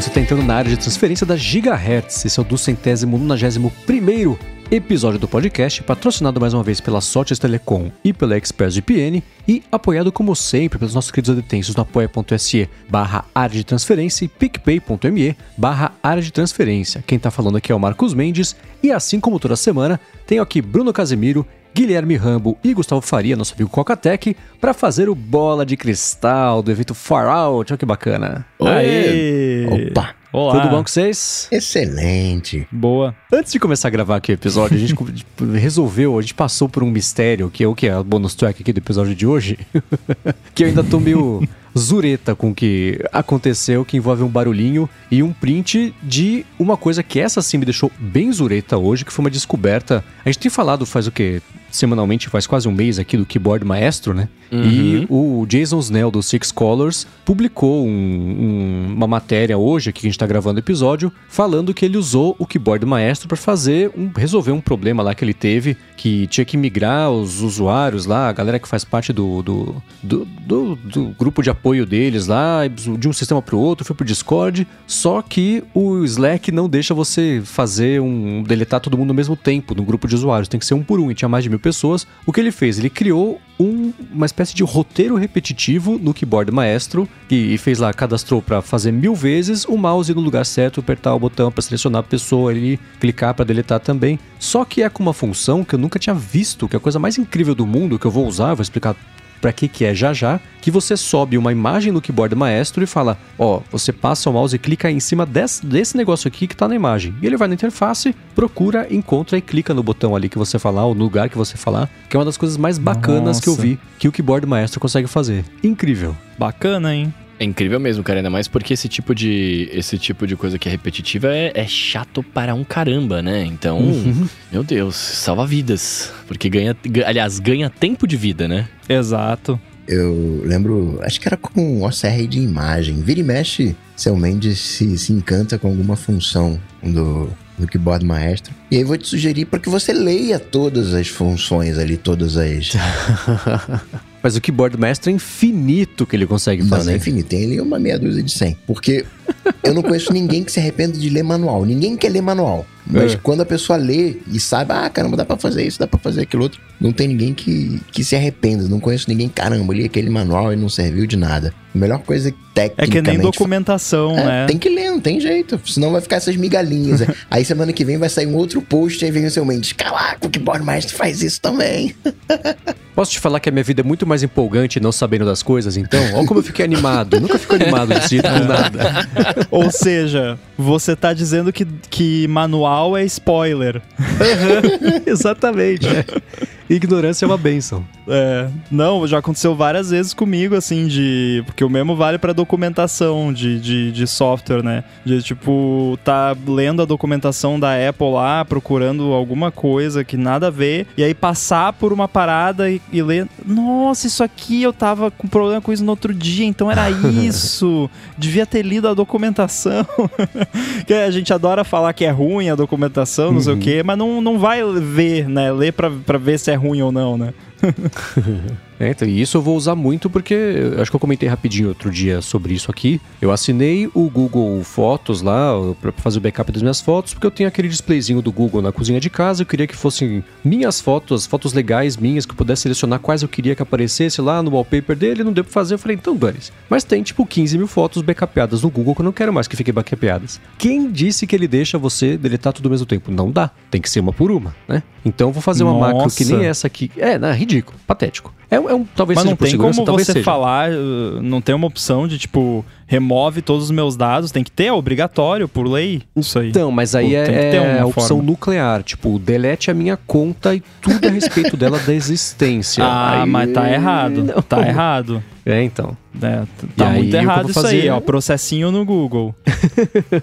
você está entrando na área de transferência da Gigahertz. Esse é o do centésimo nonagésimo primeiro episódio do podcast, patrocinado mais uma vez pela Sotes Telecom e pela ExpressVPN e apoiado como sempre pelos nossos queridos detensos no apoia.se barra área de transferência e picpay.me barra área de transferência. Quem está falando aqui é o Marcos Mendes e assim como toda semana, tenho aqui Bruno Casemiro Guilherme Rambo e Gustavo Faria, nosso amigo Cocatec, para fazer o Bola de Cristal do evento Far Out. Olha que bacana. Aê! Opa! Olá. Tudo bom com vocês? Excelente. Boa. Antes de começar a gravar aqui o episódio, a gente resolveu, a gente passou por um mistério, que é o que é o bonus track aqui do episódio de hoje, que eu ainda tô meio zureta com o que aconteceu, que envolve um barulhinho e um print de uma coisa que essa sim me deixou bem zureta hoje, que foi uma descoberta. A gente tem falado faz o quê? Semanalmente faz quase um mês aqui do Keyboard Maestro, né? Uhum. E o Jason Snell do Six Colors publicou um, um, uma matéria hoje, aqui que a gente está gravando o episódio, falando que ele usou o Keyboard Maestro para fazer um, resolver um problema lá que ele teve, que tinha que migrar os usuários lá, a galera que faz parte do, do, do, do, do grupo de apoio deles lá, de um sistema para o outro, foi pro Discord, só que o Slack não deixa você fazer um deletar todo mundo ao mesmo tempo no grupo de usuários, tem que ser um por um, e tinha mais de mil pessoas. O que ele fez? Ele criou um, uma espécie de roteiro repetitivo no keyboard maestro e, e fez lá, cadastrou para fazer mil vezes o mouse no lugar certo, apertar o botão para selecionar a pessoa e clicar para deletar também. Só que é com uma função que eu nunca tinha visto, que é a coisa mais incrível do mundo que eu vou usar, vou explicar para que que é já já, que você sobe uma imagem no keyboard maestro e fala, ó, oh, você passa o mouse e clica em cima desse, desse negócio aqui que tá na imagem. E ele vai na interface, procura, encontra e clica no botão ali que você falar, ou no lugar que você falar, que é uma das coisas mais bacanas Nossa. que eu vi que o keyboard maestro consegue fazer. Incrível. Bacana, hein? É incrível mesmo, cara, ainda mais porque esse tipo de, esse tipo de coisa que é repetitiva é, é chato para um caramba, né? Então, uhum. meu Deus, salva vidas. Porque ganha, aliás, ganha tempo de vida, né? Exato. Eu lembro, acho que era com OCR de imagem. Vira e mexe, seu Mendes se, se encanta com alguma função do, do keyboard maestro. E aí vou te sugerir para que você leia todas as funções ali, todas as. Mas o keyboard maestro é infinito que ele consegue fazer. Não, não é infinito. Tem ali uma meia dúzia de 100. Porque eu não conheço ninguém que se arrependa de ler manual. Ninguém quer ler manual. Mas é. quando a pessoa lê e sabe, ah, caramba, dá pra fazer isso, dá pra fazer aquilo outro, não tem ninguém que, que se arrependa. Não conheço ninguém, caramba, li aquele manual e não serviu de nada. A melhor coisa técnica. É que nem documentação, é, né? Tem que ler, não tem jeito. Senão vai ficar essas migalhinhas. aí semana que vem vai sair um outro post, aí vem o seu mente, caraca, o que mais faz isso também. Posso te falar que a minha vida é muito mais empolgante não sabendo das coisas, então? Olha como eu fiquei animado. Nunca fico animado com nada. Ou seja, você tá dizendo que, que manual é spoiler. Exatamente. Ignorância é uma benção. É, não, já aconteceu várias vezes comigo, assim, de. Porque o mesmo vale para documentação de, de, de, software, né? De tipo, tá lendo a documentação da Apple lá, procurando alguma coisa que nada a ver, e aí passar por uma parada e, e ler. Nossa, isso aqui eu tava com problema com isso no outro dia, então era isso. Devia ter lido a documentação. que a gente adora falar que é ruim a documentação, não uhum. sei o uhum. quê, mas não, não vai ver, né? Ler pra, pra ver se é ruim ou não, né? É, então, e isso eu vou usar muito porque acho que eu comentei rapidinho outro dia sobre isso aqui. Eu assinei o Google Fotos lá para fazer o backup das minhas fotos, porque eu tenho aquele displayzinho do Google na cozinha de casa. Eu queria que fossem minhas fotos, fotos legais minhas, que eu pudesse selecionar quais eu queria que aparecesse lá no wallpaper dele. Não deu pra fazer. Eu falei, então dane Mas tem tipo 15 mil fotos backupadas no Google que eu não quero mais que fiquem backupadas. Quem disse que ele deixa você deletar tudo ao mesmo tempo? Não dá. Tem que ser uma por uma, né? Então eu vou fazer uma Nossa. macro que nem essa aqui. É, não, é ridículo, patético. É, é um, talvez Mas não tem como você seja. falar, uh, não tem uma opção de tipo remove todos os meus dados, tem que ter, é obrigatório por lei, isso aí. Então, mas aí é, é a opção forma. nuclear, tipo, delete a minha conta e tudo a respeito dela da existência. Ah, aí... mas tá errado, não. tá errado. É, então. É, tá muito errado isso aí, ó. Processinho no Google.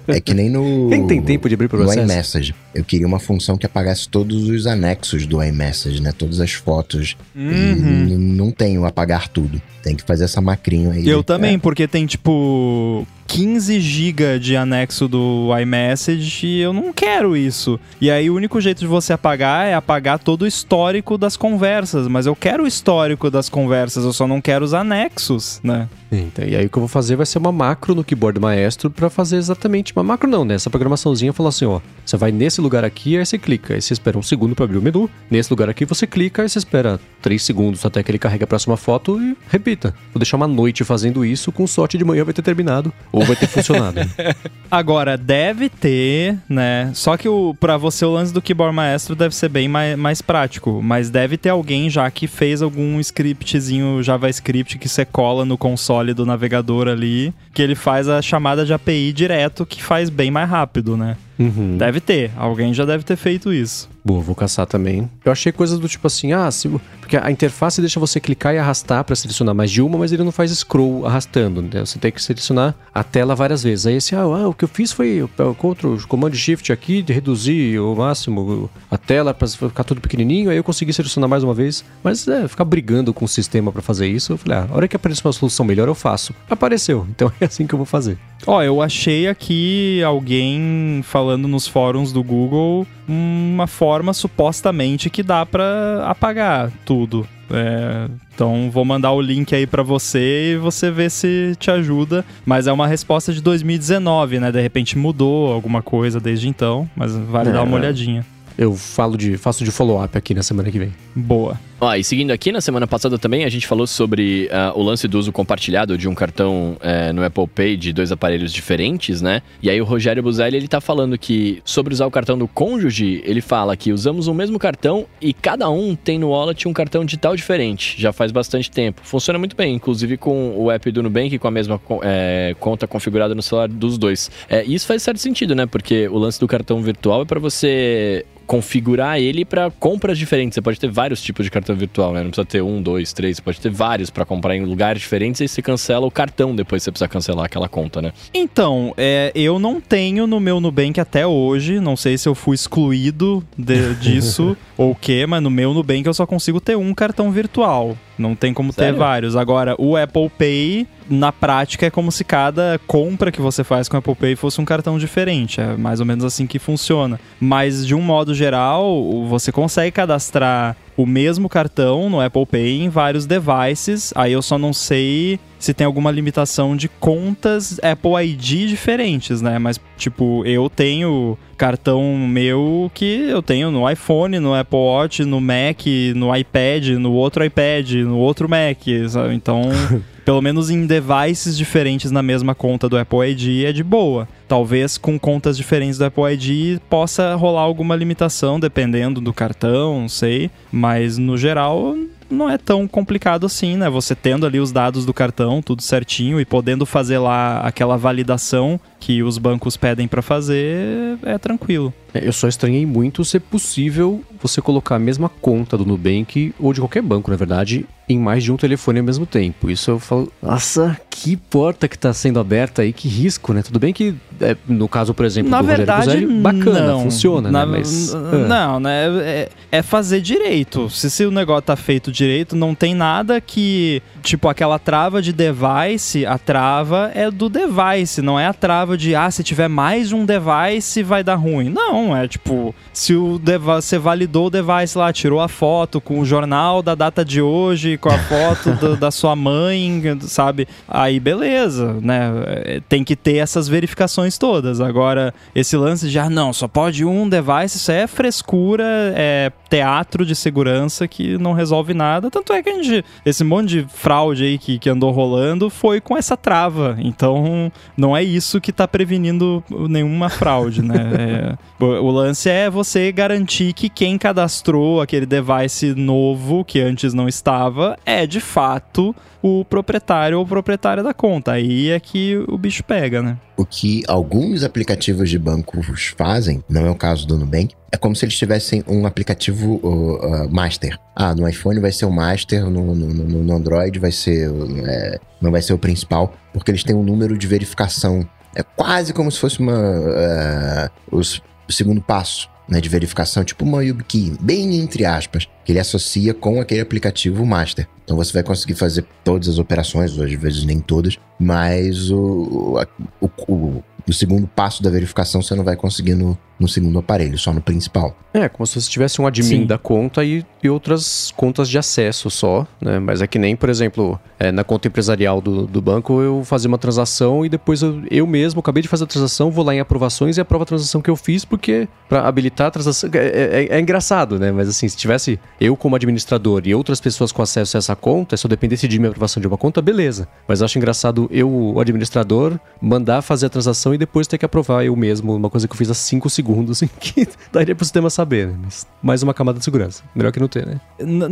É que nem no. Quem tem tempo de abrir processo? No iMessage. Eu queria uma função que apagasse todos os anexos do iMessage, né? Todas as fotos. Uhum. não tenho apagar tudo. Tem que fazer essa macrinho aí. Eu também, é. porque tem tipo 15 GB de anexo do iMessage e eu não quero isso. E aí o único jeito de você apagar é apagar todo o histórico das conversas, mas eu quero o histórico das conversas, eu só não quero os anexos, né? Bye. Então, e aí o que eu vou fazer vai ser uma macro no keyboard maestro para fazer exatamente uma macro não, né? Essa programaçãozinha fala assim, ó, você vai nesse lugar aqui, aí você clica, aí você espera um segundo para abrir o menu. Nesse lugar aqui você clica, aí você espera 3 segundos até que ele carregue a próxima foto e repita. Vou deixar uma noite fazendo isso, com sorte de manhã vai ter terminado ou vai ter funcionado. Agora, deve ter, né? Só que o para você o lance do keyboard maestro deve ser bem mais, mais prático, mas deve ter alguém já que fez algum scriptzinho JavaScript que você cola no console do navegador ali, que ele faz a chamada de API direto, que faz bem mais rápido, né? Uhum. Deve ter, alguém já deve ter feito isso. Boa, vou caçar também. Eu achei coisas do tipo assim, ah, se, porque a interface deixa você clicar e arrastar para selecionar mais de uma, mas ele não faz scroll arrastando, né? Você tem que selecionar a tela várias vezes. Aí assim, ah, ah o que eu fiz foi o Ctrl, Command Shift aqui, de reduzir o máximo a tela para ficar tudo pequenininho, aí eu consegui selecionar mais uma vez. Mas é, ficar brigando com o sistema para fazer isso, eu falei, ah, a hora que aparecer uma solução melhor eu faço. Apareceu, então é assim que eu vou fazer. Ó, eu achei aqui alguém falando nos fóruns do Google uma forma supostamente que dá para apagar tudo. É, então vou mandar o link aí para você e você vê se te ajuda. Mas é uma resposta de 2019, né? De repente mudou alguma coisa desde então, mas vale É. dar uma olhadinha. Eu falo de, faço de follow-up aqui na semana que vem. Boa. Ó, e seguindo aqui, na semana passada também a gente falou sobre ah, o lance do uso compartilhado de um cartão eh, no Apple Pay de dois aparelhos diferentes, né? E aí o Rogério Buzelli, ele tá falando que sobre usar o cartão do cônjuge, ele fala que usamos o mesmo cartão e cada um tem no wallet um cartão digital diferente, já faz bastante tempo. Funciona muito bem, inclusive com o app do Nubank, com a mesma eh, conta configurada no celular dos dois. Eh, isso faz certo sentido, né? Porque o lance do cartão virtual é para você configurar ele para compras diferentes. Você pode ter vários tipos de cartão virtual, né? Não precisa ter um, dois, três. Você pode ter vários para comprar em lugares diferentes e você cancela o cartão depois você precisa cancelar aquela conta, né? Então, é, eu não tenho no meu Nubank até hoje, não sei se eu fui excluído de- disso ou o quê, mas no meu Nubank eu só consigo ter um cartão virtual. Não tem como ter Sério? vários. Agora, o Apple Pay, na prática, é como se cada compra que você faz com Apple Pay fosse um cartão diferente. É mais ou menos assim que funciona. Mas, de um modo geral, você consegue cadastrar o mesmo cartão no Apple Pay em vários devices. Aí eu só não sei se tem alguma limitação de contas Apple ID diferentes, né? Mas, tipo, eu tenho cartão meu que eu tenho no iPhone, no Apple Watch, no Mac, no iPad, no outro iPad, no outro Mac, sabe? Então, pelo menos em devices diferentes na mesma conta do Apple ID é de boa. Talvez com contas diferentes do Apple ID possa rolar alguma limitação, dependendo do cartão, não sei. Mas no geral, não é tão complicado assim, né? Você tendo ali os dados do cartão, tudo certinho, e podendo fazer lá aquela validação que os bancos pedem pra fazer, é tranquilo. É, Eu só estranhei muito ser possível você colocar a mesma conta do Nubank ou de qualquer banco, na verdade, em mais de um telefone ao mesmo tempo. Isso eu falo, nossa, que porta que tá sendo aberta aí, que risco, né? Tudo bem que, é, no caso, por exemplo, Na do Rogério verdade, Buzelli, bacana, não. funciona, Na- né? Mas. ah. Não, né? É, é fazer direito. Se, se o negócio tá feito direito, não tem nada que. Tipo, aquela trava de device, a trava é do device, não é a trava de, ah, se tiver mais de um device vai dar ruim. Não, é tipo, se o você validou o device lá, tirou a foto com o jornal da data de hoje, com a foto do- da sua mãe, sabe? Aí beleza, né? É, Tem que ter essas verificações todas. Agora, esse lance de, ah, não, só pode um device, isso é frescura, é teatro de segurança que não resolve nada. Tanto é que a gente, esse monte de fraude aí que, que andou rolando foi com essa trava. Então, não é isso que tá prevenindo nenhuma fraude, né? É, o, lance é você garantir que quem cadastrou aquele device novo, que antes não estava, é de fato o proprietário ou proprietária da conta. Aí é que o bicho pega, né? O que alguns aplicativos de bancos fazem, não é o caso do Nubank, é como se eles tivessem um aplicativo uh, uh, master. Ah, no iPhone vai ser o master, no, no, no- Android vai ser, é, não vai ser o principal, porque eles têm um número de verificação. É quase como se fosse uma, uh, os- o segundo passo né, de verificação, tipo uma YubiKey, bem entre aspas, que ele associa com aquele aplicativo master. Então você vai conseguir fazer todas as operações, ou às vezes nem todas, mas o, o, o- o- segundo passo da verificação você não vai conseguir no, no segundo aparelho, só no principal. É, como se você tivesse um admin Sim. da conta e, e outras contas de acesso só, né? Mas é que nem, por exemplo, é, na conta empresarial do, do banco, eu fazia uma transação e depois eu, eu mesmo acabei de fazer a transação, vou lá em aprovações e aprovo a transação que eu fiz, porque para habilitar a transação. É, é- é engraçado, né? Mas assim, se tivesse eu como administrador e outras pessoas com acesso a essa conta, se eu dependesse de minha aprovação de uma conta, beleza. Mas eu acho engraçado eu, o administrador, mandar fazer a transação e depois ter que aprovar eu mesmo, uma coisa que eu fiz há 5 segundos, em que daria pro sistema saber, né? Mas mais uma camada de segurança. Melhor que não ter, né?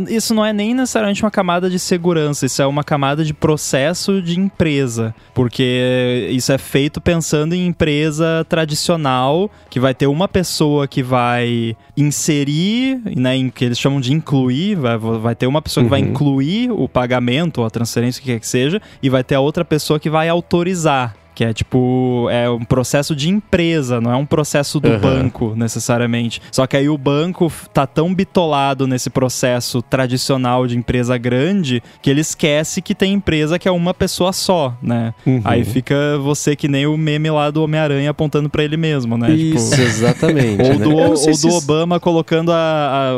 Isso não é nem necessariamente uma camada de segurança, isso é uma camada de processo de empresa. Porque isso é feito pensando em empresa tradicional, que vai ter uma pessoa que vai inserir, né, em, que eles chamam de incluir, vai, vai ter uma pessoa que vai Uhum. incluir o pagamento ou a transferência, o que quer que seja, e vai ter a outra pessoa que vai autorizar. Que é tipo, é um processo de empresa, não é um processo do Aham. banco, necessariamente. Só que aí o banco tá tão bitolado nesse processo tradicional de empresa grande que ele esquece que tem empresa que é uma pessoa só, né? Uhum. Aí fica você que nem o meme lá do Homem-Aranha apontando pra ele mesmo, né? Isso, Tipo, exatamente. ou né? do, ou sei do se Obama colocando a,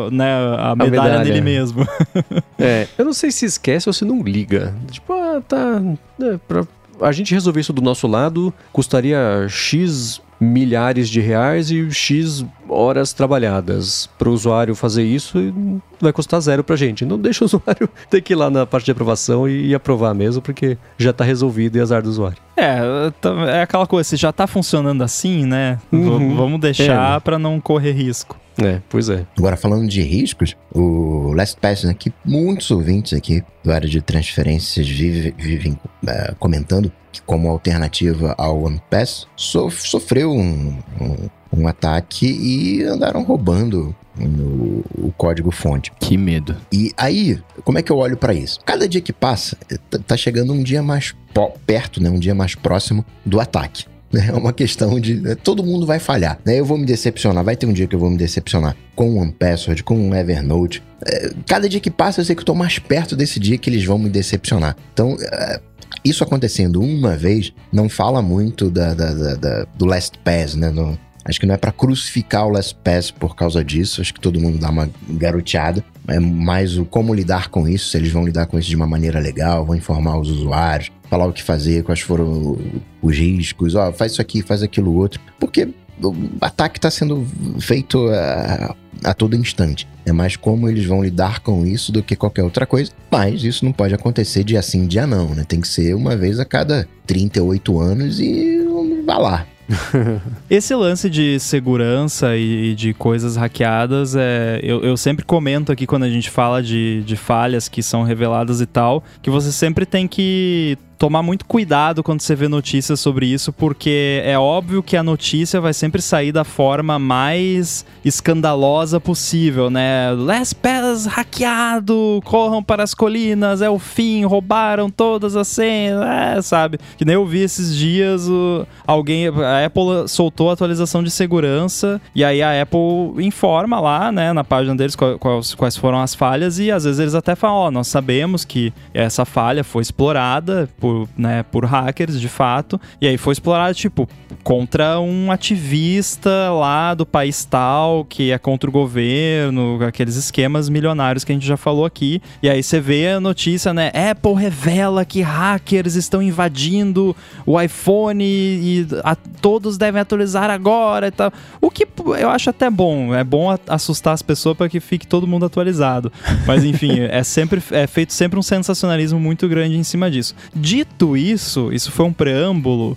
a, né, a medalha, medalha. nele mesmo. É, eu não sei se esquece ou se não liga. Tipo, ah, tá. é, pra a gente resolver isso do nosso lado, custaria X milhares de reais e X horas trabalhadas. Para o usuário fazer isso, vai custar zero pra gente. Não deixa o usuário ter que ir lá na parte de aprovação e, e aprovar mesmo, porque já tá resolvido e azar do usuário. É, tá- é aquela coisa, se já tá funcionando assim, né? Uhum. Vamos É, deixar né? pra não correr risco. É, pois é. Agora, falando de riscos, o LastPass, né, que muitos ouvintes aqui do área de transferências vive- vivem eh, comentando que, como alternativa ao OnePass, so- sofreu um, um- um ataque e andaram roubando o, o código-fonte. Que medo. E aí, como é que eu olho pra isso? Cada dia que passa, tá- tá chegando um dia mais perto, né, um dia mais próximo do ataque. É uma questão de. né, Todo mundo vai falhar. Né? Eu vou me decepcionar. Vai ter um dia que eu vou me decepcionar com o OnePassword, com o Evernote. É, cada dia que passa, eu sei que eu tô mais perto desse dia que eles vão me decepcionar. Então, é, isso acontecendo uma vez não fala muito da, da- da- da- do LastPass, né? Não- acho que não é pra crucificar o LastPass por causa disso. Acho que todo mundo dá uma garoteada. É mais o como lidar com isso, se eles vão lidar com isso de uma maneira legal, vão informar os usuários, falar o que fazer, quais foram os riscos, ó, faz isso aqui, faz aquilo outro. Porque o ataque está sendo feito a, a todo instante. É mais como eles vão lidar com isso do que qualquer outra coisa. Mas isso não pode acontecer dia sim, dia não, né? Tem que ser uma vez a cada 38 anos e vá lá. Esse lance de segurança e de coisas hackeadas, é, eu, eu sempre comento aqui quando a gente fala de, de falhas que são reveladas e tal, que você sempre tem que tomar muito cuidado quando você vê notícias sobre isso, porque é óbvio que a notícia vai sempre sair da forma mais escandalosa possível, né? LastPass hackeado, corram para as colinas, é o fim, roubaram todas as senhas, é, sabe? Que nem eu vi esses dias o, alguém, a Apple soltou a atualização de segurança e aí a Apple informa lá, né, na página deles quais, quais foram as falhas e às vezes eles até falam, ó, nós sabemos que essa falha foi explorada por, né, por hackers, de fato, e aí foi explorada, tipo, contra um ativista lá do país tal, que é contra o governo, aqueles esquemas milionários que a gente já falou aqui. E aí você vê a notícia, né? Apple revela que hackers estão invadindo o iPhone e a- todos devem atualizar agora e tal. O que eu acho até bom. É bom assustar as pessoas para que fique todo mundo atualizado. Mas enfim, é sempre é feito sempre um sensacionalismo muito grande em cima disso. Dito isso, isso foi um preâmbulo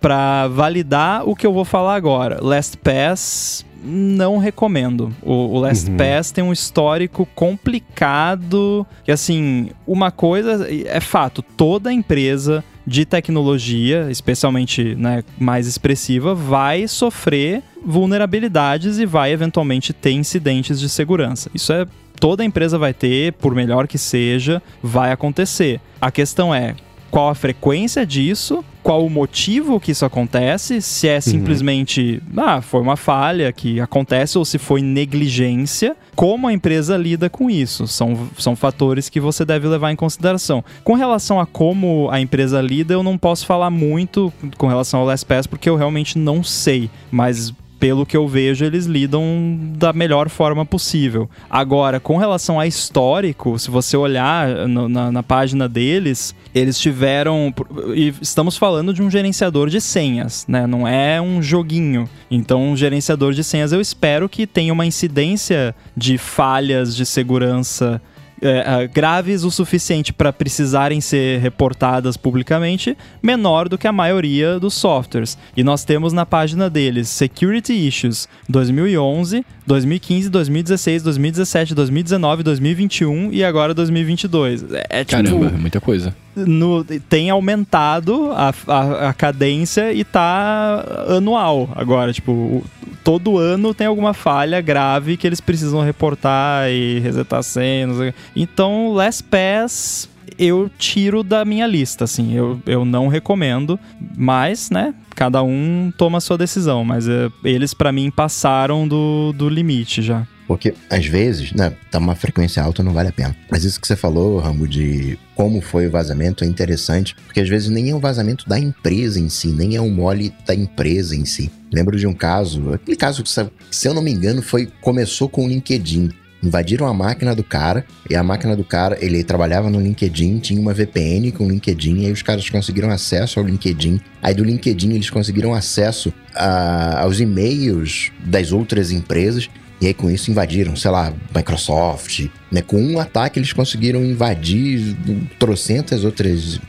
para validar o que eu vou falar agora. LastPass não recomendo. O, o LastPass tem um histórico complicado. Que assim, uma coisa é fato, toda empresa de tecnologia, especialmente né, mais expressiva, vai sofrer vulnerabilidades e vai eventualmente ter incidentes de segurança. Isso é toda empresa vai ter, por melhor que seja, vai acontecer. A questão é qual a frequência disso, qual o motivo que isso acontece, se é simplesmente, ah, foi uma falha que acontece ou se foi negligência, como a empresa lida com isso. São, são fatores que você deve levar em consideração. Com relação a como a empresa lida, eu não posso falar muito com relação ao LastPass porque eu realmente não sei, mas pelo que eu vejo, eles lidam da melhor forma possível. Agora, com relação a histórico, se você olhar no, na, na página deles, eles tiveram. E estamos falando de um gerenciador de senhas, né? Não é um joguinho. Então, um gerenciador de senhas, eu espero que tenha uma incidência de falhas de segurança é, graves o suficiente para precisarem ser reportadas publicamente, menor do que a maioria dos softwares. E nós temos na página deles Security Issues 2011, 2015, 2016, 2017, 2019, 2021 e agora 2022. É, é tipo, Caramba, é muita coisa. No, tem aumentado a, a, a, cadência e tá anual agora. Tipo, todo ano tem alguma falha grave que eles precisam reportar e resetar senhas. Então, Last Pass eu tiro da minha lista, assim. Eu, eu não recomendo, mas, né, cada um toma a sua decisão. Mas é, eles, para mim, passaram do, do limite já. Porque, às vezes, né, tá uma frequência alta, não vale a pena. Mas isso que você falou, Rambo, de como foi o vazamento é interessante, porque às vezes nem é um vazamento da empresa em si, nem é um mole da empresa em si. Lembro de um caso, aquele caso que, se eu não me engano, foi começou com o LinkedIn. Invadiram a máquina do cara, e a máquina do cara, ele trabalhava no LinkedIn, tinha uma VPN com o LinkedIn, e aí os caras conseguiram acesso ao LinkedIn. Aí do LinkedIn eles conseguiram acesso a, aos e-mails das outras empresas, e aí com isso invadiram, sei lá, Microsoft, né? Com um ataque eles conseguiram invadir trocentas outras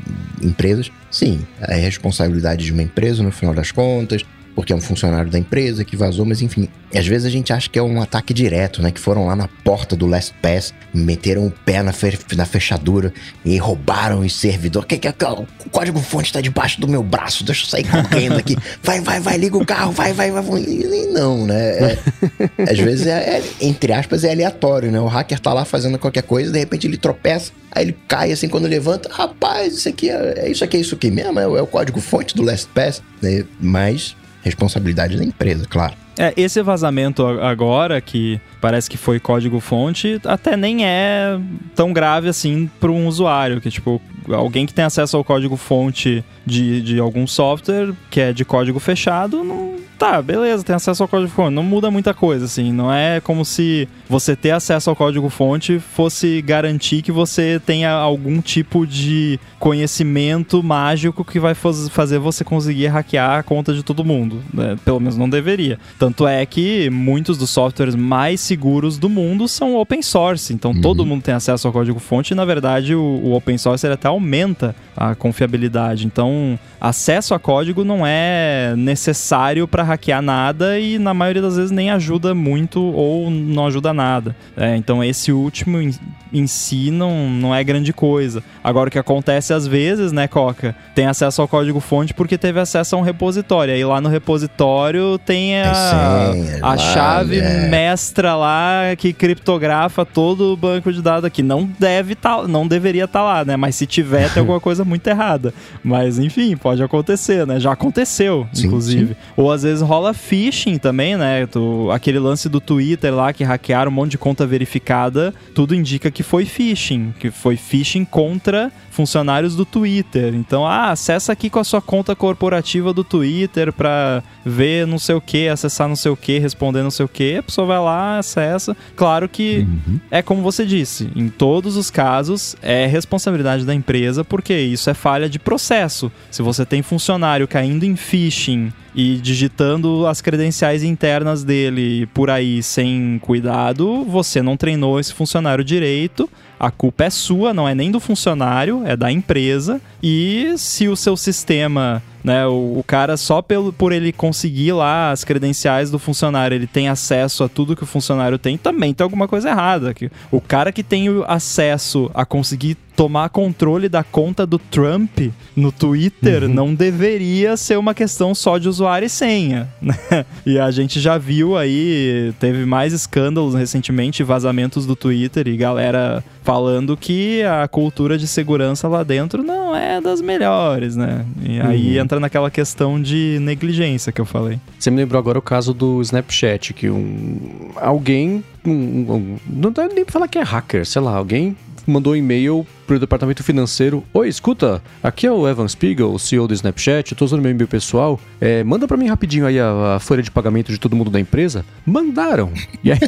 empresas. Sim, é responsabilidade de uma empresa no final das contas porque é um funcionário da empresa que vazou, mas enfim. Às vezes a gente acha que é um ataque direto, né? Que foram lá na porta do Last Pass, meteram o pé na, fe na fechadura e roubaram o servidor. Que, que, que, o código fonte está debaixo do meu braço, deixa eu sair correndo aqui. Vai, vai, vai, liga o carro, vai, vai, vai. E não, né? É, às vezes é, é, entre aspas, é aleatório, né? O hacker tá lá fazendo qualquer coisa, de repente ele tropeça, aí ele cai assim quando levanta. Rapaz, isso aqui é, é isso aqui, é isso aqui mesmo, é, é o código fonte do Last Pass, né? Mas responsabilidade da empresa, claro. É, esse vazamento agora, que parece que foi código-fonte, até nem é tão grave assim para um usuário, que tipo, alguém que tem acesso ao código-fonte de, de algum software, que é de código fechado, não, tá, beleza, tem acesso ao código-fonte. Não muda muita coisa, assim. Não é como se você ter acesso ao código-fonte fosse garantir que você tenha algum tipo de conhecimento mágico que vai fazer você conseguir hackear a conta de todo mundo. Né? Pelo menos não deveria. Tanto é que muitos dos softwares mais seguros do mundo são open source. Então uhum. todo mundo tem acesso ao código-fonte e, na verdade, o, o open source até aumenta a confiabilidade. Então, acesso a código não é necessário para hackear nada e na maioria das vezes nem ajuda muito ou não ajuda nada. É, então esse último em, em, si não, não é grande coisa. Agora o que acontece às vezes, né, Coca, tem acesso ao código fonte porque teve acesso a um repositório. Aí lá no repositório tem a, a chave é. mestra lá que criptografa todo o banco de dados aqui. Não deve tá, não deveria estar tá lá, né? Mas se tiver tem alguma coisa muito errada. Mas enfim, pode acontecer, né? Já aconteceu, sim, inclusive. Sim. Ou às vezes rola phishing também, né? Tu, aquele lance do Twitter lá que hackearam um monte de conta verificada, tudo indica que foi phishing, que foi phishing contra funcionários do Twitter. Então, ah, acessa aqui com a sua conta corporativa do Twitter para ver não sei o que, acessar não sei o que, responder não sei o que. A pessoa vai lá, acessa. Claro que uhum. é como você disse, em todos os casos é responsabilidade da empresa, porque isso é falha de processo. Se você tem funcionário caindo em phishing e digitando as credenciais internas dele por aí sem cuidado, você não treinou esse funcionário direito a culpa é sua, não é nem do funcionário, é da empresa. E se o seu sistema né? O, o, cara, só pelo, por ele conseguir lá as credenciais do funcionário, ele tem acesso a tudo que o funcionário tem, também tem alguma coisa errada. O cara que tem acesso a conseguir tomar controle da conta do Trump no Twitter uhum. não deveria ser uma questão só de usuário e senha, né? E a gente já viu aí, teve mais escândalos recentemente, vazamentos do Twitter e galera falando que a cultura de segurança lá dentro não é das melhores, né? E aí uhum. entra naquela questão de negligência que eu falei. Você me lembrou agora o caso do Snapchat, que um alguém um, um, não dá nem pra falar que é hacker, sei lá, alguém mandou um e-mail pro departamento financeiro. Oi, escuta, aqui é o Evan Spiegel, o CEO do Snapchat, eu tô usando meu e-mail pessoal. É, manda pra mim rapidinho aí a, a, folha de pagamento de todo mundo da empresa. Mandaram! E aí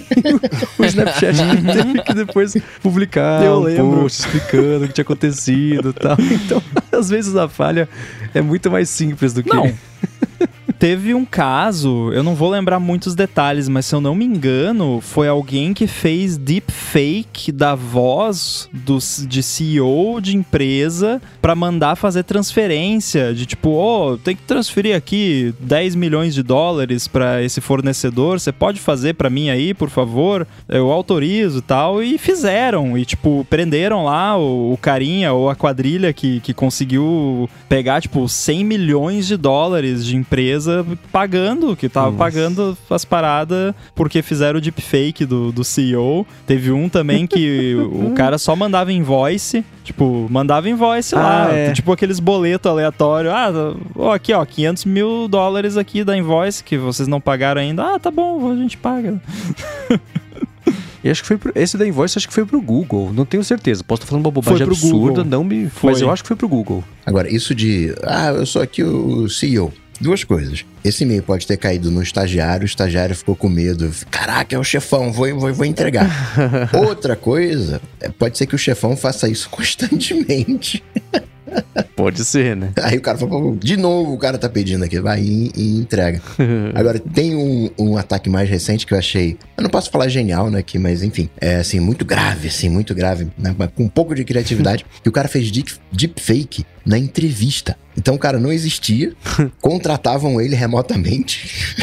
o, o Snapchat teve que depois publicar Eu um lembro. post explicando o que tinha acontecido e tal. Então, às vezes a falha é muito mais simples do que... Não. Teve um caso, eu não vou lembrar muitos detalhes, mas se eu não me engano, foi alguém que fez deepfake da voz do, de CEO de empresa pra mandar fazer transferência de tipo, ô, tem que transferir aqui 10 milhões de dólares pra esse fornecedor, você pode fazer pra mim aí, por favor? Eu autorizo tal, e fizeram, e tipo, prenderam lá o, o carinha ou a quadrilha que, que conseguiu pegar, tipo, 100 milhões de dólares de empresa pagando, que tava Nossa. pagando as paradas porque fizeram o deepfake do, do CEO. Teve um também que o cara só mandava invoice, tipo, mandava invoice lá, Ah, é. tipo aqueles boletos aleatórios. Ah, ó, aqui ó, 500 mil dólares aqui da invoice que vocês não pagaram ainda. Ah, tá bom, a gente paga. E acho que foi pro, esse da Invoice acho que foi pro Google, não tenho certeza. Posso estar falando uma bobagem absurda, Google. não me. Foi. Mas eu acho que foi pro Google. Agora, isso de, ah, eu sou aqui o CEO. Duas coisas. Esse e-mail pode ter caído no estagiário, o estagiário ficou com medo. Caraca, é o chefão, vou, vou, vou entregar. Outra coisa, é, pode ser que o chefão faça isso constantemente. Pode ser, né? Aí o cara fala, "Pô, de novo o cara tá pedindo aqui, vai e, e entrega. Agora, tem um, um ataque mais recente que eu achei, eu não posso falar genial, né, aqui, mas enfim, é assim, muito grave, assim, muito grave, né, com um pouco de criatividade, que o cara fez deep, deepfake na entrevista. Então o cara não existia, contratavam ele remotamente.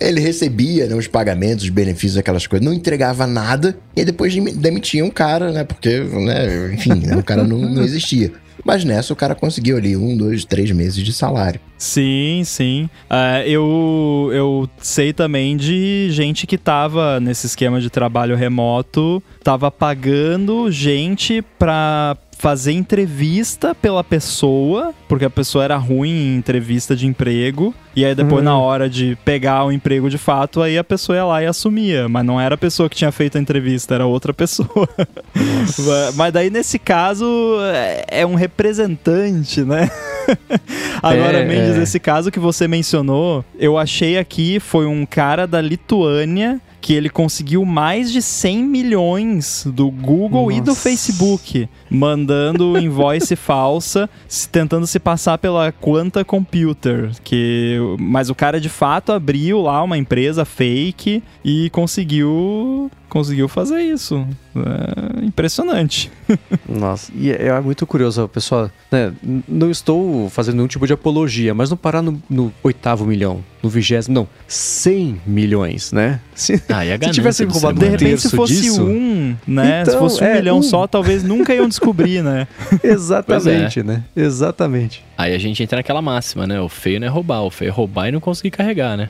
Ele recebia né, os pagamentos, os benefícios, aquelas coisas, não entregava nada, e depois demi- demitiam o cara, né? Porque, né, enfim, né, o cara não, não existia. Mas nessa o cara conseguiu ali um, dois, três meses de salário. Sim, sim. Ah, eu, eu sei também de gente que tava nesse esquema de trabalho remoto, tava pagando gente pra fazer entrevista pela pessoa, porque a pessoa era ruim em entrevista de emprego, e aí depois Hum. na hora de pegar o emprego de fato, aí a pessoa ia lá e assumia, mas não era a pessoa que tinha feito a entrevista, era outra pessoa. mas daí nesse caso é- é um representante, né? Agora, É, Mendes, é. esse caso que você mencionou, eu achei aqui foi um cara da Lituânia que ele conseguiu mais de 100 milhões do Google e do Nossa. Facebook, mandando invoice falsa, se- tentando se passar pela Quanta Computer, que mas o cara de fato abriu lá uma empresa fake e conseguiu conseguiu fazer isso. É impressionante. Nossa, e é, é muito curioso, pessoal. Né, não estou fazendo nenhum tipo de apologia, mas não parar no, no oitavo milhão, no vigésimo, não, 100 milhões, né? Se, Ah, e a se tivessem do ser roubado De repente, se fosse disso, um, né? se Então, fosse um é, milhão um. só, talvez nunca iam descobrir, né? Exatamente, né? Exatamente. Aí a gente entra naquela máxima, né? O feio não é roubar, o feio é roubar e não conseguir carregar, né?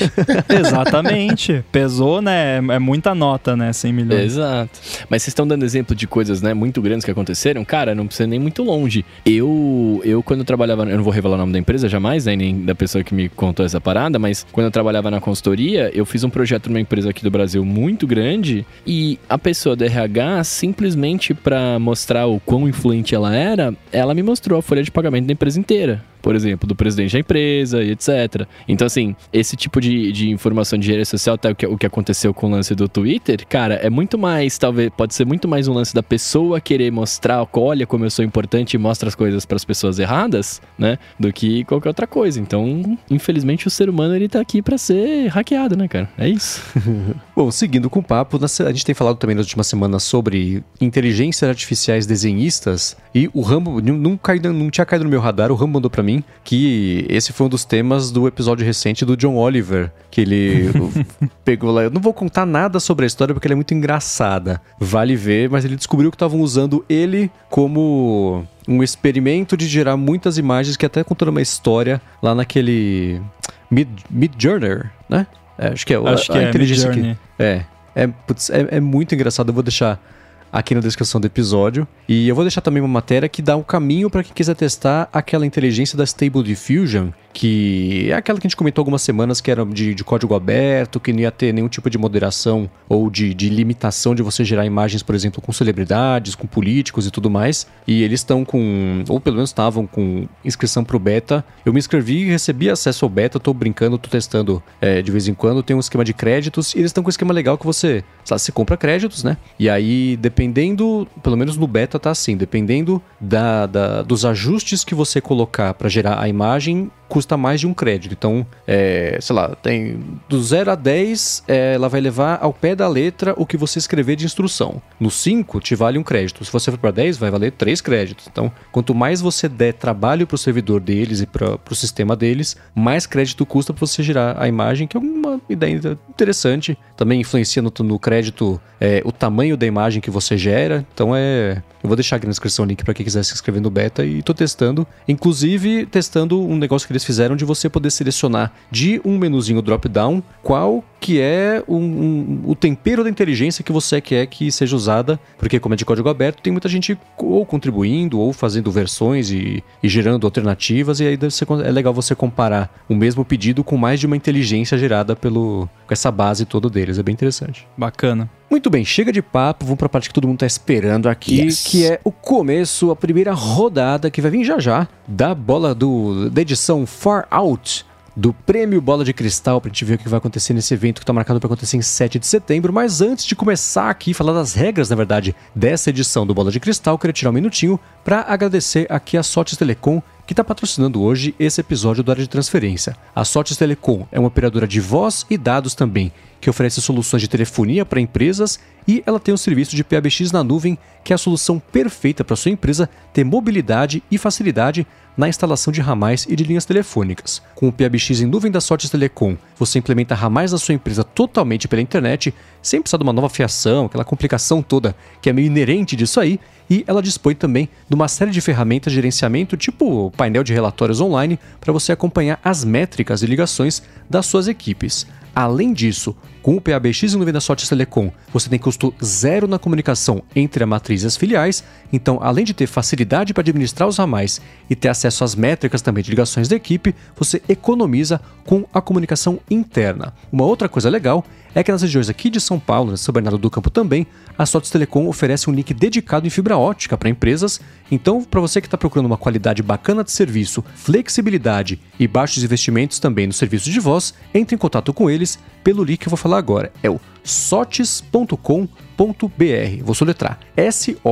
Exatamente. Pesou, né? É muita nota, né? 100 milhões. Exato. Mas vocês estão dando exemplo de coisas, né, muito grandes que aconteceram? Cara, não precisa nem muito longe. Eu, eu quando eu trabalhava, eu não vou revelar o nome da empresa jamais, né, nem da pessoa que me contou essa parada, mas quando eu trabalhava na consultoria, eu fiz um projeto numa empresa aqui do Brasil muito grande e a pessoa do RH, simplesmente pra mostrar o quão influente ela era, ela me mostrou a folha de pagamento da empresa inteira. Por exemplo, do presidente da empresa e etc. Então, assim, esse tipo de, de informação de engenharia social, até o que, o que aconteceu com o lance do Twitter, cara, é muito mais, talvez, pode ser muito mais um lance da pessoa querer mostrar, olha como eu sou importante e mostra as coisas para as pessoas erradas, né? Do que qualquer outra coisa. Então, infelizmente, o ser humano, ele tá aqui para ser hackeado, né, cara? É isso. Bom, seguindo com o papo, a gente tem falado também nas últimas semanas sobre inteligências artificiais desenhistas e o Rambo não, não, tinha caído no meu radar, o Rambo mandou pra mim que esse foi um dos temas do episódio recente do John Oliver, que ele pegou lá. Eu não vou contar nada sobre a história porque ela é muito engraçada, vale ver, mas ele descobriu que estavam usando ele como um experimento de gerar muitas imagens que até contando uma história lá naquele Mid, Midjourney, né? É, acho que é, Acho a, que a é inteligência que é, é, putz, é, é muito engraçado. Eu vou deixar aqui na descrição do episódio. E eu vou deixar também uma matéria que dá um caminho para quem quiser testar aquela inteligência da Stable Diffusion, que é aquela que a gente comentou algumas semanas que era de, de código aberto, que não ia ter nenhum tipo de moderação ou de, de, limitação de você gerar imagens, por exemplo, com celebridades, com políticos e tudo mais. E eles estão com, ou pelo menos estavam com inscrição pro beta. Eu me inscrevi e recebi acesso ao beta, tô brincando, tô testando é, de vez em quando. Tem um esquema de créditos e eles estão com um esquema legal que você, sabe, você compra créditos, né? E aí, dependendo, pelo menos no beta tá assim, dependendo da, da dos ajustes que você colocar para gerar a imagem, custa mais de um crédito. Então, é, sei lá, tem do 0 a 10, é, ela vai levar ao pé da letra o que você escrever de instrução. No 5, te vale um crédito. Se você for para 10, vai valer 3 créditos. Então, quanto mais você der trabalho para o servidor deles e para o sistema deles, mais crédito custa para você gerar a imagem, que é uma ideia interessante. Também influencia no, no crédito é, o tamanho da imagem que você gera. Então, é. Eu vou deixar aqui na descrição o link para quem quiser se inscrever no beta e estou testando. Inclusive, testando um negócio que eles fizeram de você poder selecionar de um menuzinho drop-down qual que é um, um, o tempero da inteligência que você quer que seja usada, porque como é de código aberto, tem muita gente ou contribuindo ou fazendo versões e, e gerando alternativas, e aí ser, é legal você comparar o mesmo pedido com mais de uma inteligência gerada pelo, com essa base toda deles, é bem interessante. Bacana. Muito bem, chega de papo, vamos para a parte que todo mundo está esperando aqui, yes. que é o começo, a primeira rodada que vai vir já já da bola do da edição Far Out do Prêmio Bola de Cristal, pra gente ver o que vai acontecer nesse evento que tá marcado para acontecer em 7 de setembro. Mas antes de começar aqui, falar das regras, na verdade, dessa edição do Bola de Cristal, queria tirar um minutinho para agradecer aqui a Sotes Telecom que está patrocinando hoje esse episódio do Área de Transferência. A Sotes Telecom é uma operadora de voz e dados também, que oferece soluções de telefonia para empresas e ela tem um serviço de PABX na nuvem, que é a solução perfeita para sua empresa ter mobilidade e facilidade na instalação de ramais e de linhas telefônicas. Com o PABX em nuvem da Sortes Telecom, você implementa ramais na sua empresa totalmente pela internet, sem precisar de uma nova fiação, aquela complicação toda que é meio inerente disso aí, e ela dispõe também de uma série de ferramentas de gerenciamento, tipo painel de relatórios online, para você acompanhar as métricas e ligações das suas equipes. Além disso, com o PABX e nuvem da Sorte Telecom, você tem custo zero na comunicação entre a matriz e as filiais, então além de ter facilidade para administrar os ramais e ter acesso às métricas também de ligações da equipe, você economiza com a comunicação interna. Uma outra coisa legal é que nas regiões aqui de São Paulo, São Bernardo do Campo também, a Sotes Telecom oferece um link dedicado em fibra ótica para empresas. Então, para você que está procurando uma qualidade bacana de serviço, flexibilidade e baixos investimentos também no serviço de voz, entre em contato com eles pelo link que eu vou falar agora. É o sotes.com.br. Vou soletrar S-O-T-H-I-S.com.br.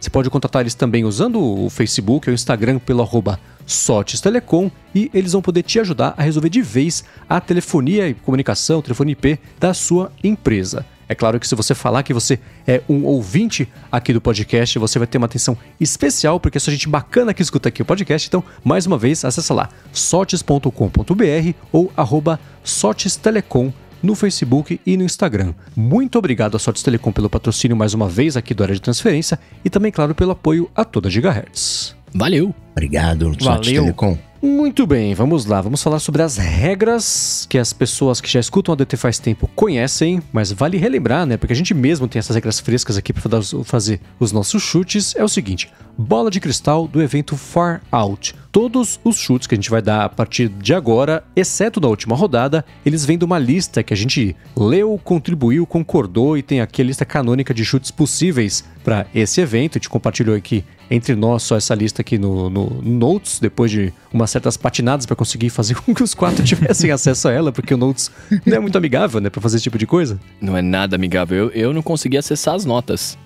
Você pode contatar eles também usando o Facebook ou o Instagram pelo arroba Sotes Telecom e eles vão poder te ajudar a resolver de vez a telefonia e comunicação, telefone IP da sua empresa. É claro que se você falar que você é um ouvinte aqui do podcast, você vai ter uma atenção especial, porque é só gente bacana que escuta aqui o podcast. Então, mais uma vez, acessa lá sotes.com.br ou arroba sotestelecom no Facebook e no Instagram. Muito obrigado a Sotes Telecom pelo patrocínio mais uma vez aqui do Área de Transferência e também, claro, pelo apoio a toda Gigahertz. Valeu! Obrigado, Sotes Telecom. Muito bem, vamos lá. Vamos falar sobre as regras que as pessoas que já escutam a DT faz tempo conhecem, mas vale relembrar, né? Porque a gente mesmo tem essas regras frescas aqui para fazer os nossos chutes. É o seguinte: bola de cristal do evento Far Out. Todos os chutes que a gente vai dar a partir de agora, exceto da última rodada, eles vêm de uma lista que a gente leu, contribuiu, concordou e tem aqui a lista canônica de chutes possíveis para esse evento. A gente compartilhou aqui entre nós só essa lista aqui no, no Notes, depois de umas certas patinadas para conseguir fazer com que os quatro tivessem acesso a ela, porque o Notes não é muito amigável, né, para fazer esse tipo de coisa. Não é nada amigável. Eu, eu não consegui acessar as notas.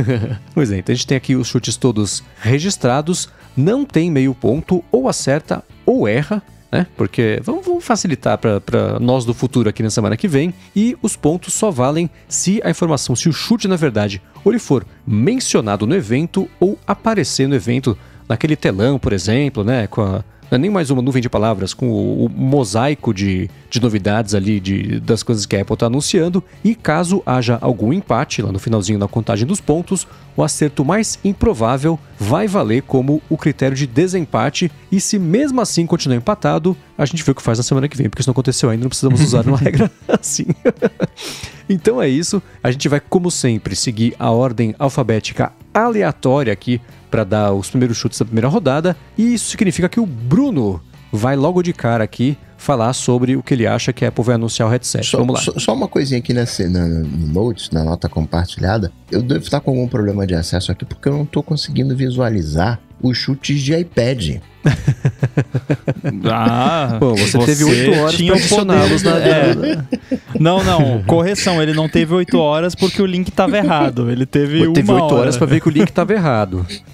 pois é, então a gente tem aqui os chutes todos registrados, não tem meio ponto, ou acerta ou erra, né? Porque vamos, vamos facilitar para nós do futuro aqui na semana que vem. E os pontos só valem se a informação, se o chute, na verdade, ou ele for mencionado no evento ou aparecer no evento, naquele telão, por exemplo, né? Com a, não é nem mais uma nuvem de palavras, com o, o mosaico de, de novidades ali, de, das coisas que a Apple está anunciando. E caso haja algum empate lá no finalzinho da contagem dos pontos, o acerto mais improvável vai valer como o critério de desempate. E se mesmo assim continuar empatado, a gente vê o que faz na semana que vem, porque isso não aconteceu ainda, não precisamos usar uma regra assim. então é isso. A gente vai, como sempre, seguir a ordem alfabética aleatória aqui para dar os primeiros chutes da primeira rodada. E isso significa que o Bruno vai logo de cara aqui falar sobre o que ele acha que a Apple vai anunciar o headset. Só, Vamos lá. Só, só uma coisinha aqui nessa, na, no Notes, na nota compartilhada. Eu devo estar com algum problema de acesso aqui porque eu não estou conseguindo visualizar os chutes de iPad. Ah, Pô, você, teve oito horas tinha para adicioná-los na... é. Não, não, correção, ele não teve 8 horas porque o link tava errado. Ele teve Pô, teve uma oito hora. horas para ver que o link estava errado.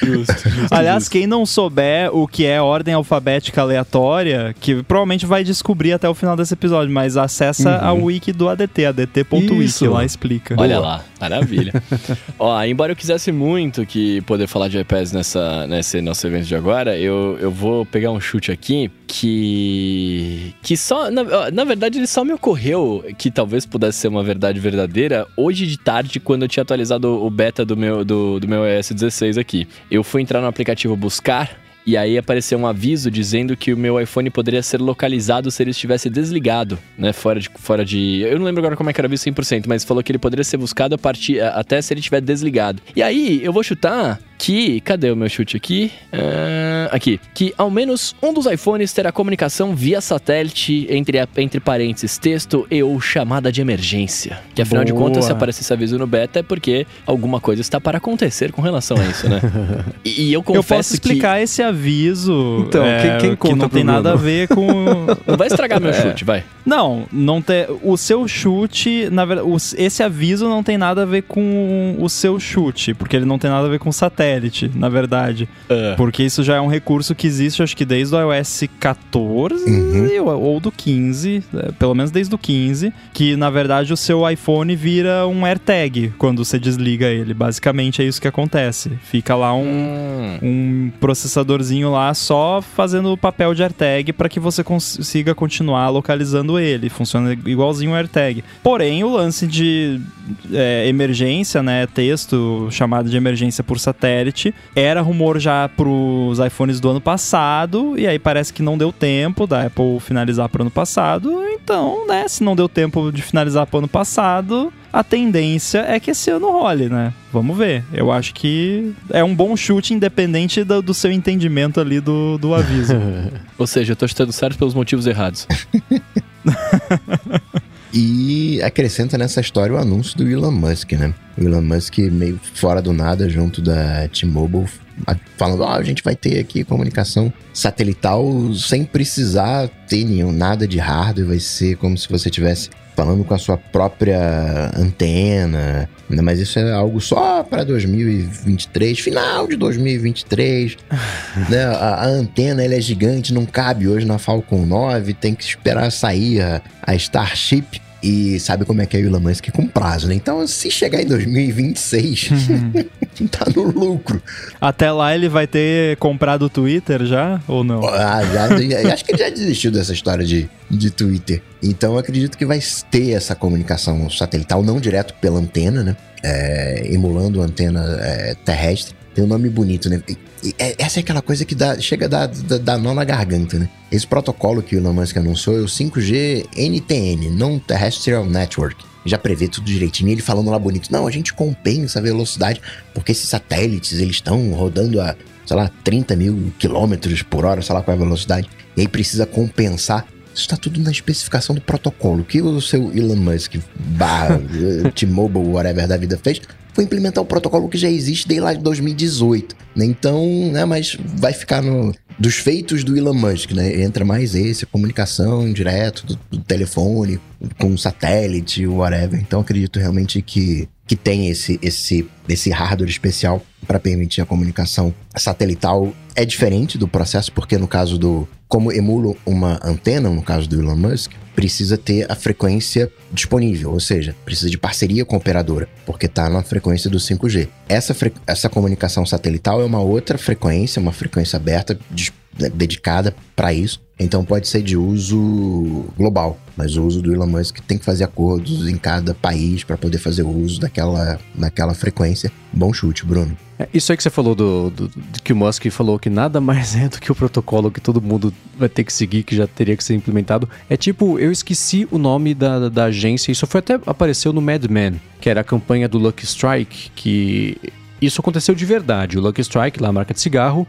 Aliás, quem não souber o que é ordem alfabética aleatória, que provavelmente vai descobrir até o final desse episódio, mas acessa a wiki do ADT, adt.wiki, lá explica. Olha lá, maravilha. Ó, embora eu quisesse muito que poder falar de iPads nessa, nesse nosso evento de agora, eu, eu vou pegar um chute aqui que. que só. Na, na verdade, ele só me ocorreu que talvez pudesse ser uma verdade verdadeira hoje de tarde, quando eu tinha atualizado o beta do meu, do, do meu iOS 16 aqui. Eu fui entrar no aplicativo Buscar. E aí apareceu um aviso dizendo que o meu iPhone poderia ser localizado se ele estivesse desligado, né? Fora de. Fora de eu não lembro agora como é que era o aviso 100%, mas falou que ele poderia ser buscado a partir, até se ele estiver desligado. E aí, eu vou chutar que. Cadê o meu chute aqui? Ah, aqui. Que ao menos um dos iPhones terá comunicação via satélite entre, a- entre parênteses, texto e ou chamada de emergência. Que afinal de Boa. contas, se aparecer esse aviso no beta, é porque alguma coisa está para acontecer com relação a isso, né? e, e eu confesso Eu posso que. explicar esse aviso. Então, é, quem- quem que conta não pro tem nada a ver com. Não vai estragar meu chute, vai. Não, não tem. O seu chute, na verdade, esse aviso não tem nada a ver com o seu chute, porque ele não tem nada a ver com satélite, na verdade. Ah. Porque isso já é um recurso que existe, acho que desde o iOS 14 Uhum. ou, ou do 15, é, pelo menos desde o 15, que na verdade o seu iPhone vira um AirTag quando você desliga ele. Basicamente é isso que acontece. Fica lá um Hum. um processadorzinho lá só fazendo o papel de AirTag para que você consiga continuar localizando ele. Funciona igualzinho o AirTag. Porém, o lance de é, emergência, né, texto chamado de emergência por satélite, era rumor já pros iPhones do ano passado e aí parece que não deu tempo da Apple finalizar pro ano passado. Então, né, se não deu tempo de finalizar pro ano passado, a tendência é que esse ano role, né? Vamos ver. Eu acho que é um bom chute, independente do, do seu entendimento ali do, do aviso. Ou seja, eu tô chutando certo pelos motivos errados. E acrescenta nessa história o anúncio do Elon Musk, né? O Elon Musk meio fora do nada, junto da T-Mobile, falando, ó, a gente vai ter aqui comunicação satelital sem precisar ter nenhum, nada de hardware, vai ser como se você tivesse falando com a sua própria antena, né? mas isso é algo só para 2023, final de 2023, né? A, a antena ela é gigante, não cabe hoje na Falcon 9, tem que esperar sair a, a Starship. E sabe como é que é o Elon Musk com prazo, né? Então, se chegar em 2026, tá no lucro. Até lá ele vai ter comprado o Twitter já? Ou não? Ah, já, já- acho que ele já desistiu dessa história de, de Twitter. Então, eu acredito que vai ter essa comunicação satelital, não direto pela antena, né? É, emulando a antena é, terrestre. Tem um nome bonito, né? E- é- essa é aquela coisa que dá, chega a dar, dar, dar nó na garganta, né? Esse protocolo que o Elon Musk anunciou é o 5G NTN, Non-Terrestrial Network. Já prevê tudo direitinho. Ele falando lá bonito, não, a gente compensa a velocidade, porque esses satélites, eles estão rodando a, sei lá, 30 mil quilômetros por hora, sei lá qual é a velocidade. E aí precisa compensar. Isso está tudo na especificação do protocolo. O que o seu Elon Musk, barra, T-Mobile, whatever da vida fez, foi implementar o protocolo que já existe desde lá de 2018. né? Então, né, mas vai ficar no, dos feitos do Elon Musk, né? Entra mais esse, a comunicação direto do, do telefone, com satélite, whatever. Então, acredito realmente que, que tem esse, esse, esse hardware especial para permitir a comunicação satelital é diferente do processo, porque no caso do. Como emula uma antena, no caso do Elon Musk, precisa ter a frequência disponível, ou seja, precisa de parceria com a operadora, porque está na frequência do 5G. Essa, essa comunicação satelital é uma outra frequência, uma frequência aberta, dedicada para isso. Então pode ser de uso global, mas o uso do Elon Musk tem que fazer acordos em cada país para poder fazer o uso daquela, daquela frequência. Bom chute, Bruno. É, isso aí que você falou do, do, do, que o Musk falou que nada mais é do que o protocolo que todo mundo vai ter que seguir, que já teria que ser implementado. É tipo, eu esqueci o nome da, da agência, isso foi até apareceu no Mad Men, que era a campanha do Lucky Strike, que isso aconteceu de verdade. O Lucky Strike, lá a marca de cigarro,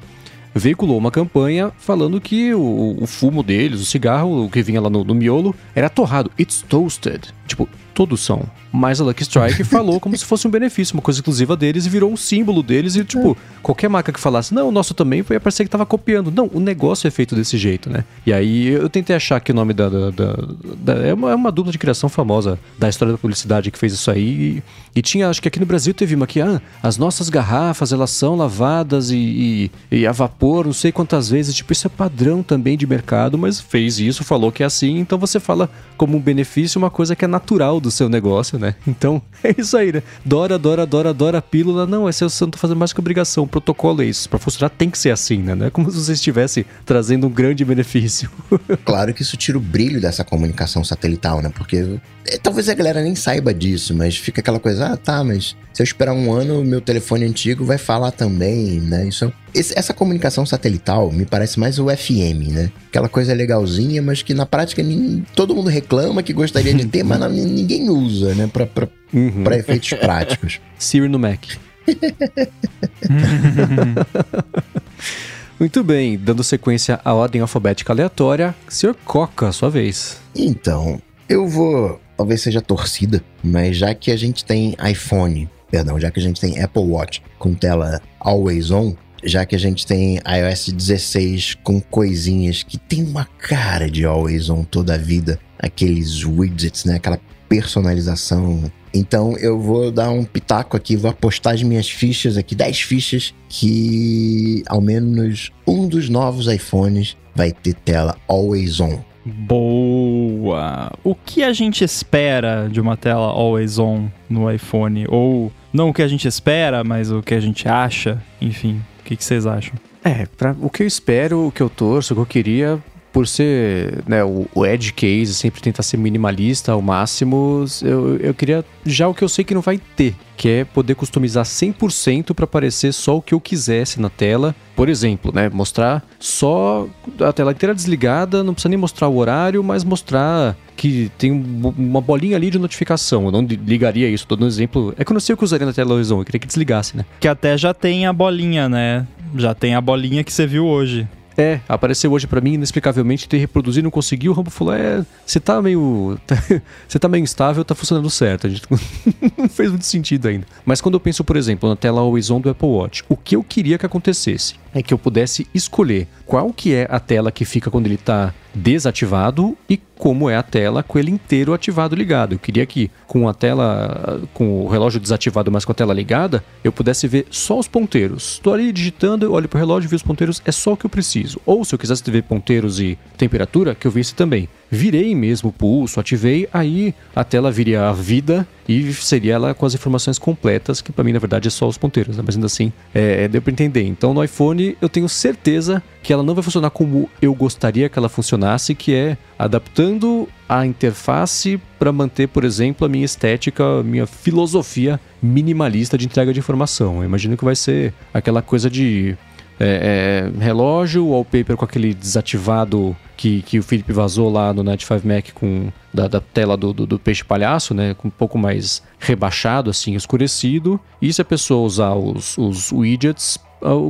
veiculou uma campanha falando que o, o fumo deles, o cigarro, o que vinha lá no, no miolo, era torrado. It's toasted. Tipo, todos são. Mas a Lucky Strike falou como se fosse um benefício, uma coisa exclusiva deles e virou um símbolo deles. E, tipo, qualquer marca que falasse, não, o nosso também, ia parecer que tava copiando. Não, o negócio é feito desse jeito, né? E aí eu tentei achar que o nome da. da, da, da é, uma, é uma dupla de criação famosa da história da publicidade que fez isso aí. E, e tinha, acho que aqui no Brasil teve uma que, ah, as nossas garrafas, elas são lavadas e, e, e a vapor, não sei quantas vezes. Tipo, isso é padrão também de mercado, mas fez isso, falou que é assim. Então você fala como um benefício uma coisa que é natural do seu negócio, né? Então, é isso aí, né? Dora, Dora, Dora, Dora, pílula. Não, esse você não tá fazendo mais que obrigação. O protocolo é isso. Pra funcionar tem que ser assim, né? Não é como se você estivesse trazendo um grande benefício. claro que isso tira o brilho dessa comunicação satelital, né? Porque é, talvez a galera nem saiba disso, mas fica aquela coisa, ah, tá, mas se eu esperar um ano, meu telefone antigo vai falar também, né? Isso, esse, essa comunicação satelital me parece mais o FM, né? Aquela coisa legalzinha, mas que na prática nem, todo mundo reclama que gostaria de ter, mas não, ninguém usa, né? Pra, pra, uhum. pra efeitos práticos. Siri no Mac. Muito bem, dando sequência à ordem alfabética aleatória, Sr. Coca, sua vez. Então, eu vou. Talvez seja torcida, mas já que a gente tem iPhone, perdão, já que a gente tem Apple Watch com tela always on, já que a gente tem iOS 16 com coisinhas que tem uma cara de always on toda a vida, aqueles widgets, né? Aquela personalização. Então eu vou dar um pitaco aqui, vou apostar as minhas fichas aqui, 10 fichas, que ao menos um dos novos iPhones vai ter tela always on. Boa! O que a gente espera de uma tela always on no iPhone? Ou não o que a gente espera, mas o que a gente acha? Enfim, o que, que vocês acham? É, pra, o que eu espero, o que eu torço, o que eu queria, por ser né, o, o edge case, sempre tentar ser minimalista ao máximo, eu, eu queria já o que eu sei que não vai ter, que é poder customizar 100% para aparecer só o que eu quisesse na tela. Por exemplo, né, mostrar só a tela inteira desligada, não precisa nem mostrar o horário, mas mostrar que tem uma bolinha ali de notificação. Eu não ligaria isso, tô dando um exemplo. É que eu não sei o que usaria na televisão, eu queria que desligasse, né? Que até já tem a bolinha, né? Já tem a bolinha que você viu hoje. É, apareceu hoje para mim inexplicavelmente ter reproduzido, não conseguiu. O Rambo falou: É, você tá meio. você tá meio instável, tá funcionando certo. A gente não fez muito sentido ainda. Mas quando eu penso, por exemplo, na tela Always On do Apple Watch, o que eu queria que acontecesse é que eu pudesse escolher qual que é a tela que fica quando ele está desativado e como é a tela com ele inteiro ativado ligado. Eu queria que com a tela, com o relógio desativado, mas com a tela ligada, eu pudesse ver só os ponteiros. Estou ali digitando, eu olho para o relógio, vi os ponteiros, é só o que eu preciso. Ou se eu quisesse ver ponteiros e temperatura, que eu visse também virei mesmo o pulso, ativei, aí a tela viria a vida e seria ela com as informações completas, que para mim na verdade é só os ponteiros, né? mas ainda assim é, é, deu para entender. Então no iPhone eu tenho certeza que ela não vai funcionar como eu gostaria que ela funcionasse, que é adaptando a interface para manter, por exemplo, a minha estética, a minha filosofia minimalista de entrega de informação. Eu imagino que vai ser aquela coisa de é, é, relógio, wallpaper com aquele desativado que, que o Felipe vazou lá no Night 5 Mac com da, da tela do, do, do, peixe palhaço, né? Com um pouco mais rebaixado, assim, escurecido. E se a pessoa usar os, os widgets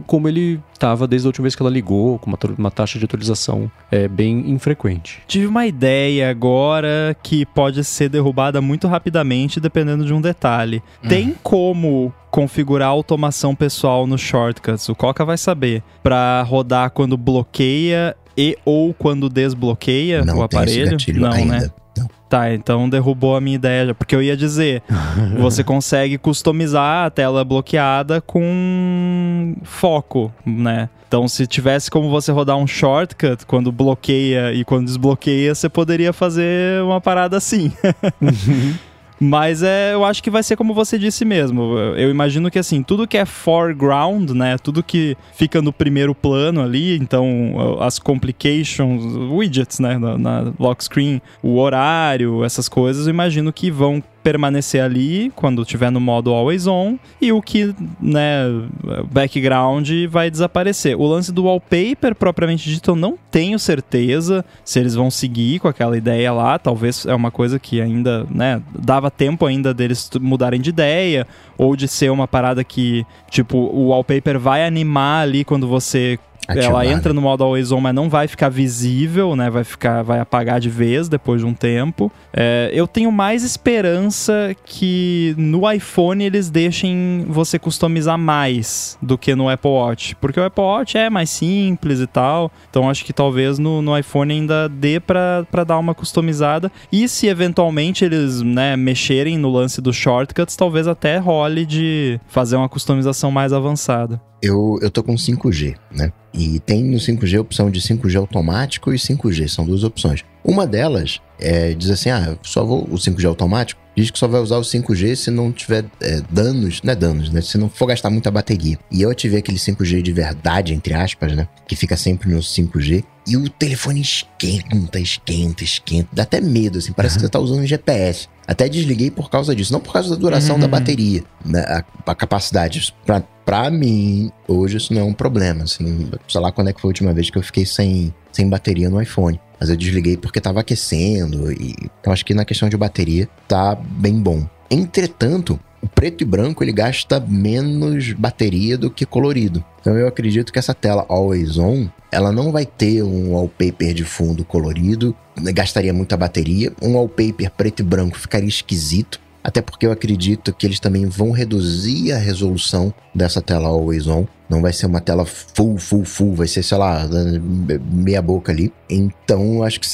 como ele estava desde a última vez que ela ligou, com uma, uma taxa de atualização é, bem infrequente. Tive uma ideia agora que pode ser derrubada muito rapidamente dependendo de um detalhe. Hum. Tem como configurar automação pessoal no shortcuts, o Coca vai saber, para rodar quando bloqueia e ou quando desbloqueia não o aparelho? Não, né? ainda. né? Tá, então derrubou a minha ideia, porque eu ia dizer, você consegue customizar a tela bloqueada com foco, né? Então, se tivesse como você rodar um shortcut quando bloqueia e quando desbloqueia, você poderia fazer uma parada assim. Mas é, eu acho que vai ser como você disse mesmo. Eu imagino que assim, tudo que é foreground, né? Tudo que fica no primeiro plano ali, então as complications, widgets, né? Na, na lock screen, o horário, essas coisas, eu imagino que vão permanecer ali quando tiver no modo always on e o que, né, background vai desaparecer. O lance do wallpaper propriamente dito eu não tenho certeza se eles vão seguir com aquela ideia lá, talvez é uma coisa que ainda, né, dava tempo ainda deles mudarem de ideia ou de ser uma parada que, tipo, o wallpaper vai animar ali quando você ela entra no modo always on, mas não vai ficar visível, né? Vai ficar, vai apagar de vez depois de um tempo. É, eu tenho mais esperança que no iPhone eles deixem você customizar mais do que no Apple Watch, porque o Apple Watch é mais simples e tal. Então acho que talvez no, no iPhone ainda dê para dar uma customizada. E se eventualmente eles, né, mexerem no lance dos shortcuts, talvez até role de fazer uma customização mais avançada. Eu, eu tô com 5G, né? E tem no 5G a opção de 5G automático e 5G, são duas opções. Uma delas é, diz assim: ah, só vou o 5G automático, diz que só vai usar o 5G se não tiver é, danos, não é danos, né? Se não for gastar muita bateria. E eu ativei aquele 5G de verdade, entre aspas, né? Que fica sempre no 5G. E o telefone esquenta, esquenta, esquenta. Dá até medo, assim. Parece uhum. que você tá usando um GPS. Até desliguei por causa disso. Não por causa da duração uhum. da bateria, né? a, a, capacidade. Pra, pra mim, hoje isso não é um problema. Assim, sei lá quando é que foi a última vez que eu fiquei sem, sem bateria no iPhone. Mas eu desliguei porque tava aquecendo. E, então acho que na questão de bateria tá bem bom. Entretanto, o preto e branco ele gasta menos bateria do que colorido. Então eu acredito que essa tela Always On, ela não vai ter um wallpaper de fundo colorido, gastaria muita bateria. Um wallpaper preto e branco ficaria esquisito. Até porque eu acredito que eles também vão reduzir a resolução dessa tela Always On. Não vai ser uma tela full, full, full. Vai ser, sei lá, meia boca ali. Então, acho que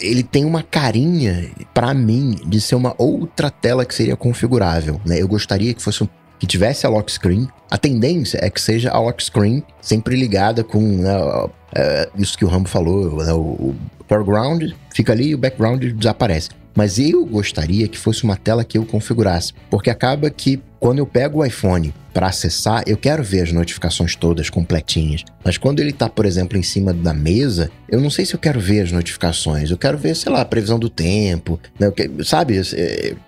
ele tem uma carinha, para mim, de ser uma outra tela que seria configurável. Né? Eu gostaria que fosse que tivesse a lock screen. A tendência é que seja a lock screen sempre ligada com né, uh, isso que o Rambo falou, né, o foreground fica ali e o background desaparece. Mas eu gostaria que fosse uma tela que eu configurasse, porque acaba que quando eu pego o iPhone para acessar, eu quero ver as notificações todas completinhas. Mas quando ele está, por exemplo, em cima da mesa, eu não sei se eu quero ver as notificações. Eu quero ver, sei lá, a previsão do tempo. Né? Sabe?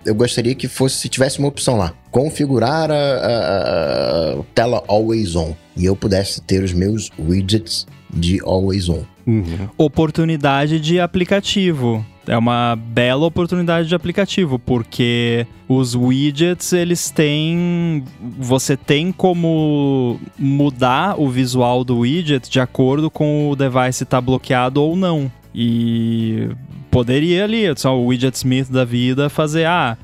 Eu gostaria que fosse, se tivesse uma opção lá, configurar a, a, a tela Always On e eu pudesse ter os meus widgets de Always On. Uhum. Oportunidade de aplicativo é uma bela oportunidade de aplicativo, porque os widgets, eles têm. Você tem como mudar o visual do widget de acordo com o device estar tá bloqueado ou não. E poderia ali, só o widget Smith da vida, fazer, ah,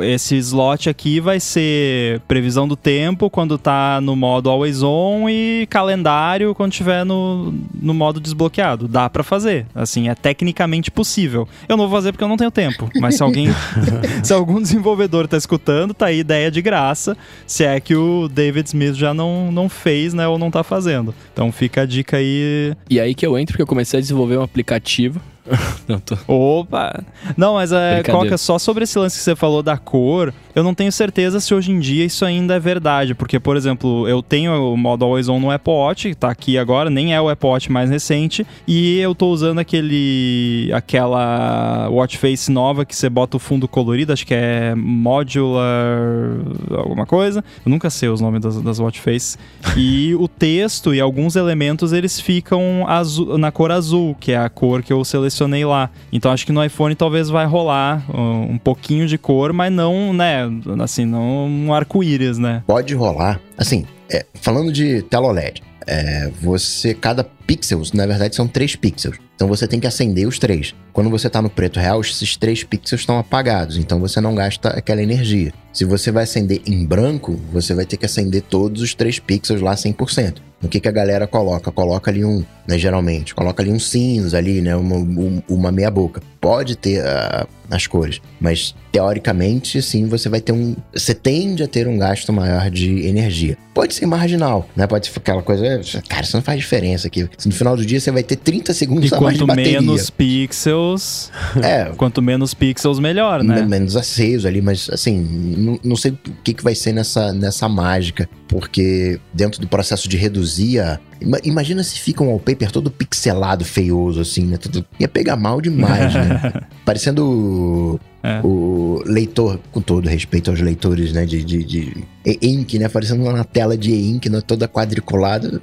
esse slot aqui vai ser previsão do tempo quando tá no modo always on e calendário quando tiver no, no modo desbloqueado. Dá para fazer. Assim, é tecnicamente possível. Eu não vou fazer porque eu não tenho tempo, mas se alguém se algum desenvolvedor tá escutando, tá aí ideia de graça, se é que o David Smith já não, não fez, né, ou não tá fazendo. Então fica a dica aí. E aí que eu entro porque eu comecei a desenvolver um aplicativo não, tô... Opa! Não, mas é, Coca, só sobre esse lance que você falou da cor, eu não tenho certeza se hoje em dia isso ainda é verdade. Porque, por exemplo, eu tenho o modo Always On no Apple Watch, que tá aqui agora, nem é o Apple Watch mais recente, e eu tô usando aquele. aquela watch face nova que você bota o fundo colorido, acho que é modular. alguma coisa. Eu nunca sei os nomes das, das watch face. E o texto e alguns elementos eles ficam azul, na cor azul, que é a cor que eu selecionei selecionei lá. Então acho que no iPhone talvez vai rolar um, um pouquinho de cor, mas não, né, assim, não um arco-íris, né? Pode rolar. Assim, é, falando de tela OLED, é, você, cada pixels, na verdade, são três pixels. Então você tem que acender os três. Quando você está no preto real, esses três pixels estão apagados, então você não gasta aquela energia. Se você vai acender em branco, você vai ter que acender todos os três pixels lá 100%. O que, que a galera coloca? Coloca ali um, né, geralmente, coloca ali um cinza ali, né, uma, uma meia boca. Pode ter uh, as cores, mas teoricamente, sim, você vai ter um, você tende a ter um gasto maior de energia. Pode ser marginal, né, pode ser aquela coisa, cara, isso não faz diferença aqui. No final do dia você vai ter 30 segundos e a mais de quanto bateria. menos pixels, É, quanto menos pixels melhor, né? men- menos aceso ali, mas assim, não, não sei o que, que vai ser nessa, nessa mágica, porque dentro do processo de reduzir a. ima- Imagina se fica um wallpaper todo pixelado, feioso, assim, né? Tudo, ia pegar mal demais, né? Parecendo o, É. o leitor, com todo respeito aos leitores, né? De, de, de e- ink, né? Parecendo uma tela de e-ink, né? toda quadriculada.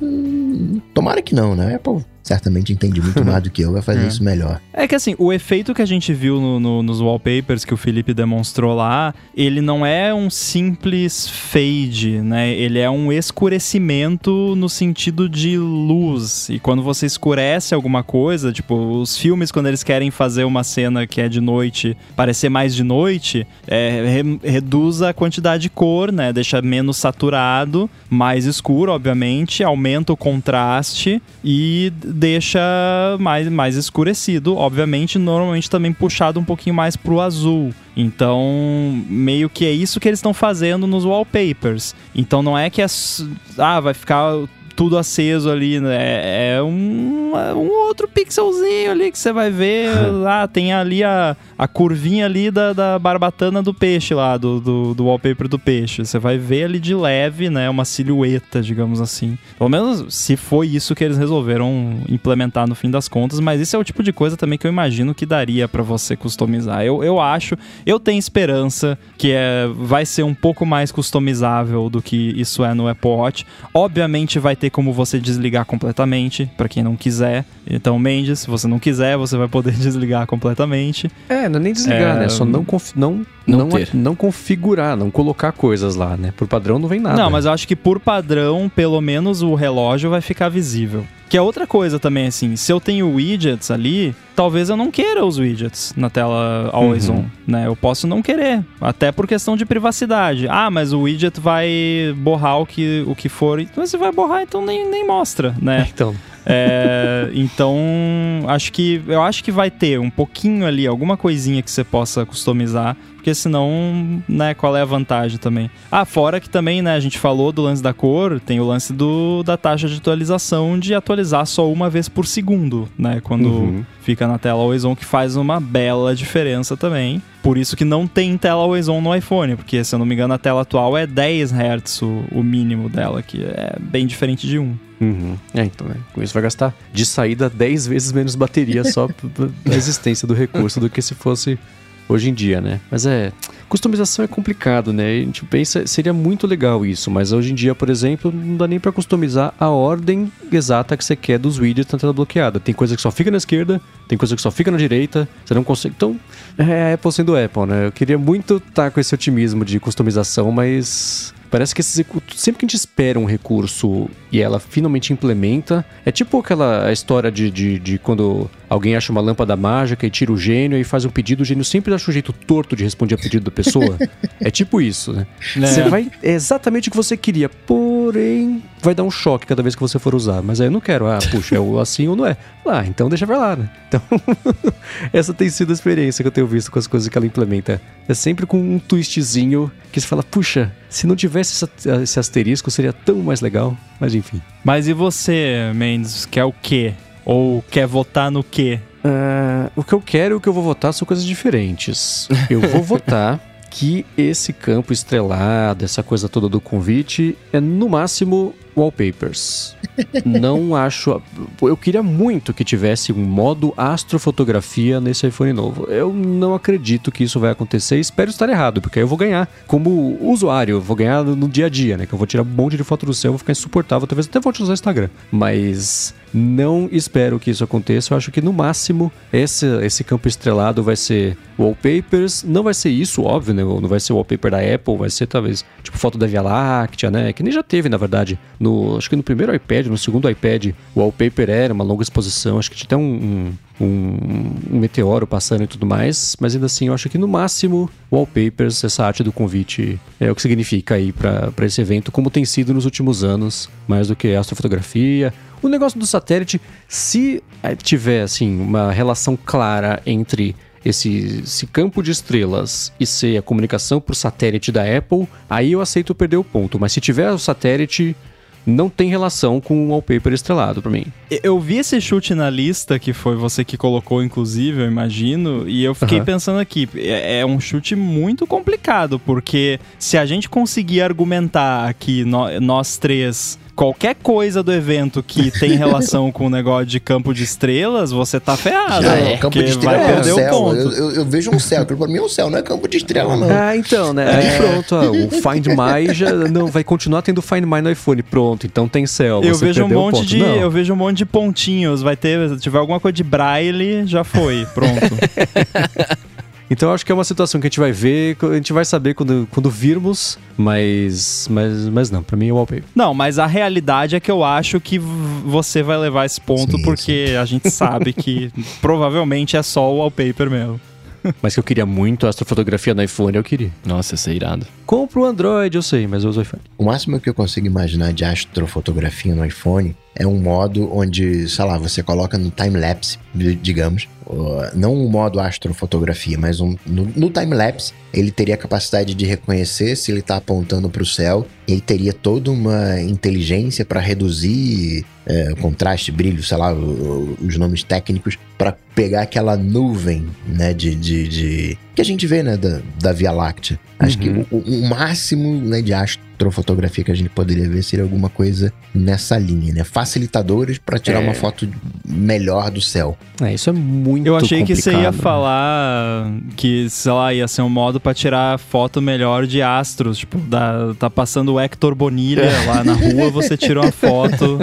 Tomara que não, né? Apple certamente entende muito mais do que eu, vai fazer É. isso melhor. É que assim, o efeito que a gente viu no- no- nos wallpapers que o Felipe demonstrou lá, ele não é um simples fade, né? Ele é um escurecimento no sentido de luz. E quando você escurece alguma coisa, tipo, os filmes, quando eles querem fazer uma cena que é de noite, parecer mais de noite, é, re- reduz a quantidade de cor, né? Deixa menos saturado, mais escuro, obviamente, aumenta o contraste e deixa mais, mais escurecido, obviamente, normalmente também puxado um pouquinho mais pro azul. Então, meio que é isso que eles estão fazendo nos wallpapers. Então não é que é, ah, vai ficar tudo aceso ali, né? É um, é um outro pixelzinho ali que você vai ver. lá tem ali a, a curvinha ali da, da barbatana do peixe lá, do, do, do wallpaper do peixe. Você vai ver ali de leve, né? Uma silhueta, digamos assim. Pelo menos se foi isso que eles resolveram implementar no fim das contas, mas esse é o tipo de coisa também que eu imagino que daria pra você customizar. Eu, eu acho, eu tenho esperança que é, vai ser um pouco mais customizável do que isso é no Apple Watch. Obviamente vai ter como você desligar completamente, pra quem não quiser. Então, Mendes, se você não quiser, você vai poder desligar completamente. É, não é nem desligar, É, né? Só não, confi- não, Não não, ter. não configurar, não colocar coisas lá, né? Por padrão não vem nada. Não, mas eu acho que por padrão, pelo menos o relógio vai ficar visível. Que é outra coisa também, assim, se eu tenho widgets ali, talvez eu não queira os widgets na tela Always Uhum. On, né? Eu posso não querer, até por questão de privacidade. Ah, mas o widget vai borrar o que, o que for, então se vai borrar, então nem, nem mostra, né? Então, É, então, acho que eu acho que vai ter um pouquinho ali, alguma coisinha que você possa customizar, porque senão, né, qual é a vantagem também? Ah, fora que também, né, a gente falou do lance da cor, tem o lance do da taxa de atualização de atualizar só uma vez por segundo, né, quando Uhum. fica na tela Always On, que faz uma bela diferença também. Por isso que não tem tela Always On no iPhone, porque se eu não me engano a tela atual é 10 Hz o, o mínimo dela, que é bem diferente de um. Uhum. É, então, né? Com isso vai gastar de saída 10 vezes menos bateria só da existência do recurso do que se fosse hoje em dia, né? Mas é. Customização é complicado, né? A gente pensa, seria muito legal isso, mas hoje em dia, por exemplo, não dá nem pra customizar a ordem exata que você quer dos widgets na tela bloqueada. Tem coisa que só fica na esquerda, tem coisa que só fica na direita, você não consegue. Então, é a Apple sendo Apple, né? Eu queria muito estar com esse otimismo de customização, mas Parece que esse execu- sempre que a gente espera um recurso e ela finalmente implementa, é tipo aquela história de, de, de quando alguém acha uma lâmpada mágica e tira o gênio e faz um pedido, o gênio sempre acha um jeito torto de responder a pedido da pessoa. é tipo isso, né? É. Você vai. É exatamente o que você queria, porém vai dar um choque cada vez que você for usar. Mas aí eu não quero, ah, puxa, é assim ou não é. Ah, então deixa pra lá, né? Então, essa tem sido a experiência que eu tenho visto com as coisas que ela implementa. É sempre com um twistzinho que você fala, puxa, se não tivesse esse asterisco seria tão mais legal. Mas enfim. Mas e você, Mendes, quer o quê? Ou quer votar no quê? Ah, o que eu quero e o que eu vou votar são coisas diferentes. Eu vou votar que esse campo estrelado, essa coisa toda do convite, é no máximo wallpapers. Não acho. Eu queria muito que tivesse um modo astrofotografia nesse iPhone novo. Eu não acredito que isso vai acontecer espero estar errado, porque aí eu vou ganhar como usuário, eu vou ganhar no dia a dia, né? Que eu vou tirar um monte de foto do céu, vou ficar insuportável, talvez até volte usar o Instagram. Mas Não espero que isso aconteça. Eu acho que no máximo esse, esse campo estrelado vai ser wallpapers. Não vai ser isso, óbvio, né? Não vai ser wallpaper da Apple, vai ser talvez tipo foto da Via Láctea, né? Que nem já teve, na verdade. No, acho que no primeiro iPad, no segundo iPad, o wallpaper era uma longa exposição. Acho que tinha até um, um, um, um meteoro passando e tudo mais. Mas ainda assim, eu acho que no máximo wallpapers, essa arte do convite, é o que significa aí para esse evento, como tem sido nos últimos anos, mais do que astrofotografia. O negócio do satélite, se eh, tiver assim uma relação clara entre esse, esse, campo de estrelas e ser a comunicação por satélite da Apple, aí eu aceito perder o ponto. Mas se tiver o satélite, não tem relação com o wallpaper estrelado para mim. Eu vi esse chute na lista, que foi você que colocou, inclusive, eu imagino, e eu fiquei uhum. pensando aqui, é, é, um chute muito complicado, porque se a gente conseguir argumentar que nós três qualquer coisa do evento que tem relação com o negócio de campo de estrelas, você tá ferrado. Já é, campo de estrela vai perder é o ponto. Eu, eu, eu, vejo um céu, que pra mim é um céu, não é campo de estrela, não. Ah, então, né? Aí é. pronto, ó, o Find My já não vai continuar tendo Find My no iPhone. Pronto, então tem céu. Eu vejo um monte de. Não. Eu vejo um monte de pontinhos. Vai ter. Se tiver alguma coisa de braille, já foi. Pronto. Então eu acho que é uma situação que a gente vai ver, a gente vai saber quando, quando virmos, mas, mas, mas não, para mim é o wallpaper. Não, mas a realidade é que eu acho que você vai levar esse ponto sim, porque sim. a gente sabe que provavelmente é só o wallpaper mesmo. Mas que eu queria muito astrofotografia no iPhone, eu queria. Nossa, isso é irado. Compro o Android, eu sei, mas eu uso o iPhone. O máximo que eu consigo imaginar de astrofotografia no iPhone é um modo onde, sei lá, você coloca no time-lapse, digamos, não um modo astrofotografia, mas um, no, no time-lapse, ele teria a capacidade de reconhecer se ele está apontando para o céu, ele teria toda uma inteligência para reduzir é, contraste, brilho, sei lá, os nomes técnicos, para pegar aquela nuvem, né, de, de, de, que a gente vê, né, da, da Via Láctea. Acho uhum. que o, o, máximo, né, de astrofotografia que a gente poderia ver seria alguma coisa nessa linha, né, facilitadores para tirar é. uma foto melhor do céu. É, isso é muito Eu achei complicado. que você ia falar que, sei lá, ia ser um modo para tirar foto melhor de astros, tipo, da, tá passando o Hector Bonilha é. lá na rua, você tira uma foto.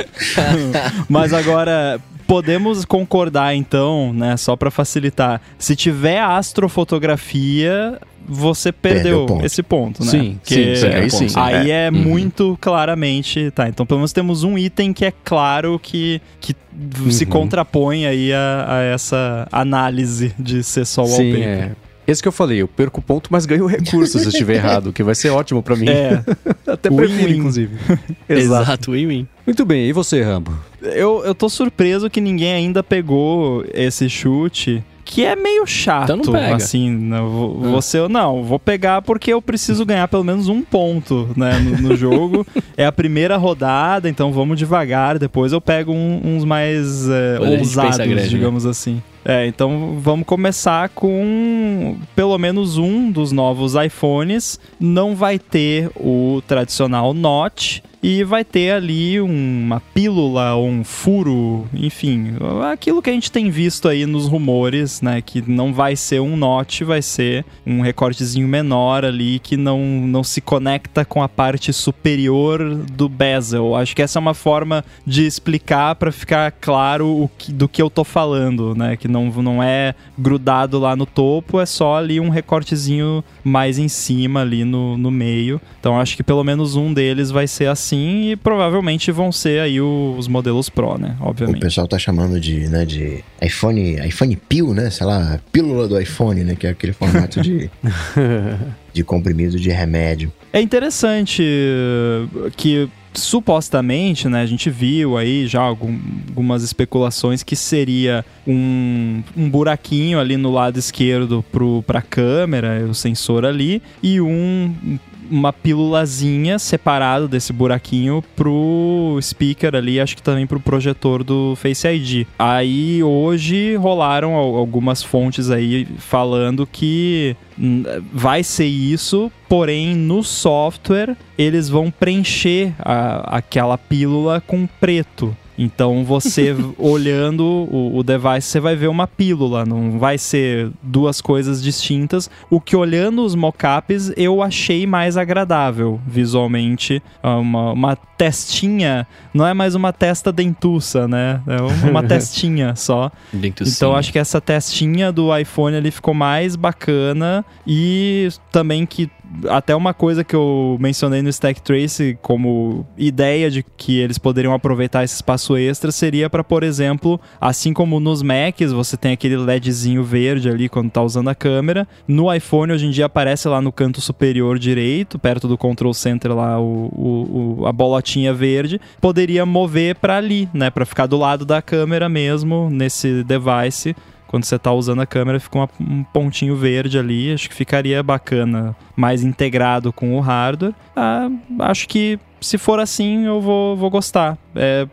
Mas agora, podemos concordar então, né, só para facilitar. Se tiver astrofotografia, você perdeu ponto. esse ponto, né? Sim, sim, sim, aí sim. Aí é, é uhum. muito claramente, tá, então pelo menos temos um item que é claro que, que uhum. se contrapõe aí a, a, essa análise de ser só o wallpaper. Sim, é. Esse que eu falei, eu perco ponto, mas ganho recurso se eu estiver errado, que vai ser ótimo para mim. É. Até prefiro, inclusive. Exato, win-win. Muito bem, e você, Rambo? Eu, eu tô surpreso que ninguém ainda pegou esse chute que é meio chato, então assim, né? ah. você eu não, vou pegar porque eu preciso ganhar pelo menos um ponto, né, no, no jogo. é a primeira rodada, então vamos devagar, depois eu pego um, uns mais é, ousados, grande, digamos né? assim. É, então vamos começar com pelo menos um dos novos iPhones. Não vai ter o tradicional Notch e vai ter ali uma pílula ou um furo, enfim, aquilo que a gente tem visto aí nos rumores, né, que não vai ser um notch, vai ser um recortezinho menor ali que não, não se conecta com a parte superior do bezel. Acho que essa é uma forma de explicar para ficar claro o que, do que eu tô falando, né, que não, não é grudado lá no topo, é só ali um recortezinho mais em cima ali no, no meio. Então acho que pelo menos um deles vai ser assim e provavelmente vão ser aí os modelos Pro, né? Obviamente. O pessoal tá chamando de, né, de iPhone, iPhone Pill, né? Sei lá, pílula do iPhone, né? Que é aquele formato de de comprimido de remédio. É interessante que supostamente, né, a gente viu aí já algum, algumas especulações que seria um, um buraquinho ali no lado esquerdo para a câmera, o sensor ali, e um uma pílulazinha separado desse buraquinho pro speaker ali, acho que também pro projetor do Face ID. Aí hoje rolaram algumas fontes aí falando que vai ser isso, porém no software eles vão preencher a, aquela pílula com preto. Então você olhando o, o device, você vai ver uma pílula, não vai ser duas coisas distintas. O que olhando os mockups eu achei mais agradável visualmente. Uma, uma testinha, não é mais uma testa dentuça, né? É uma testinha só. Então acho que essa testinha do iPhone ali ficou mais bacana e também que até uma coisa que eu mencionei no Stack Trace como ideia de que eles poderiam aproveitar esse espaço extra seria para, por exemplo, assim como nos Macs você tem aquele LEDzinho verde ali quando tá usando a câmera, no iPhone hoje em dia aparece lá no canto superior direito, perto do Control Center lá o, o, o a bolotinha verde, poderia mover para ali, né, para ficar do lado da câmera mesmo nesse device quando você está usando a câmera, fica uma, um pontinho verde ali. Acho que ficaria bacana, mais integrado com o hardware. Ah, acho que se for assim, eu vou, vou gostar. É,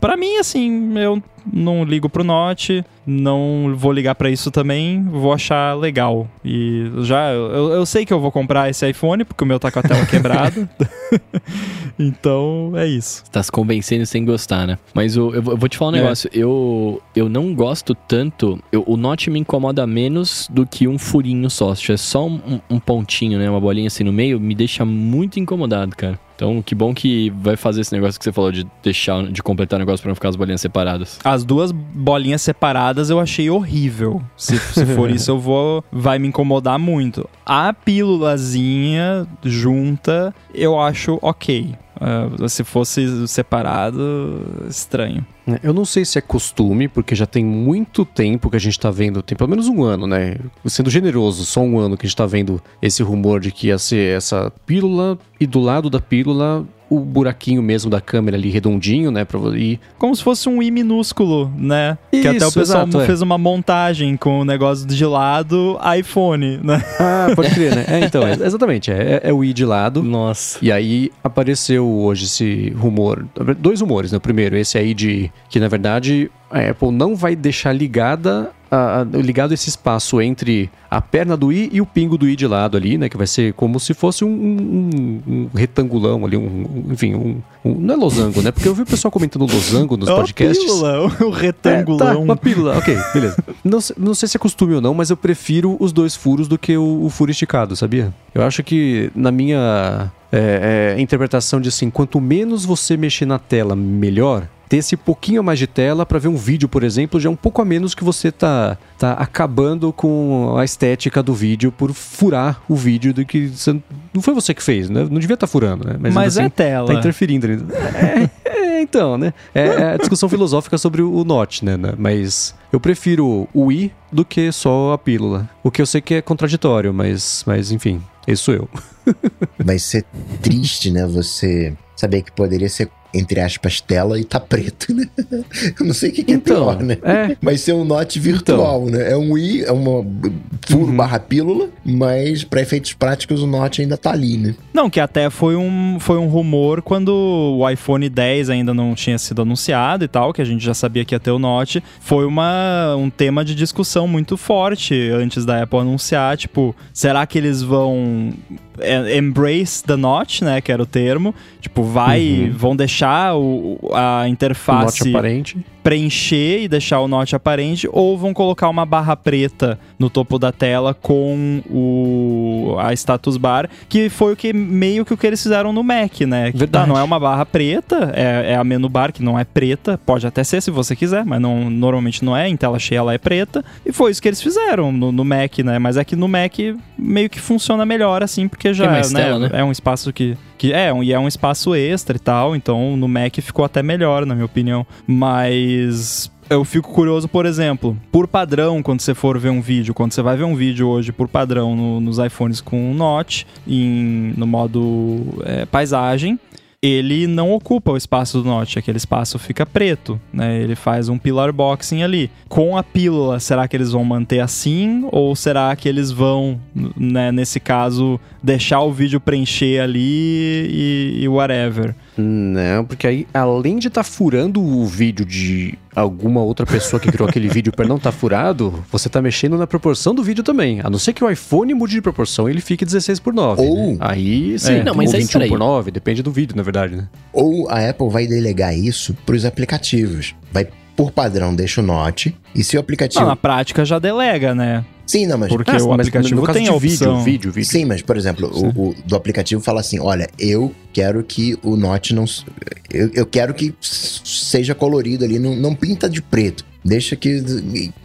para mim, assim, eu não ligo pro Note, não vou ligar para isso também, vou achar legal. E já, eu, eu sei que eu vou comprar esse iPhone, porque o meu tá com a tela quebrada. então, é isso. Tá se convencendo sem gostar, né? Mas o, eu, eu vou te falar um negócio. É. Eu, eu não gosto tanto. Eu, o Note me incomoda menos do que um furinho só. Se é só um, um pontinho, né? Uma bolinha assim no meio, me deixa muito incomodado, cara. Então, que bom que vai fazer esse negócio que você falou de deixar, de completar o negócio pra não ficar as bolinhas separadas. As duas bolinhas separadas eu achei horrível. Se, se for isso, eu vou. Vai me incomodar muito. A pílulazinha junta, eu acho ok. Uh, se fosse separado, estranho. É, eu não sei se é costume, porque já tem muito tempo que a gente tá vendo, tem pelo menos um ano, né? Sendo generoso, só um ano que a gente tá vendo esse rumor de que ia ser essa pílula e do lado da pílula o buraquinho mesmo da câmera ali redondinho, né? Pra ir. Como se fosse um i minúsculo, né? Isso, que até o pessoal exato, é. fez é. uma montagem com o negócio de lado iPhone, né? Ah, pode crer, né? É, então, é, exatamente. É, é, o i de lado. Nossa. E aí apareceu hoje esse rumor. Dois rumores, né? O primeiro, esse aí de que na verdade a Apple não vai deixar ligada a, a, ligado esse espaço entre a perna do i e o pingo do i de lado ali, né? Que vai ser como se fosse um, um, um retangulão ali, um, enfim, um, Não é losango, né? Porque eu vi o pessoal comentando losango nos é podcasts. Pílula, um retangulão. É, tá, uma pílula, ok, beleza. não, não sei se é costume ou não, mas eu prefiro os dois furos do que o, o furo esticado, sabia? Eu acho que na minha é, é, interpretação de assim, quanto menos você mexer na tela, melhor ter esse pouquinho mais de tela para ver um vídeo, por exemplo, já é um pouco a menos que você tá, tá acabando com a estética do vídeo por furar o vídeo do que você, não foi você que fez, né? Não devia estar tá furando, né? Mas, Mas assim, é tela. Tá interferindo. É, é, então, né? É, é, a discussão filosófica sobre o Note, né? Mas eu prefiro o i do que só a pílula. O que eu sei que é contraditório, mas, mas enfim, esse sou eu. Vai ser triste, né? Você saber que poderia ser entre aspas, tela e tá preto, né? Eu não sei o que, que então, é pior, né? É. Mas ser um note virtual, então. né? É um i, é uma furo uhum. barra pílula, mas para efeitos práticos o note ainda tá ali, né? Não, que até foi um, foi um rumor quando o iPhone 10 ainda não tinha sido anunciado e tal, que a gente já sabia que ia ter o note. Foi uma, um tema de discussão muito forte antes da Apple anunciar, tipo, será que eles vão é, embrace the notch, né, que era o termo, tipo, vai, uhum. vão deixar o, a interface preencher e deixar o note aparente, ou vão colocar uma barra preta no topo da tela com o a status bar, que foi o que meio que o que eles fizeram no Mac, né? Que tá, não é uma barra preta, é, é a menu bar que não é preta, pode até ser se você quiser, mas não, normalmente não é, em tela cheia ela é preta, e foi isso que eles fizeram no, no Mac, né? Mas é que no Mac meio que funciona melhor assim, porque já é, né, tela, né? é um espaço que que é, um, e é um espaço extra e tal, então no Mac ficou até melhor, na minha opinião. Mas eu fico curioso, por exemplo, por padrão, quando você for ver um vídeo, quando você vai ver um vídeo hoje por padrão no, nos iPhones com Note, em, no modo é, paisagem, ele não ocupa o espaço do Note, aquele espaço fica preto, né? Ele faz um pillar boxing ali. Com a pílula, será que eles vão manter assim ou será que eles vão, né, nesse caso, deixar o vídeo preencher ali e, e whatever? Não, porque aí, além de estar tá furando o vídeo de alguma outra pessoa que criou aquele vídeo para não estar tá furado, você tá mexendo na proporção do vídeo também. A não ser que o iPhone mude de proporção e ele fique 16 por 9. Ou- né? Aí sim, É, não, mas ou aí, 21 peraí. por 9, depende do vídeo, na verdade, né? Ou a Apple vai delegar isso para os aplicativos. Vai, por padrão, deixa o Note. E se o aplicativo. Não, na prática já delega, né? Sim, não, mas. Porque Ah, o mas aplicativo no caso tem de a opção. vídeo, vídeo, vídeo. Sim, mas, por exemplo, o, o do aplicativo fala assim: olha, eu quero que o Note não. Eu, eu quero que seja colorido ali, não, não pinta de preto. Deixa que.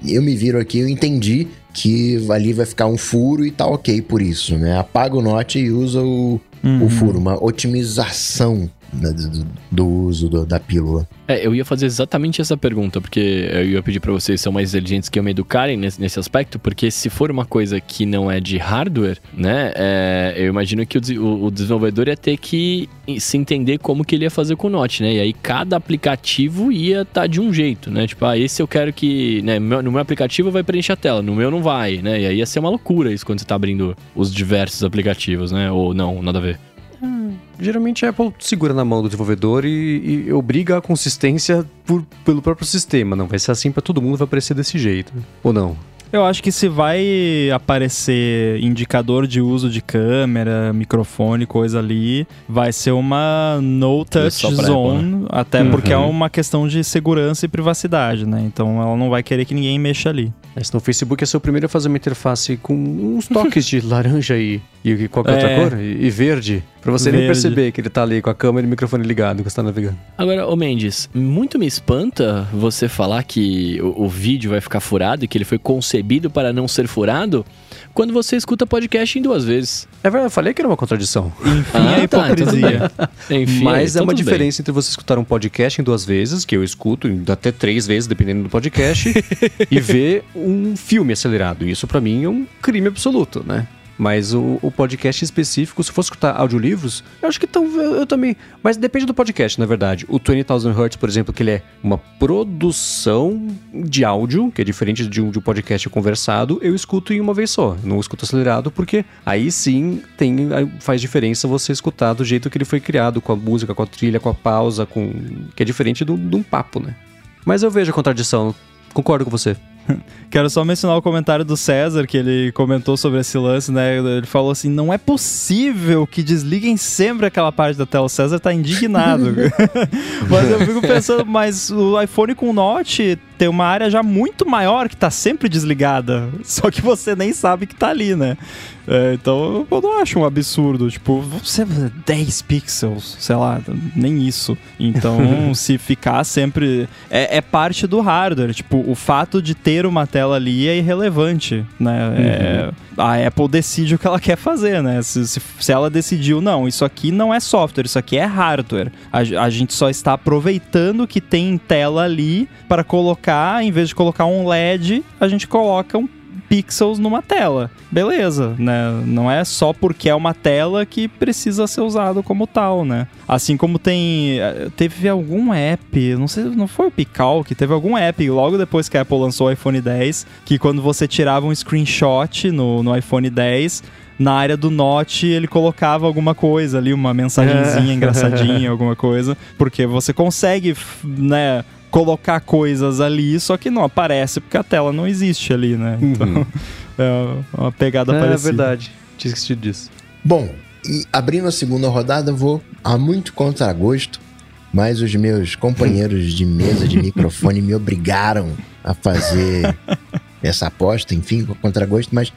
Eu me viro aqui, eu entendi que ali vai ficar um furo e tá ok por isso, né? Apaga o Note e usa o, Uhum. o furo, uma otimização do, do uso do- da pílula. É, eu ia fazer exatamente essa pergunta, porque eu ia pedir pra vocês são mais inteligentes que eu me educarem nesse, nesse aspecto, porque se for uma coisa que não é de hardware, né, é, eu imagino que o, o- desenvolvedor ia ter que se entender como que ele ia fazer com o Note, né, e aí cada aplicativo ia estar de um jeito, né, tipo, ah, esse eu quero que, né, no meu aplicativo vai preencher a tela, no meu não vai, né, e aí ia ser uma loucura isso quando você tá abrindo os diversos aplicativos, né, ou não, nada a ver. Geralmente a Apple segura na mão do desenvolvedor e, e obriga a consistência por- pelo próprio sistema. Não vai ser assim pra todo mundo, vai aparecer desse jeito. Ou não? Eu acho que se vai aparecer indicador de uso de câmera, microfone, coisa ali, vai ser uma no touch zone, até Uhum. porque é uma questão de segurança e privacidade, né? Então ela não vai querer que ninguém mexa ali. Mas no Facebook é ser o primeiro a fazer uma interface com uns toques de laranja e, e qualquer outra É. cor, e, e verde, pra você nem Verde. perceber que ele tá ali com a câmera e o microfone ligado quando você tá navegando. Agora, ô Mendes, muito me espanta você falar que o, o vídeo vai ficar furado e que ele foi concebido para não ser furado quando você escuta podcast em duas vezes. É verdade, eu falei que era uma contradição. Enfim, Ah, a tá, então tudo hipocrisia. Enfim, Mas é então uma tudo bem. diferença entre você escutar um podcast em duas vezes, que eu escuto até três vezes, dependendo do podcast, e ver um filme acelerado. Isso pra mim é um crime absoluto, né? Mas o, o podcast específico, se for escutar audiolivros, eu acho que tão, eu, eu também. Mas depende do podcast, na verdade. O 20,000 Hertz, por exemplo, que ele é uma produção de áudio, que é diferente de um, de um podcast conversado, eu escuto em uma vez só. Não escuto acelerado, porque aí sim tem, faz diferença você escutar do jeito que ele foi criado, com a música, com a trilha, com a pausa, com que é diferente de um papo, né? Mas eu vejo a contradição. Concordo com você. Quero só mencionar o comentário do César, que ele comentou sobre esse lance, né? Ele falou assim: não é possível que desliguem sempre aquela parte da tela. O César tá indignado. mas eu fico pensando, mas o iPhone com Note tem uma área já muito maior que tá sempre desligada. Só que você nem sabe que tá ali, né? É, então eu não acho um absurdo. Tipo, você 10 pixels, sei lá, nem isso. Então, se ficar sempre. É, é parte do hardware. Tipo, o fato de ter uma tela ali é irrelevante, né? É, a Apple decide o que ela quer fazer, né? Se, se, se ela decidiu, não, isso aqui não é software, isso aqui é hardware. A, a gente só está aproveitando que tem tela ali para colocar, em vez de colocar um LED, a gente coloca um pixels numa tela. Beleza, né? Não é só porque é uma tela que precisa ser usado como tal, né? Assim como tem. eh, Teve algum app, não sei, não foi o Pical, que teve algum app logo depois que a Apple lançou o iPhone 10, que quando você tirava um screenshot no, no iPhone 10, na área do Note ele colocava alguma coisa ali, uma mensagenzinha engraçadinha, alguma coisa, porque você consegue, né? Colocar coisas ali, só que não aparece porque a tela não existe ali, né? Então, é uma pegada é parecida. verdade. Tinha esquecido disso. Bom, e abrindo a segunda rodada, eu vou a muito contragosto, mas os meus companheiros de mesa de microfone me obrigaram a fazer essa aposta, enfim, com contragosto, mas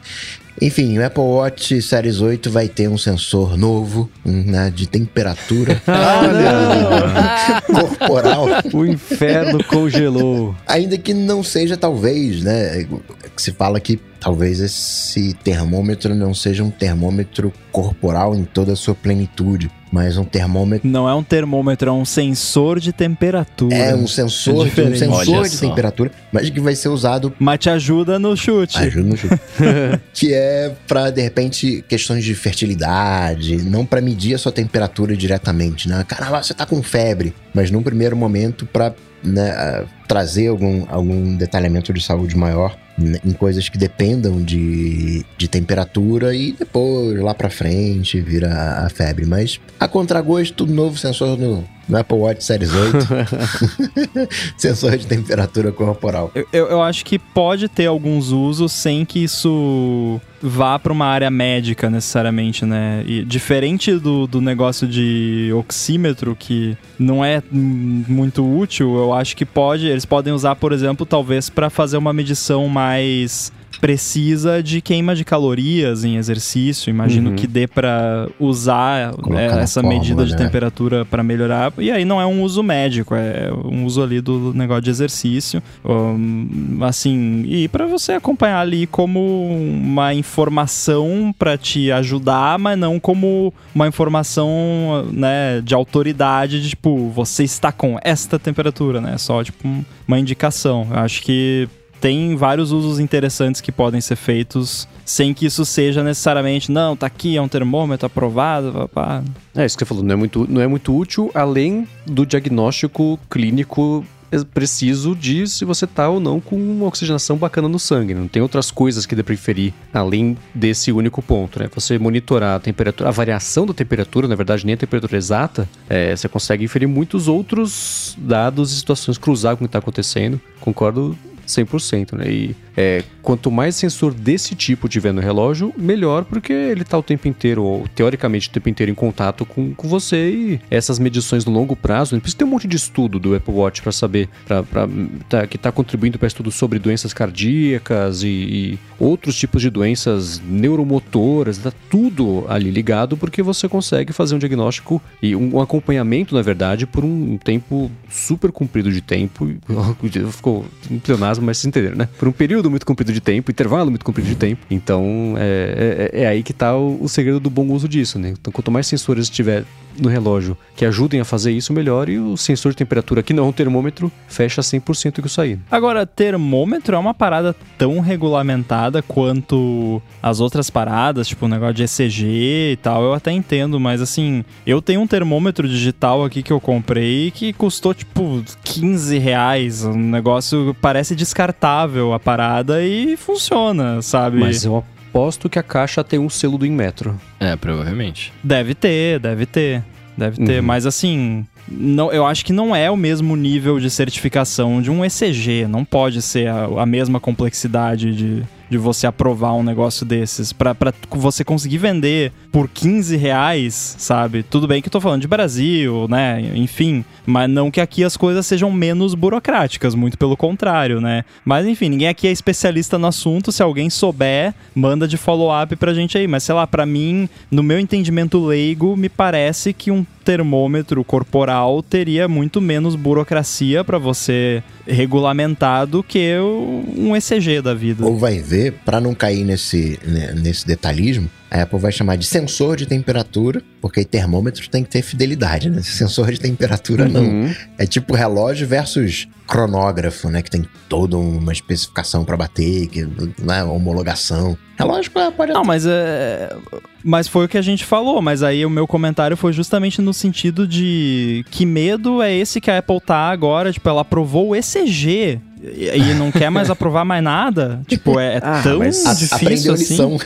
enfim, o Apple Watch Series 8 vai ter um sensor novo, um, né, de temperatura. Corporal, O inferno congelou. ainda que não seja talvez, né, que se fala que talvez esse termômetro não seja um termômetro corporal em toda a sua plenitude, mas um termômetro Não é um termômetro, é um sensor de temperatura. é um sensor, É um sensor Olha de só. temperatura, mas que vai ser usado Mas te ajuda no chute. Ajuda no chute. que é pra, de repente, questões de fertilidade, não pra medir a sua temperatura diretamente, né? Caramba, você tá com febre, mas num primeiro momento pra né, trazer algum, algum detalhamento de saúde maior n- em coisas que dependam de, de temperatura e depois, lá pra frente, vira a febre. Mas a contragosto, tudo novo, sensor no, no Apple Watch Series 8. sensor de temperatura corporal. Eu, eu, eu acho que pode ter alguns usos sem que isso vá para uma área médica necessariamente, né? E diferente do, do negócio de oxímetro, que não é muito útil, eu acho que pode. Eles podem usar, por exemplo, talvez para fazer uma medição mais precisa de queima de calorias em exercício. Imagino Uhum. que dê para usar é, essa fórmula, medida de né? temperatura para melhorar. E aí não é um uso médico, é um uso ali do negócio de exercício. Hum, assim, e para você acompanhar ali como uma informação para te ajudar, mas não como uma informação, né, de autoridade, de tipo, você está com esta temperatura, né? Só tipo um- uma indicação. Eu acho que tem vários usos interessantes que podem ser feitos sem que isso seja necessariamente, não, tá aqui, é um termômetro aprovado, papá. É isso que você falou, não é muito, não é muito útil além do diagnóstico clínico ex- preciso de se você tá ou não com uma oxigenação bacana no sangue. Não tem outras coisas que dê pra inferir além desse único ponto, né? Você monitorar a temperatura, a variação da temperatura, na verdade nem a temperatura exata, é, você consegue inferir muitos outros dados e situações, cruzar com o que tá acontecendo. Concordo 100%, né? E é, quanto mais sensor desse tipo tiver no relógio, melhor, porque ele tá o tempo inteiro, ou teoricamente o tempo inteiro em contato com, com você e essas medições no longo prazo, precisa ter um monte de estudo do Apple Watch para saber, pra, pra, tá, que tá contribuindo para estudos sobre doenças cardíacas e, e outros tipos de doenças neuromotoras, tá tudo ali ligado, porque você consegue fazer um diagnóstico e um, um acompanhamento, na verdade, por um tempo super comprido de tempo. Ficou um pleonasmo, mas vocês entenderam, né? Por um período muito comprido de tempo, intervalo muito comprido de tempo. Então, é, é, é aí que tá o, o segredo do bom uso disso, né? Então, quanto mais sensores tiver no relógio que ajudem a fazer isso, melhor. E o sensor de temperatura, que não é um termômetro, fecha 100% que aí. Agora, termômetro é uma parada tão regulamentada quanto as outras paradas, tipo o negócio de ECG e tal, eu até entendo, mas assim, eu tenho um termômetro digital aqui que eu comprei que custou tipo 15 reais. Um negócio parece descartável a parada e funciona, sabe? Mas eu aposto que a caixa tem um selo do Inmetro. É, provavelmente. Deve ter, deve ter. Deve ter, Uhum. mas assim, não, eu acho que não é o mesmo nível de certificação de um ECG. Não pode ser a, a mesma complexidade de, de você aprovar um negócio desses. Pra você conseguir vender por 15 reais, sabe? Tudo bem que eu tô falando de Brasil, né? Enfim, mas não que aqui as coisas sejam menos burocráticas, muito pelo contrário, né? Mas enfim, ninguém aqui é especialista no assunto. Se alguém souber, manda de follow-up pra gente aí. Mas sei lá, pra mim, no meu entendimento leigo, me parece que um termômetro corporal teria muito menos burocracia pra você regulamentar do que um ECG da vida. Ou vai ver, para não cair nesse, né, nesse detalhismo, a Apple vai chamar de sensor de temperatura, porque termômetro tem que ter fidelidade, né? Sensor de temperatura não. Uhum. É tipo relógio versus cronógrafo, né? Que tem toda uma especificação para bater, que, né? homologação. Relógio pode- pode Não, mas é. Mas foi o que a gente falou, mas aí o meu comentário foi justamente no sentido de que medo é esse que a Apple tá agora, tipo, ela aprovou o ECG e, e não quer mais aprovar mais nada. Tipo, é, é Ah, tão difícil assim. lição.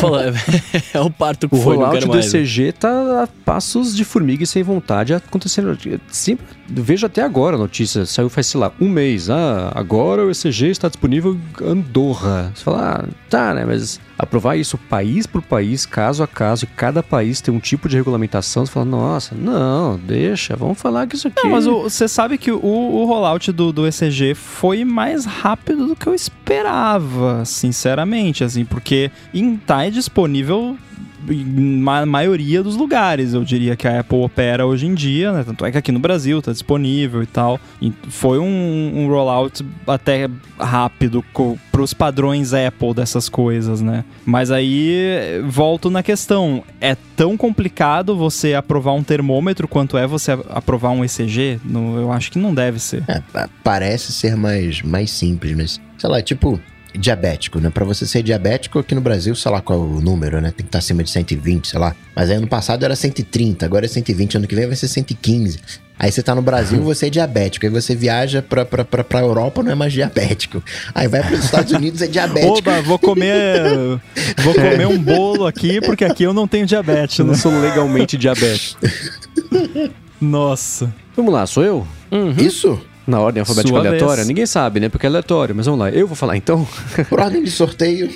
Fala, é o parto que O foi, não rollout quero do. ECG tá a passos de formiga e sem vontade acontecendo. Sempre, vejo até agora a notícia, saiu faz, sei lá, um mês. Ah, agora o ECG está disponível em Andorra. Você fala, ah, tá, né? Mas aprovar isso país por país, caso a caso, e cada país tem um tipo de regulamentação, você fala, nossa, não, deixa, vamos falar que isso aqui. Não, mas você sabe que o, o rollout do, do ECG foi mais rápido do que eu esperava, sinceramente, assim, porque em, tá disponível ma maioria dos lugares, eu diria que a Apple opera hoje em dia, né? Tanto é que aqui no Brasil tá disponível e tal. E foi um, um rollout até rápido co- pros padrões Apple dessas coisas, né? Mas aí volto na questão, é tão complicado você aprovar um termômetro quanto é você aprovar um ECG? No- eu acho que não deve ser. É, pa- parece ser mais, mais simples, mas sei lá, tipo diabético, né? Pra você ser diabético aqui no Brasil, sei lá qual é o número, né? Tem que estar acima de 120, sei lá. Mas aí ano passado era 130, agora é 120, ano que vem vai ser 115. Aí você tá no Brasil, você é diabético. Aí você viaja pra, pra, pra, pra Europa, não é mais diabético. Aí vai pros Estados Unidos, é diabético. Oba, vou comer. Vou comer um bolo aqui, porque aqui eu não tenho diabetes, Eu não sou legalmente diabético. Nossa. Vamos lá, sou eu? Isso? Na ordem alfabética Sua aleatória? vez. Ninguém sabe, né? Porque é aleatório, mas vamos lá. Eu vou falar então. Por ordem de sorteio.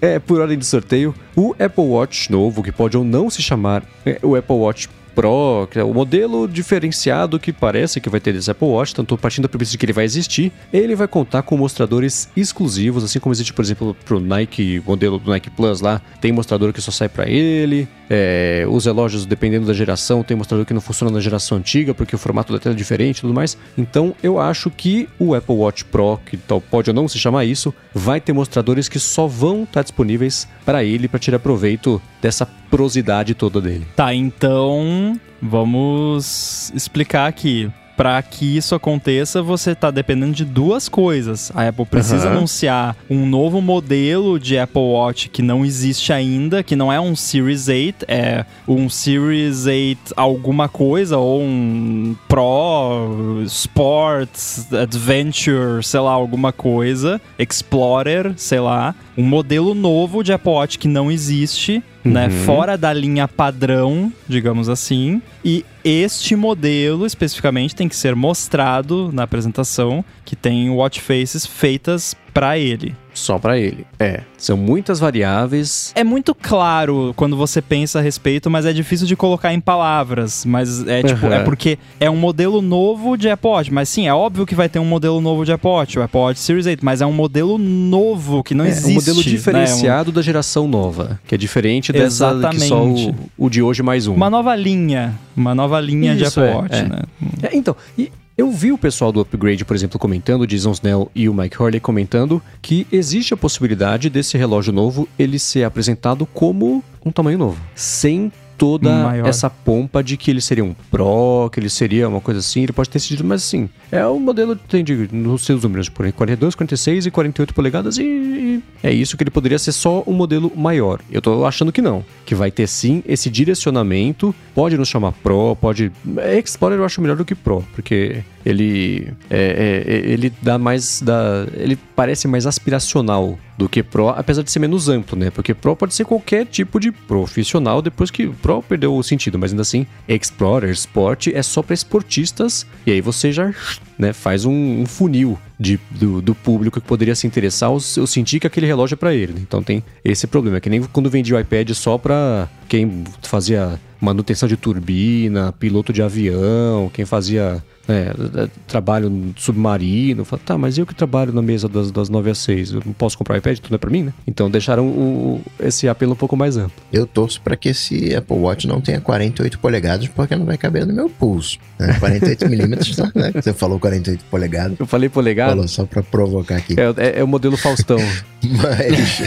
É, por ordem de sorteio, o Apple Watch novo, que pode ou não se chamar é, o Apple Watch Pro, que é o modelo diferenciado que parece que vai ter desse Apple Watch, tanto partindo da premissa de que ele vai existir, ele vai contar com mostradores exclusivos, assim como existe, por exemplo, pro Nike, modelo do Nike Plus lá, tem mostrador que só sai para ele, é, os relógios, dependendo da geração, tem mostrador que não funciona na geração antiga, porque o formato da tela é diferente e tudo mais. Então, eu acho que o Apple Watch Pro, que tal pode ou não se chamar isso, vai ter mostradores que só vão estar disponíveis para ele para tirar proveito dessa prosidade toda dele. Tá, então vamos explicar aqui. Pra que isso aconteça, você tá dependendo de duas coisas. A Apple precisa Aham. anunciar um novo modelo de Apple Watch que não existe ainda, que não é um Series 8, é um Series 8 alguma coisa, ou um Pro, Sports, Adventure, sei lá, alguma coisa, Explorer, sei lá. Um modelo novo de Apple Watch que não existe, né? Uhum. Fora da linha padrão, digamos assim. E este modelo, especificamente, tem que ser mostrado na apresentação, que tem watch faces feitas para ele. Só para ele. É, são muitas variáveis. É muito claro quando você pensa a respeito, mas é difícil de colocar em palavras. Mas é tipo, Aham. é porque é um modelo novo de Watch. Mas sim, é óbvio que vai ter um modelo novo de Watch, o Apple Watch Series 8, mas é um modelo novo que não É, existe. um modelo né? diferenciado da geração nova, que é diferente dessa que só o, Exatamente. o de hoje mais um. Uma nova linha. Uma nova linha de Isso, Apple é, Watch, é. né? É, então, e eu vi o pessoal do Upgrade, por exemplo, comentando, o Jason Snell e o Mike Hurley comentando que existe a possibilidade desse relógio novo ele ser apresentado como um tamanho novo, sem toda Maior. essa pompa de que ele seria um Pro, que ele seria uma coisa assim, ele pode ter sido, mas assim, é o modelo tem de, nos seus números, por aí, 42, 46 e 48 polegadas e, e é isso que ele poderia ser só um modelo maior. Eu tô achando que não, que vai ter sim esse direcionamento, pode nos chamar Pro, pode... Explorer eu acho melhor do que Pro, porque ele é, é, ele dá mais da ele parece mais aspiracional do que Pro, apesar de ser menos amplo, né? Porque Pro pode ser qualquer tipo de profissional depois que Pro perdeu o sentido, mas ainda assim, Explorer, Sport é só para esportistas e aí você já né, faz um, um funil de, do, do público que poderia se interessar ou, ou sentir que aquele relógio é para ele. né? Então tem esse problema, que nem quando vendia o iPad só para quem fazia manutenção de turbina, piloto de avião, quem fazia né, trabalho no submarino. Fala, tá, mas eu que trabalho na mesa das, das 9 às 6, eu não posso comprar iPad, tudo é pra mim, né? Então deixaram o, esse apelo um pouco mais amplo. Eu torço pra que esse Apple Watch não tenha 48 polegadas, porque não vai caber no meu pulso. Né? 48 milímetros, né? Você falou 48 polegadas. Eu falei polegada, Falou só pra provocar aqui. é, é, é o modelo Faustão. Mas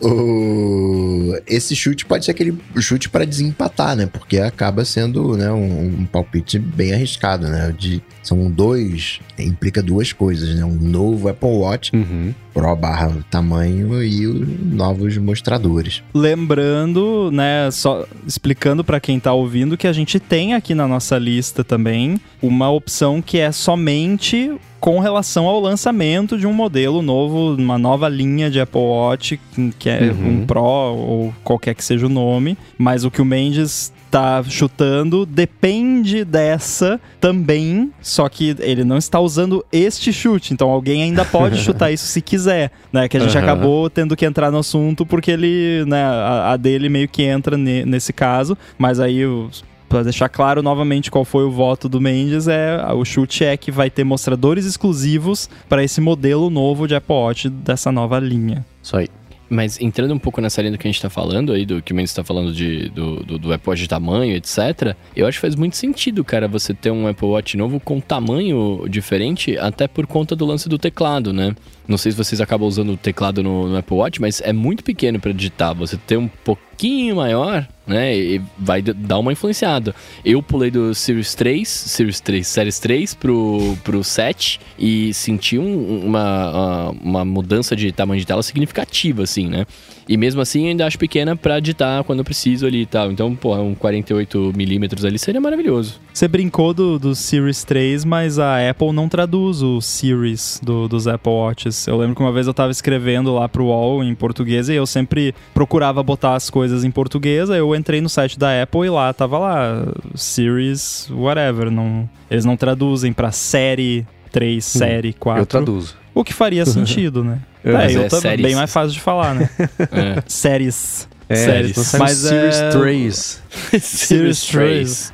o... esse chute pode ser aquele chute para desempatar, né? Porque acaba sendo né, um, um palpite bem arriscado, né? De, são dois, implica duas coisas, né? Um novo Apple Watch Uhum. Pro barra tamanho e os novos mostradores. Lembrando, né, só explicando pra quem tá ouvindo que a gente tem aqui na nossa lista também uma opção que é somente com relação ao lançamento de um modelo novo, uma nova linha de Apple Watch, que é Uhum. um Pro ou qualquer que seja o nome, mas o que o Mendes tá chutando depende dessa também, só que ele não está usando este chute, então alguém ainda pode chutar isso se quiser, né? Que a gente Aham. acabou tendo que entrar no assunto porque ele, né, a, a dele meio que entra ne- nesse caso, mas aí o Pra deixar claro novamente qual foi o voto do Mendes, é o chute é que vai ter mostradores exclusivos para esse modelo novo de Apple Watch dessa nova linha. Isso aí. Mas entrando um pouco nessa linha do que a gente tá falando aí, do que o Mendes tá falando de, do, do, do Apple Watch de tamanho, etc. Eu acho que faz muito sentido, cara, você ter um Apple Watch novo com tamanho diferente, até por conta do lance do teclado, né? Não sei se vocês acabam usando o teclado no, no Apple Watch, mas é muito pequeno pra digitar. Você ter um pouco pouquinho maior, né? E vai dar uma influenciada. Eu pulei do Series 3, Series 3, Series 3 pro, pro 7 e senti um- uma, uma mudança de tamanho de tela significativa, assim, né? E mesmo assim ainda acho pequena pra editar quando eu preciso ali e tal. Então, pô, um 48mm ali seria maravilhoso. Você brincou do, do Series 3, mas a Apple não traduz o Series do- dos Apple Watches. Eu lembro que uma vez eu tava escrevendo lá pro UOL em português e eu sempre procurava botar as coisas em português. Eu entrei no site da Apple e lá tava lá Series whatever. Não, eles não traduzem pra série 3, série 4. Eu traduzo. O que faria sentido, né? É, É, eu é também. séries. Bem mais fácil de falar, né? É. Séries. É, Séries. Mas Series é- 3. Series 3.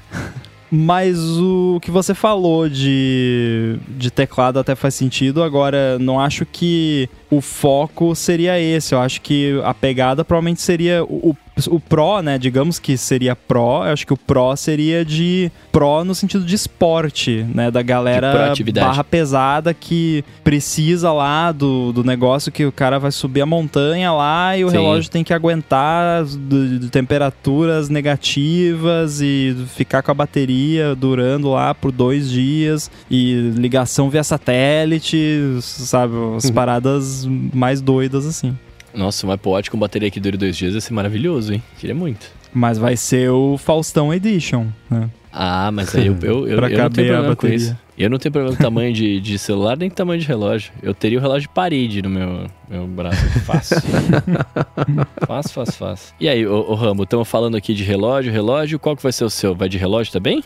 Mas o que você falou de, de teclado até faz sentido. Agora, não acho que o foco seria esse. Eu acho que a pegada provavelmente seria o, o, o Pro, né? Digamos que seria Pro. Eu acho que o Pro seria de Pro no sentido de esporte, né? Da galera barra pesada que precisa lá do, do negócio que o cara vai subir a montanha lá e o Sim. relógio tem que aguentar de, de temperaturas negativas e ficar com a bateria durando lá por dois dias e ligação via satélite, sabe? As paradas mais doidas assim. Nossa, um Apple Watch com bateria que dure dois dias ia ser maravilhoso, hein? Queria muito. Mas vai ser o Faustão Edition, né? Ah, mas aí eu, eu, eu, eu não tenho problema com isso. Eu não tenho problema com tamanho de, de celular nem tamanho de relógio. Eu teria o relógio de parede no meu, meu braço. Fácil. fácil, fácil, fácil. E aí, ô, ô Rambo, estamos falando aqui de relógio, relógio. Qual que vai ser o seu? Vai de relógio também?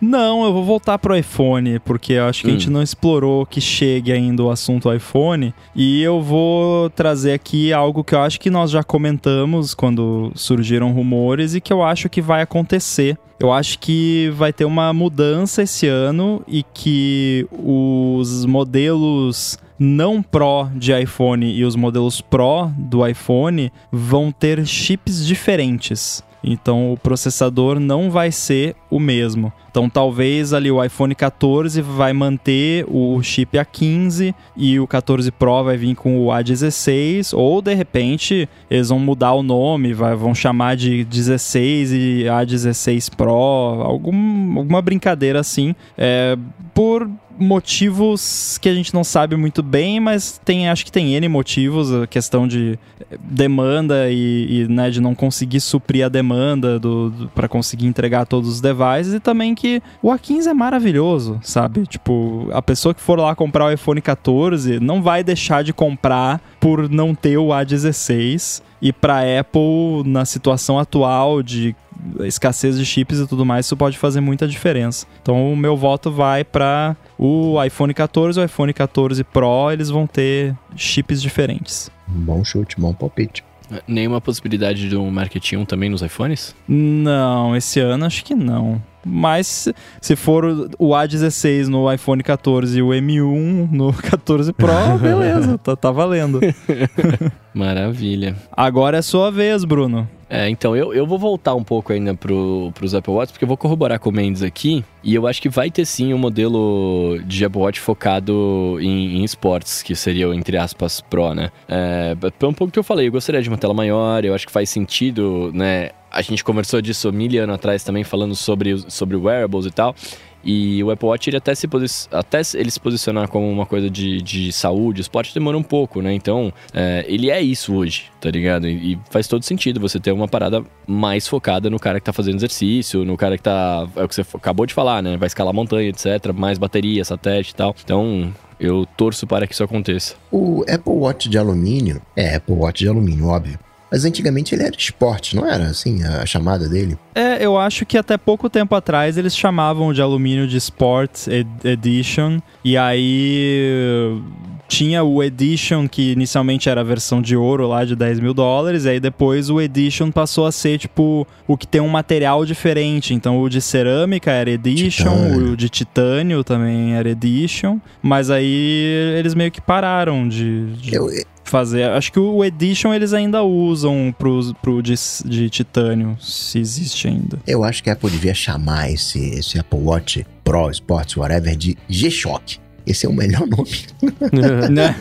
Não, eu vou voltar pro iPhone, porque eu acho que a gente Hum. não explorou que chegue ainda o assunto iPhone. E eu vou trazer aqui algo que eu acho que nós já comentamos quando surgiram rumores e que eu acho que vai acontecer. Eu acho que vai ter uma mudança esse ano e que os modelos não Pro de iPhone e os modelos Pro do iPhone vão ter chips diferentes. Então o processador não vai ser o mesmo. Então talvez ali o iPhone 14 vai manter o chip A15 e o 14 Pro vai vir com o A16 ou de repente eles vão mudar o nome, vai- vão chamar de 16 e A16 Pro, algum, alguma brincadeira assim, é, por motivos que a gente não sabe muito bem, mas tem acho que tem N motivos, a questão de demanda e, e, né, de não conseguir suprir a demanda do, do para conseguir entregar todos os devices e também que o A15 é maravilhoso, sabe? Tipo, a pessoa que for lá comprar o iPhone 14 não vai deixar de comprar por não ter o A16 e para Apple na situação atual de escassez de chips e tudo mais, isso pode fazer muita diferença. Então o meu voto vai para o iPhone 14 e o iPhone 14 Pro, eles vão ter chips diferentes. Bom chute, bom palpite. Nenhuma possibilidade de um Market 1 também nos iPhones? Não, esse ano acho que não. Mas se- for o- o A16 no iPhone 14 e o M1 no 14 Pro, beleza, tá, tá valendo. Maravilha. Agora é sua vez, Bruno. É, então eu, eu vou voltar um pouco ainda pro, pros Apple Watch, porque eu vou corroborar com o Mendes aqui, e eu acho que vai ter sim um modelo de Apple Watch focado em, em esportes, que seria o, entre aspas, Pro, né? É, pelo um pouco que eu falei, eu gostaria de uma tela maior, eu acho que faz sentido, né? A gente conversou disso mil anos atrás também, falando sobre, sobre wearables e tal. E o Apple Watch, ele até se, até ele se posicionar como uma coisa de, de saúde, esporte, demora um pouco, né? Então, é, ele é isso hoje, tá ligado? E, e faz todo sentido você ter uma parada mais focada no cara que tá fazendo exercício, no cara que tá. É o que você acabou de falar, né? Vai escalar montanha, etc. Mais bateria, satélite e tal. Então, eu torço para que isso aconteça. O Apple Watch de alumínio, é Apple Watch de alumínio, óbvio. Mas antigamente ele era esporte, não era assim a, chamada dele? É, eu acho que até pouco tempo atrás eles chamavam de alumínio de Sport Ed- Edition. E aí tinha o Edition, que inicialmente era a versão de ouro lá de 10 mil dólares. E aí depois o Edition passou a ser tipo o que tem um material diferente. Então o de cerâmica era Edition, Titânio. o de titânio também era Edition. Mas aí eles meio que pararam de, de Eu, fazer. Acho que o Edition eles ainda usam pro, pro de, de titânio, se existe ainda. eu acho que a Apple devia chamar esse, esse Apple Watch Pro Sports, whatever, de G-Shock. Esse é o melhor nome. né?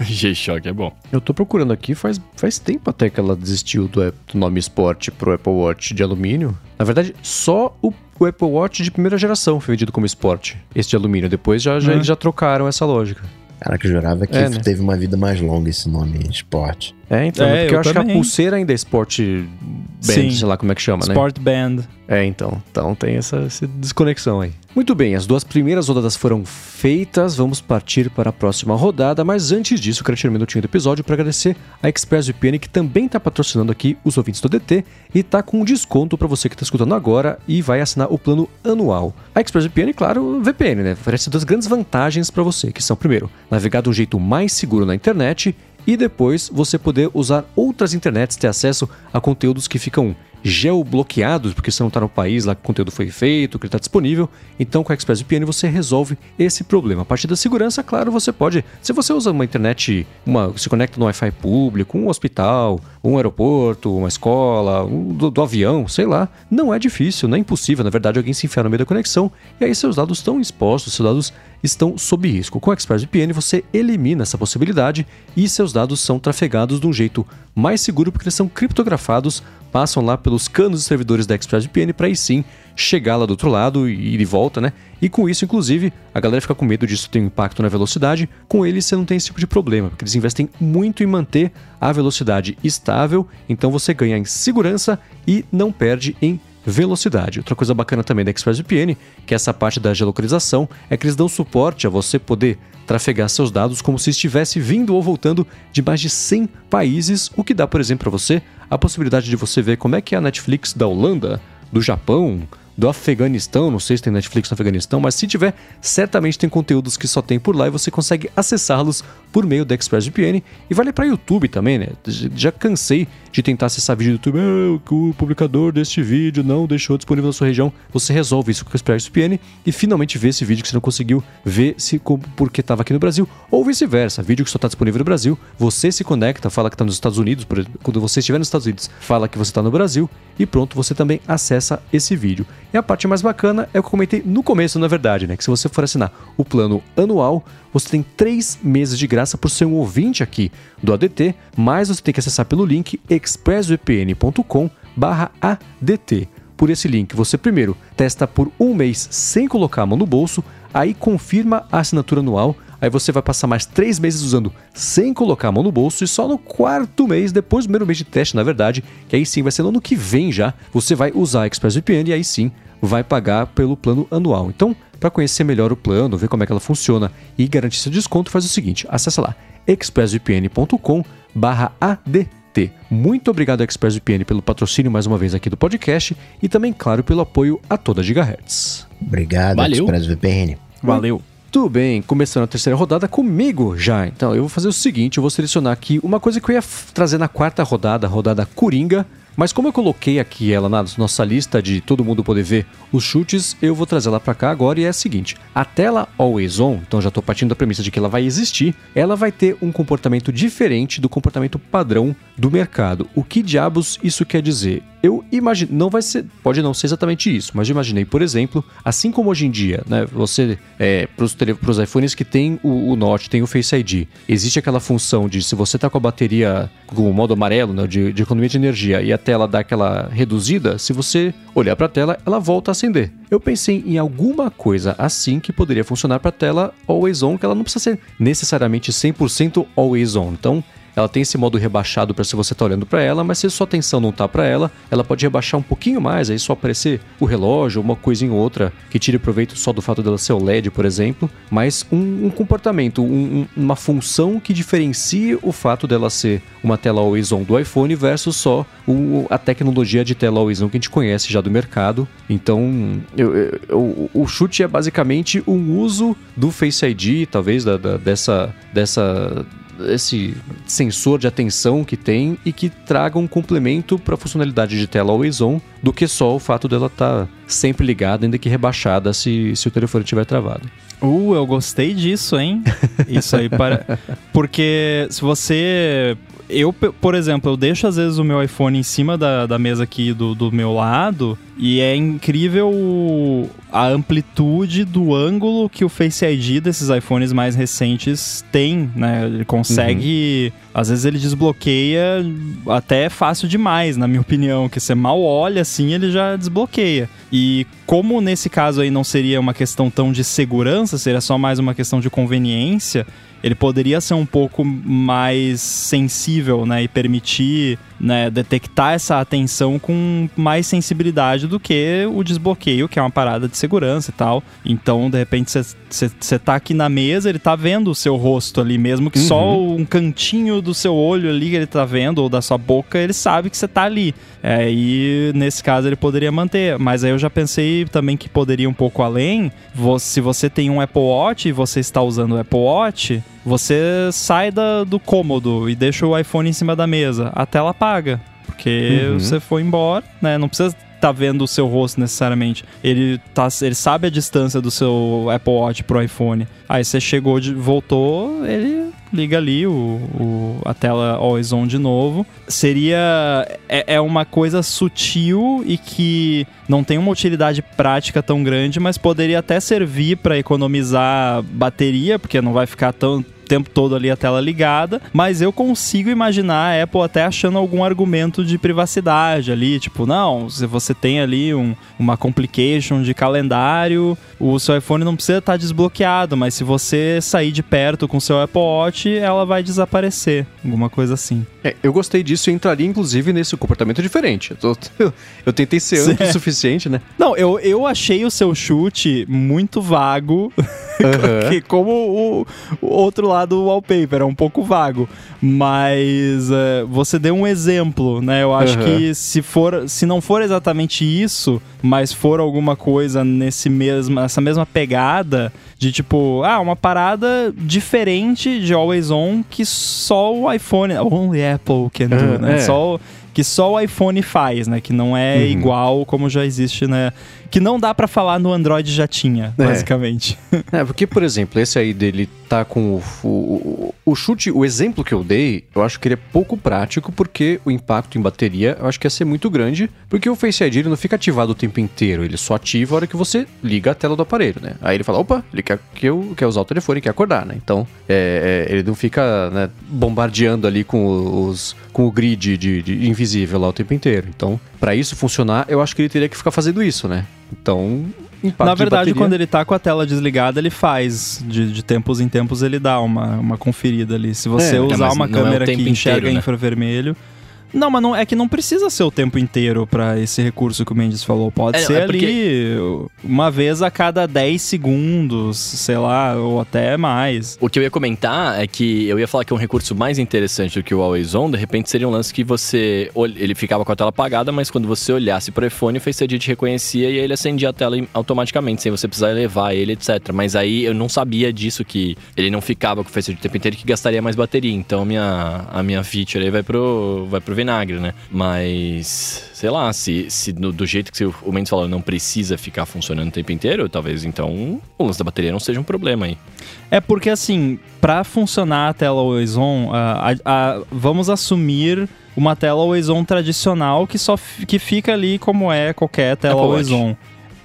G-Shock é bom. Eu tô procurando aqui, faz, faz tempo até que ela desistiu do, do nome Sport pro Apple Watch de alumínio. Na verdade, só o, o Apple Watch de primeira geração foi vendido como Sport, esse de alumínio. Depois já, já, Hum. eles já trocaram essa lógica. Cara, que eu jurava que É, né? teve uma vida mais longa esse nome, esporte. É, então, É, porque eu, eu acho que a também. pulseira ainda é Sport Band, Sim. sei lá como é que chama, né? Sport Band. É, então. Então tem essa, essa desconexão aí. Muito bem, as duas primeiras rodadas foram feitas, vamos partir para a próxima rodada, mas antes disso, eu quero tirar um minutinho do episódio para agradecer a ExpressVPN, que também está patrocinando aqui os ouvintes do DT e tá com um desconto para você que está escutando agora e vai assinar o plano anual. A ExpressVPN, claro, VPN, né? Oferece duas grandes vantagens para você, que são, primeiro, navegar de um jeito mais seguro na internet e depois você poder usar outras internets, ter acesso a conteúdos que ficam geobloqueados, porque você não está no país lá que o conteúdo foi feito, que ele está disponível. Então, com a ExpressVPN você resolve esse problema. A partir da segurança, claro, você pode. Se você usa uma internet, uma, se conecta no Wi-Fi público, um hospital, um aeroporto, uma escola, um, do, do avião, sei lá, não é difícil, não é impossível, na verdade, alguém se enfiar no meio da conexão e aí seus dados estão expostos, seus dados estão sob risco. Com o ExpressVPN você elimina essa possibilidade e seus dados são trafegados de um jeito mais seguro porque eles são criptografados, passam lá pelos canos e servidores da ExpressVPN para aí sim chegar lá do outro lado e ir de volta, né? E com isso, inclusive, a galera fica com medo disso ter um impacto na velocidade. Com eles você não tem esse tipo de problema, porque eles investem muito em manter a velocidade estável, então você ganha em segurança e não perde em velocidade. Outra coisa bacana também da ExpressVPN, que é essa parte da geolocalização, é que eles dão suporte a você poder trafegar seus dados como se estivesse vindo ou voltando de mais de 100 países, o que dá, por exemplo, para você a possibilidade de você ver como é que é a Netflix da Holanda, do Japão, do Afeganistão, não sei se tem Netflix no Afeganistão, mas se tiver, certamente tem conteúdos que só tem por lá e você consegue acessá-los por meio da ExpressVPN e vale para YouTube também, né? Já cansei de tentar acessar vídeo do YouTube, ah, que o publicador deste vídeo não deixou disponível na sua região. Você resolve isso com a ExpressVPN e finalmente vê esse vídeo que você não conseguiu ver se porque estava aqui no Brasil ou vice-versa, vídeo que só está disponível no Brasil, você se conecta, fala que está nos Estados Unidos, quando você estiver nos Estados Unidos, fala que você está no Brasil e pronto, você também acessa esse vídeo. E a parte mais bacana é o que eu comentei no começo, na verdade, né? Que se você for assinar o plano anual, você tem três meses de graça por ser um ouvinte aqui do ADT, mas você tem que acessar pelo link expressvpn.com ADT. Por esse link, você primeiro testa por um mês sem colocar a mão no bolso, aí confirma a assinatura anual, aí você vai passar mais três meses usando sem colocar a mão no bolso, e só no quarto mês, depois do primeiro mês de teste, na verdade, que aí sim vai ser no ano que vem já, você vai usar a ExpressVPN e aí sim vai pagar pelo plano anual. Então, para conhecer melhor o plano, ver como é que ela funciona e garantir seu desconto, faz o seguinte: acessa lá expressvpn.com/adt. Muito obrigado ExpressVPN pelo patrocínio mais uma vez aqui do podcast e também, claro, pelo apoio a toda Gigahertz. Obrigado, Valeu. ExpressVPN. Valeu. Tudo bem, começando a terceira rodada comigo já. Então eu vou fazer o seguinte: eu vou selecionar aqui uma coisa que eu ia trazer na quarta rodada, a rodada Coringa. Mas como eu coloquei aqui ela na nossa lista de todo mundo poder ver os chutes, eu vou trazer ela pra cá agora e é a seguinte: a tela Always On, então já tô partindo da premissa de que ela vai existir, ela vai ter um comportamento diferente do comportamento padrão do mercado. O que diabos isso quer dizer? Eu imagino, não vai ser, pode não ser exatamente isso, mas imaginei, por exemplo, assim como hoje em dia, né, você, é, para os iPhones que tem o, o Note, tem o Face ID, existe aquela função de se você tá com a bateria com o modo amarelo, né, de, de economia de energia, e a tela dá aquela reduzida, se você olhar para a tela, ela volta a acender. Eu pensei em alguma coisa assim que poderia funcionar para a tela Always On, que ela não precisa ser necessariamente 100% Always On. Então, ela tem esse modo rebaixado para se você tá olhando para ela, mas se sua atenção não tá para ela, ela pode rebaixar um pouquinho mais, aí só aparecer o relógio, uma coisinha ou outra que tire proveito só do fato dela ser OLED, por exemplo, mas um, um comportamento, um- um- uma função que diferencie o fato dela ser uma tela always on do iPhone versus só o- a tecnologia de tela always on que a gente conhece já do mercado. Então, eu- eu- o chute é basicamente um uso do Face ID, talvez da- da- dessa dessa esse sensor de atenção que tem e que traga um complemento para a funcionalidade de tela always on do que só o fato dela estar sempre ligada, ainda que rebaixada se, se o telefone estiver travado. Uh, eu gostei disso, hein? Isso aí para. Porque se você eu, por exemplo, eu deixo às vezes o meu iPhone em cima da, da mesa aqui do, do meu lado e é incrível a amplitude do ângulo que o Face ID desses iPhones mais recentes tem, né? Ele consegue. Às vezes ele desbloqueia até fácil demais, na minha opinião, que você mal olha assim, ele já desbloqueia. E como nesse caso aí não seria uma questão tão de segurança, seria só mais uma questão de conveniência, ele poderia ser um pouco mais sensível, né, e permitir, né, detectar essa atenção com mais sensibilidade do que o desbloqueio, que é uma parada de segurança e tal. Então, de repente, você tá aqui na mesa, ele tá vendo o seu rosto ali, mesmo que só um cantinho do seu olho ali que ele tá vendo, ou da sua boca, ele sabe que você tá ali. É, e nesse caso ele poderia manter. Mas aí eu já pensei também que poderia um pouco além. Se você tem um Apple Watch e você está usando o Apple Watch, você sai da- do cômodo e deixa o iPhone em cima da mesa. A tela apaga. Porque Uhum. você foi embora, né? Não precisa tá vendo o seu rosto necessariamente. Ele, tá, ele sabe a distância do seu Apple Watch pro iPhone. Aí você chegou, de, voltou, ele liga ali o, o- a tela always on de novo. Seria. É, é uma coisa sutil e que não tem uma utilidade prática tão grande, mas poderia até servir para economizar bateria, porque não vai ficar tão tempo todo ali a tela ligada, mas eu consigo imaginar a Apple até achando algum argumento de privacidade ali, tipo, não, se você tem ali um- uma complication de calendário, o seu iPhone não precisa estar desbloqueado, mas se você sair de perto com o seu Apple Watch, ela vai desaparecer, alguma coisa assim. É, eu gostei disso e entraria, inclusive, nesse comportamento diferente. Eu, tô- eu tentei ser amplo o suficiente, né? Não, eu, eu achei o seu chute muito vago, que como o, o outro lado do wallpaper, é um pouco vago. Mas é, você deu um exemplo, né? Eu acho Aham. que se for, se não for exatamente isso, mas for alguma coisa nesse mesmo, nessa mesma pegada de tipo, ah, uma parada diferente de Always On que só o iPhone, only Apple can do, Ah, né? é. Só que só o iPhone faz, né? Que não é Uhum. igual como já existe, né? Que não dá pra falar no Android já tinha, É. basicamente. É, porque, por exemplo, esse aí dele tá com o, o, o chute, o exemplo que eu dei, eu acho que ele é pouco prático, porque o impacto em bateria eu acho que ia ser muito grande, porque o Face ID ele não fica ativado o tempo inteiro, ele só ativa a hora que você liga a tela do aparelho, né? Aí ele fala, opa, ele quer, que eu, quer usar o telefone, quer acordar, né? Então, é, é, ele não fica né, bombardeando ali com, os, com o grid de, de invisível lá o tempo inteiro. Então, pra isso funcionar, eu acho que ele teria que ficar fazendo isso, né? Então, impacto Na de verdade, quando ele tá com a tela desligada, ele faz. De, de tempos em tempos, ele dá uma, uma conferida ali. Se você É, usar uma é câmera tempo que enxerga inteiro, né? infravermelho. Não, mas não, é que não precisa ser o tempo inteiro pra esse recurso que o Mendes falou. Pode É, ser é porque- ali uma vez a cada 10 segundos, sei lá, ou até mais. O que eu ia comentar é que eu ia falar que um recurso mais interessante do que o Always On, de repente seria um lance que você. Ele ficava com a tela apagada, mas quando você olhasse pro iPhone, o Face ID te reconhecia e aí ele acendia a tela automaticamente, sem você precisar levar ele, etc. Mas aí eu não sabia disso, que ele não ficava com o Face ID o tempo inteiro e que gastaria mais bateria. Então a minha, a minha feature aí vai pro, vai pro vinagre, né? Mas. Sei lá, se, se no- do jeito que o Mendes falou, não precisa ficar funcionando o tempo inteiro, talvez então o lance da bateria não seja um problema aí. É porque, assim, pra funcionar a tela Always On, a- a- a- vamos assumir uma tela Always On tradicional que só que fica ali como é qualquer tela Apple Always Watch.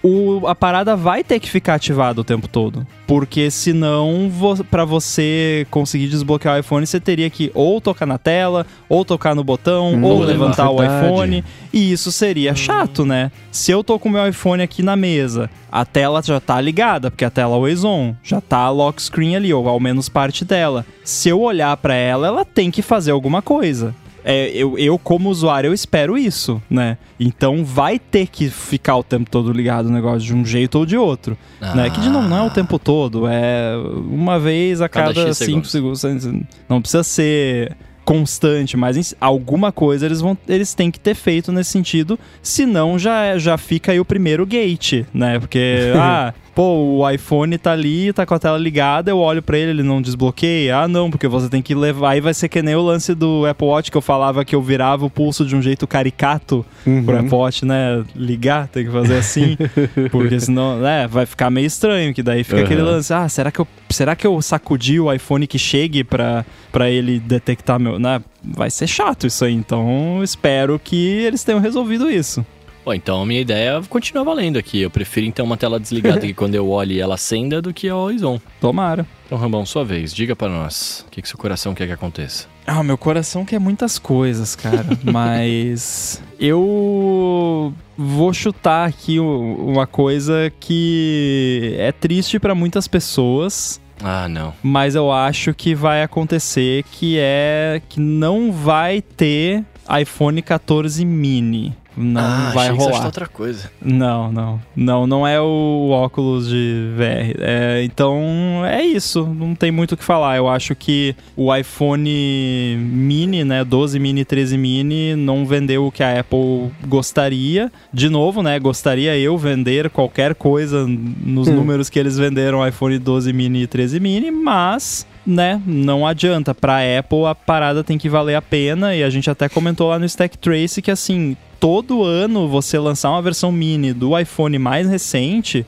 O, a parada vai ter que ficar ativada o tempo todo. Porque senão, vo, para você conseguir desbloquear o iPhone, você teria que ou tocar na tela, ou tocar no botão, Hum, ou é levantar o iPhone. E isso seria chato, né? Se eu tô com o meu iPhone aqui na mesa, a tela já tá ligada, porque a tela always on, já tá a lock screen ali, ou ao menos parte dela. Se eu olhar pra ela, ela tem que fazer alguma coisa. É, eu, eu, como usuário, eu espero isso, né? Então vai ter que ficar o tempo todo ligado o negócio de um jeito ou de outro. Né? Que de novo, não é o tempo todo, é uma vez a Cada cada X 5 segundos. Não precisa ser constante, mas em- alguma coisa eles vão eles têm que ter feito nesse sentido, senão já é- já fica aí o primeiro gate, né? Porque ah, pô, o iPhone tá ali, tá com a tela ligada, eu olho para ele, ele não desbloqueia. Ah, não, porque você tem que levar. Aí vai ser que nem o lance do Apple Watch que eu falava que eu virava o pulso de um jeito caricato Uhum. pro Apple Watch, né? Ligar, tem que fazer assim. porque senão, né, vai ficar meio estranho, que daí fica Uhum. aquele lance, ah, será que eu, será que eu sacudi o iPhone que chegue pra, pra ele detectar meu, né? Vai ser chato isso aí, então espero que eles tenham resolvido isso. Bom, então a minha ideia continua valendo aqui. Eu prefiro então uma tela desligada que quando eu olhe ela acenda do que a Horizon. Tomara. Então, Rambão, sua vez. Diga pra nós. O que, que seu coração quer que aconteça? Ah, meu coração quer muitas coisas, cara, mas eu vou chutar aqui uma coisa que é triste pra muitas pessoas, Ah, não. mas eu acho que vai acontecer, que é que não vai ter iPhone 14 mini. Não ah, vai achei que rolar. chutar outra coisa. Não, não. Não, não é o óculos de VR. É, então, é isso. Não tem muito o que falar. Eu acho que o iPhone mini, né, 12 mini, 13 mini, não vendeu o que a Apple gostaria. De novo, né, gostaria eu vender qualquer coisa nos números que eles venderam o iPhone 12 mini e 13 mini, mas né, não adianta. Pra Apple a parada tem que valer a pena e a gente até comentou lá no Stack Trace que assim, todo ano você lançar uma versão mini do iPhone mais recente,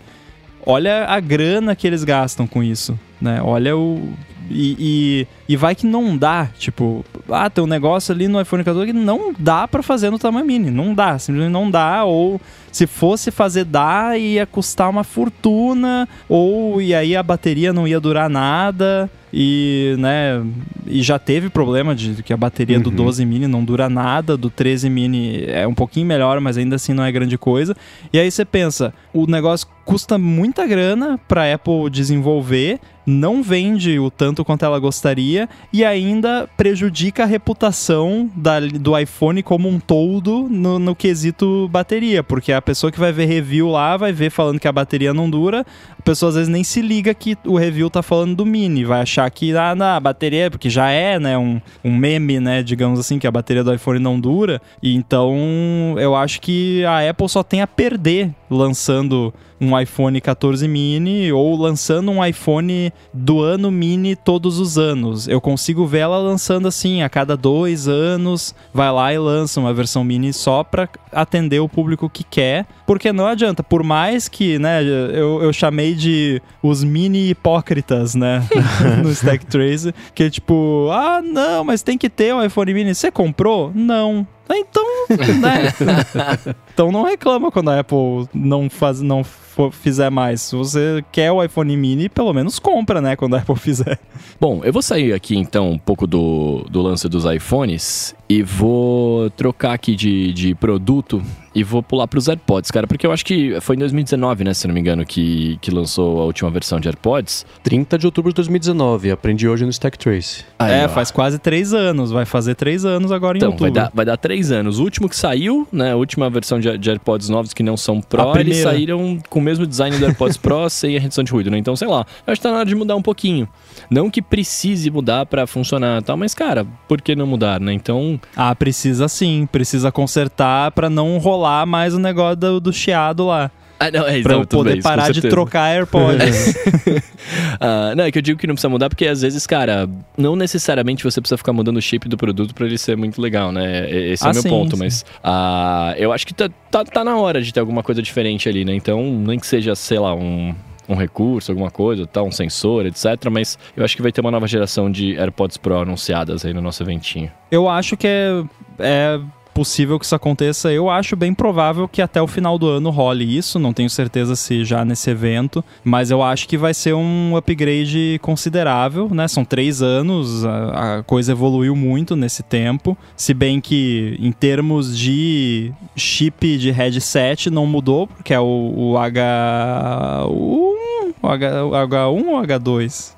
olha a grana que eles gastam com isso, né? Olha o e, e, e vai que não dá, tipo, ah, tem um negócio ali no iPhone 14 que não dá pra fazer no tamanho mini, não dá, simplesmente não dá, ou se fosse fazer dá, ia custar uma fortuna, ou e aí a bateria não ia durar nada, e, né, e já teve problema de que a bateria do Uhum. 12 mini não dura nada, do 13 mini é um pouquinho melhor, mas ainda assim não é grande coisa. E aí você pensa, o negócio custa muita grana pra Apple desenvolver, não vende o tanto quanto ela gostaria e ainda prejudica a reputação da- do iPhone como um todo no, no quesito bateria, porque a pessoa que vai ver review lá vai ver falando que a bateria não dura, a pessoa às vezes nem se liga que o review tá falando do Mini, vai achar que ah, na bateria, porque já é, né, um, um meme, né, digamos assim, que a bateria do iPhone não dura, e então eu acho que a Apple só tem a perder lançando um iPhone 14 mini ou lançando um iPhone do ano mini todos os anos. Eu consigo ver ela lançando assim, a cada dois anos, vai lá e lança uma versão mini só pra atender o público que quer, porque não adianta, por mais que, né, eu, eu chamei de os mini hipócritas, né, no Stack Trace, que tipo, ah, não, mas tem que ter um iPhone mini. Você comprou? Não. Então, né? então não reclama quando a Apple não faz, não for- fizer mais. Se você quer o iPhone mini, pelo menos compra, né? Quando a Apple fizer. Bom, eu vou sair aqui então um pouco do, do lance dos iPhones e vou trocar aqui de, de produto e vou pular para os AirPods, cara, porque eu acho que foi em 2019, né, se não me engano, que, que lançou a última versão de AirPods. 30 de outubro de 2019, aprendi hoje no Stack Trace. Aí, é, ó. faz quase três anos. Vai fazer três anos agora em Então, outubro. vai dar, vai dar três anos. O último que saiu, né? A última versão de, de AirPods novos que não são Pro, A eles saíram com o mesmo design do AirPods Pro sem a redução de ruído, né? Então, sei lá, eu acho que tá na hora de mudar um pouquinho. Não que precise mudar pra funcionar e tal, mas, cara, por que não mudar, né? Então, Ah, precisa sim. Precisa consertar pra não rolar mais o negócio do, do chiado lá. ah, não, é Pra não, eu poder bem, parar de trocar AirPods. Ah, não, é que eu digo que não precisa mudar porque às vezes, cara, não necessariamente você precisa ficar mudando o shape do produto pra ele ser muito legal, né? Esse é Ah, o meu sim, ponto, sim. mas ah, eu acho que tá, tá, tá na hora de ter alguma coisa diferente ali, né? Então, nem que seja, sei lá, um. Um recurso, alguma coisa, tá, um sensor, etc. Mas eu acho que vai ter uma nova geração de AirPods Pro anunciadas aí no nosso eventinho. Eu acho que é, é possível que isso aconteça. Eu acho bem provável que até o final do ano role isso. Não tenho certeza se já nesse evento, mas eu acho que vai ser um upgrade considerável, né? São três anos, a, a coisa evoluiu muito nesse tempo. Se bem que em termos de chip de headset não mudou, porque é o, o H1, o H, o H1 ou H2?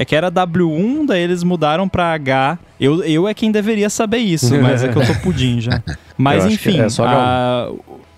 É que era W1, daí eles mudaram pra H. Eu, eu é quem deveria saber isso, mas é que eu tô pudim já. Mas enfim, é a-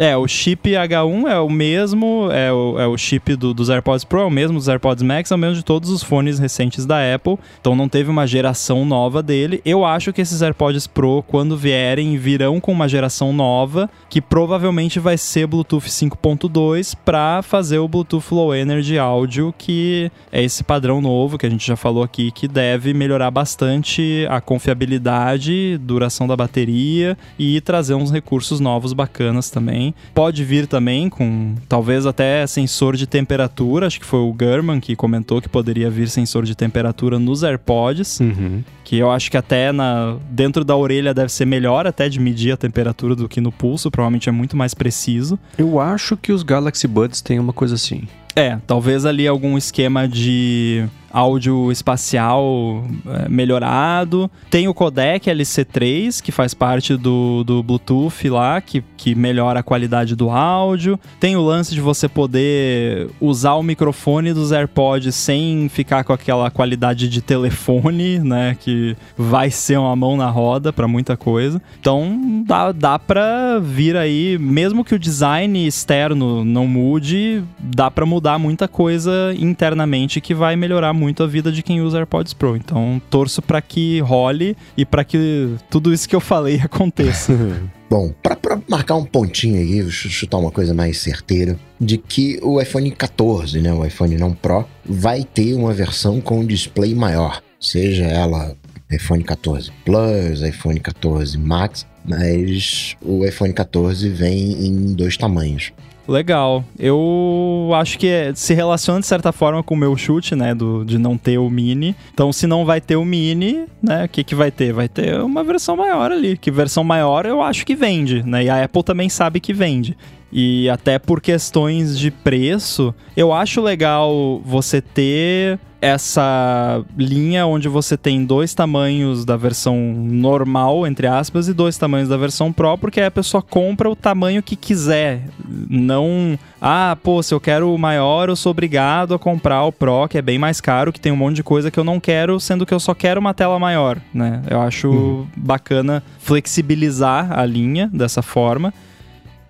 É, o chip H1 é o mesmo, é o, é o chip do, dos AirPods Pro, é o mesmo dos AirPods Max, é o mesmo de todos os fones recentes da Apple. Então não teve uma geração nova dele. Eu acho que esses AirPods Pro, quando vierem, virão com uma geração nova, que provavelmente vai ser Bluetooth 5.2 para fazer o Bluetooth Low Energy áudio, que é esse padrão novo que a gente já falou aqui, que deve melhorar bastante a confiabilidade, duração da bateria e trazer uns recursos novos bacanas também. Pode vir também com talvez até sensor de temperatura, acho que foi o German que comentou que poderia vir sensor de temperatura nos AirPods, Uhum. que eu acho que até na dentro da orelha deve ser melhor até de medir a temperatura do que no pulso, provavelmente é muito mais preciso. Eu acho que os Galaxy Buds têm uma coisa assim. É, talvez ali algum esquema de áudio espacial é, melhorado. Tem o codec LC3, que faz parte do, do Bluetooth lá, que, que melhora a qualidade do áudio. Tem o lance de você poder usar o microfone dos AirPods sem ficar com aquela qualidade de telefone, né? Que vai ser uma mão na roda para muita coisa. Então dá, dá pra vir aí, mesmo que o design externo não mude, dá pra mudar muita coisa internamente que vai melhorar muito a vida de quem usa AirPods Pro. Então torço pra que role e pra que tudo isso que eu falei aconteça. Bom, pra marcar um pontinho aí, chutar uma coisa mais certeira, de que o iPhone 14, né, o iPhone não Pro, vai ter uma versão com display maior, seja ela iPhone 14 Plus, iPhone 14 Max, mas o iPhone 14 vem em dois tamanhos. Legal. Eu acho que é- se relaciona de certa forma com o meu chute, né? Do, de não ter o mini. Então, se não vai ter o mini, né? O que, que vai ter? Vai ter uma versão maior ali. Que versão maior eu acho que vende, né? E a Apple também sabe que vende. E até por questões de preço, eu acho legal você ter essa linha onde você tem dois tamanhos da versão normal, entre aspas, e dois tamanhos da versão Pro, porque aí a pessoa compra o tamanho que quiser. Não, ah, pô, se eu quero o maior, eu sou obrigado a comprar o Pro, que é bem mais caro, que tem um monte de coisa que eu não quero, sendo que eu só quero uma tela maior, né? Eu acho bacana flexibilizar a linha dessa forma.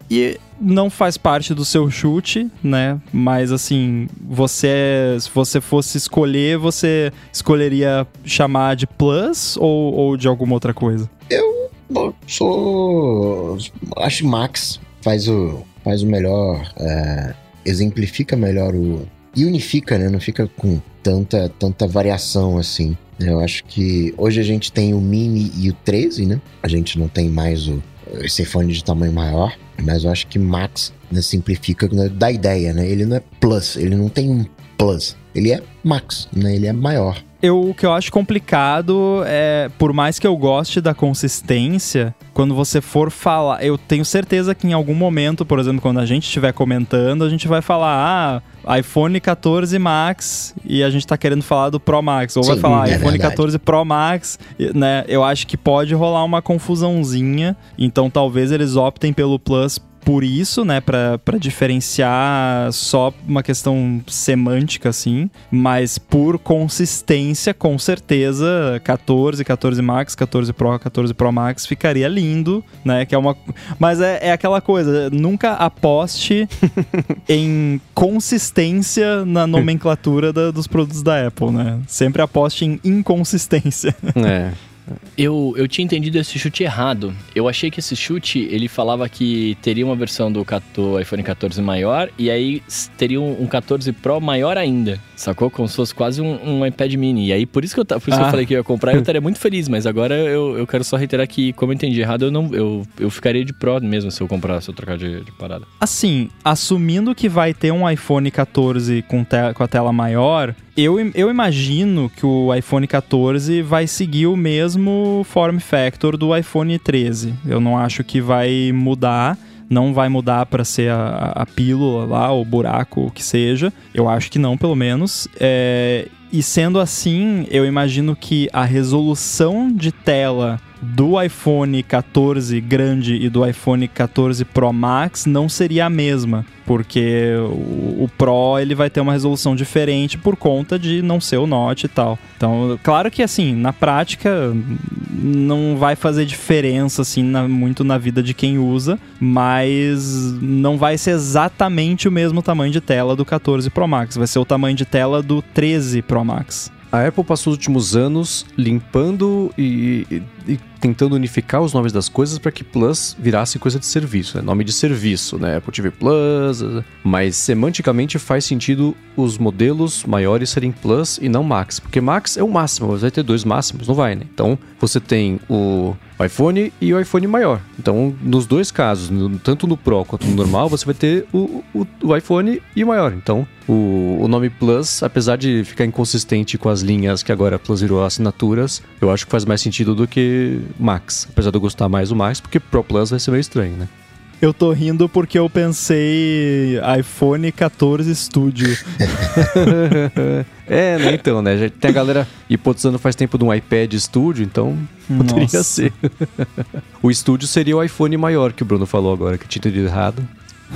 E não faz parte do seu chute, né? Mas assim, você, se você fosse escolher, você escolheria chamar de Plus ou, ou de alguma outra coisa? Bom, sou. Acho que Max faz o, faz o melhor. é, exemplifica melhor o. E unifica, né? Não fica com tanta, tanta variação assim. Eu acho que hoje a gente tem o Mini e o 13, né? A gente não tem mais o, esse fone de tamanho maior. Mas eu acho que Max né, simplifica né, da ideia, né? Ele não é Plus, ele não tem um Plus. Ele é Max, né? Ele é maior. Eu, o que eu acho complicado é, por mais que eu goste da consistência, quando você for falar, eu tenho certeza que em algum momento, por exemplo, quando a gente estiver comentando, a gente vai falar, ah, iPhone 14 Max e a gente tá querendo falar do Pro Max, ou vai Sim, falar é iPhone verdade. 14 Pro Max, né? Eu acho que pode rolar uma confusãozinha, então talvez eles optem pelo Plus por isso, né, pra diferenciar só uma questão semântica, assim, mas por consistência, com certeza, 14, 14 Max, 14 Pro, 14 Pro Max ficaria lindo, né, que é uma... Mas é, é aquela coisa, nunca aposte em consistência na nomenclatura da- dos produtos da Apple, né, sempre aposte em inconsistência. É. Eu, eu tinha entendido esse chute errado. Eu achei que esse chute, ele falava que teria uma versão do, 14 iPhone 14 maior e aí teria um, um 14 Pro maior ainda. Sacou? Como se fosse quase um, um iPad mini. E aí, por isso que eu, por isso que eu Ah. falei que eu ia comprar, eu estaria muito feliz. Mas agora eu, eu quero só reiterar que, como eu entendi errado, eu, não, eu, eu ficaria de Pro mesmo se eu comprar, se eu trocar de, de parada. Assim, assumindo que vai ter um iPhone 14 com, te- com a tela maior, eu, eu imagino que o iPhone 14 vai seguir o mesmo form factor do iPhone 13. Eu não acho que vai mudar. Não vai mudar para ser a, a pílula lá, o buraco, o que seja. Eu acho que não, pelo menos. É, e sendo assim, eu imagino que a resolução de tela do iPhone 14 grande e do iPhone 14 Pro Max não seria a mesma, porque o, o Pro ele vai ter uma resolução diferente por conta de não ser o Note e tal. Então, claro que assim, na prática não vai fazer diferença, assim, na, muito na vida de quem usa, mas não vai ser exatamente o mesmo tamanho de tela do 14 Pro Max, vai ser o tamanho de tela do 13 Pro Max. A Apple passou os últimos anos limpando e, tentando unificar os nomes das coisas para que Plus virasse coisa de serviço, né? nome de serviço, né? Apple TV Plus, mas semanticamente faz sentido os modelos maiores serem Plus e não Max, porque Max é o máximo, mas vai ter dois máximos, não vai, né? Então você tem o iPhone e o iPhone maior. Então, nos dois casos, tanto no Pro quanto no normal, você vai ter o, o, o iPhone e o maior. Então, o, o, nome Plus, apesar de ficar inconsistente com as linhas que agora Plus virou assinaturas, eu acho que faz mais sentido do que Max. Apesar de eu gostar mais do Max, porque Pro Plus vai ser meio estranho, né? Eu tô rindo porque eu pensei iPhone 14 Studio. é, né? Então, né? Já tem a galera hipotizando faz tempo de um iPad Studio, então poderia Nossa. ser. o Studio seria o iPhone maior que o Bruno falou agora, que tinha entendido errado.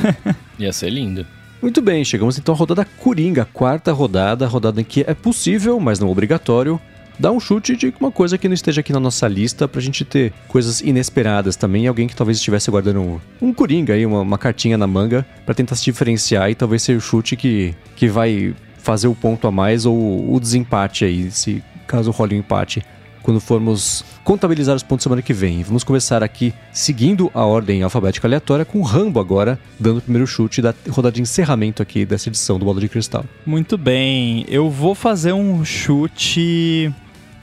Ia ser lindo. Muito bem, chegamos então à rodada Coringa, quarta rodada, rodada em que é possível, mas não obrigatório, dá um chute de uma coisa que não esteja aqui na nossa lista pra gente ter coisas inesperadas também. Alguém que talvez estivesse guardando um, um coringa aí, uma, uma cartinha na manga, para tentar se diferenciar e talvez ser o chute que, que vai fazer o ponto a mais ou o desempate aí, se caso role um empate. Quando formos contabilizar os pontos semana que vem. Vamos começar aqui seguindo a ordem alfabética aleatória com o Rambo agora, dando o primeiro chute da rodada de encerramento aqui dessa edição do Bola de Cristal. Muito bem, eu vou fazer um chute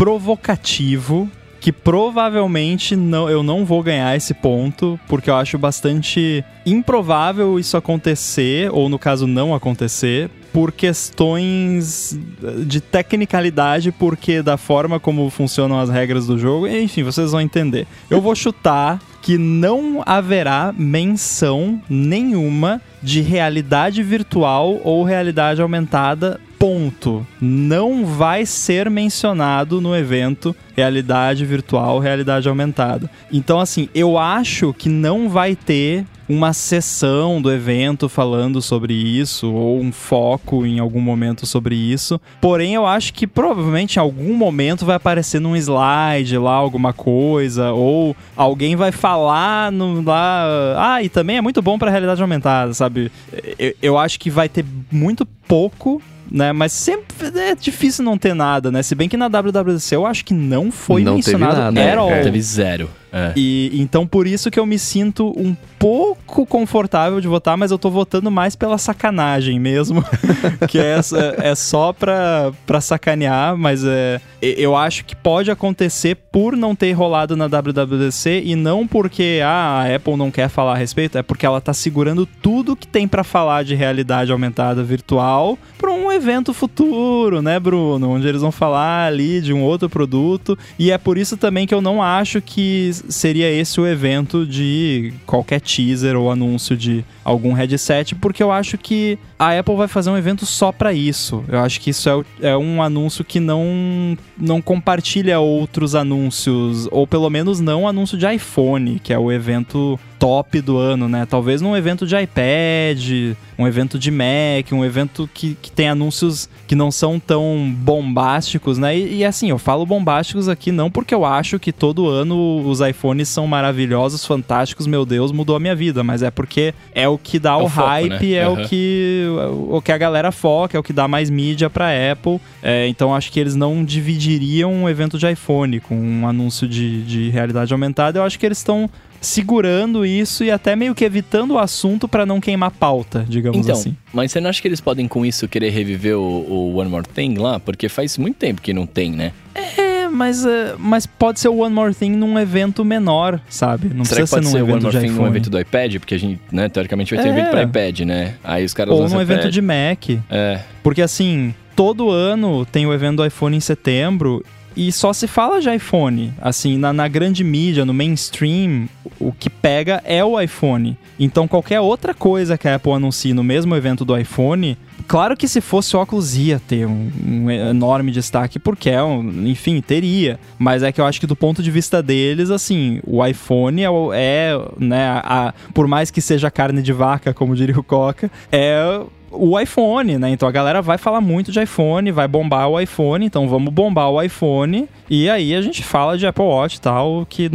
provocativo que provavelmente não, eu não vou ganhar esse ponto, porque eu acho bastante improvável isso acontecer, ou no caso não acontecer, por questões de tecnicalidade, porque da forma como funcionam as regras do jogo, enfim, vocês vão entender. Eu vou chutar que não haverá menção nenhuma de realidade virtual ou realidade aumentada ponto. Não vai ser mencionado no evento realidade virtual, realidade aumentada. Então, assim, eu acho que não vai ter uma sessão do evento falando sobre isso, ou um foco em algum momento sobre isso. Porém, eu acho que provavelmente em algum momento vai aparecer num slide lá alguma coisa, ou alguém vai falar no, lá. Ah, e também é muito bom para realidade aumentada, sabe? Eu, eu acho que vai ter muito pouco né? Mas sempre é difícil não ter nada, né? Se bem que na WWDC eu acho que não foi não mencionado teve nada, at é, Teve zero. É. E então por isso que eu me sinto um pouco confortável de votar, mas eu tô votando mais pela sacanagem mesmo. que é, é só pra, pra sacanear, mas é, eu acho que pode acontecer por não ter rolado na WWDC e não porque ah, a Apple não quer falar a respeito, é porque ela tá segurando tudo que tem para falar de realidade aumentada virtual pra um evento futuro, né, Bruno? Onde eles vão falar ali de um outro produto. E é por isso também que eu não acho que seria esse o evento de qualquer teaser ou anúncio de algum headset, porque eu acho que a Apple vai fazer um evento só para isso. Eu acho que isso é, é, um anúncio que não, não compartilha outros anúncios, ou pelo menos não anúncio de iPhone, que é o evento top do ano, né? Talvez num evento de iPad, um evento de Mac, um evento que, que tem anúncios que não são tão bombásticos, né? E, e, assim, eu falo bombásticos aqui não porque eu acho que todo ano os iPhones são maravilhosos, fantásticos, meu Deus, mudou a minha vida, mas é porque é o que dá é o, o foco, hype, né? é uhum. o que o que a galera foca, é o que dá mais mídia para Apple. É, então acho que eles não dividiriam um evento de iPhone com um anúncio de, de realidade aumentada. Eu acho que eles estão segurando isso e até meio que evitando o assunto para não queimar pauta, digamos então, assim. Mas você não acha que eles podem com isso querer reviver o, o One More Thing lá? Porque faz muito tempo que não tem, né? É, mas, uh, mas pode ser o One More Thing num evento menor, sabe? Não Será precisa ser num ser evento One More Thing num evento do iPad? Porque a gente, né, teoricamente vai ter é. evento pra iPad, né? Aí os caras Ou num evento de Mac. É. Porque assim, todo ano tem o evento do iPhone em setembro e só se fala de iPhone. Assim, na, na, grande mídia, no mainstream, o que pega é o iPhone. Então, qualquer outra coisa que a Apple anuncie no mesmo evento do iPhone, claro que se fosse óculos ia ter um, um enorme destaque, porque é um, enfim, teria. Mas é que eu acho que do ponto de vista deles, assim, o iPhone é, é né, a, por mais que seja carne de vaca, como diria o Coca, é o iPhone, né? Então a galera vai falar muito de iPhone, vai bombar o iPhone, então vamos bombar o iPhone. E aí a gente fala de Apple Watch e tal, que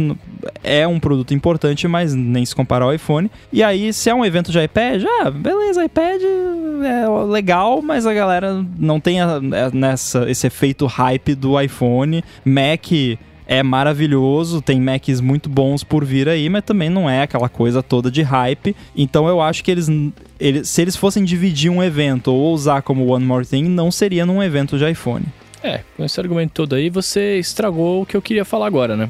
é um produto importante, mas nem se compara ao iPhone. E aí, se é um evento de iPad, ah, beleza, iPad é legal, mas a galera não tem a, a, nessa, esse efeito hype do iPhone. Mac é maravilhoso, tem Macs muito bons por vir aí, mas também não é aquela coisa toda de hype. Então eu acho que eles, eles se eles fossem dividir um evento ou usar como One More Thing, não seria num evento de iPhone. É, com esse argumento todo aí, você estragou o que eu queria falar agora, né?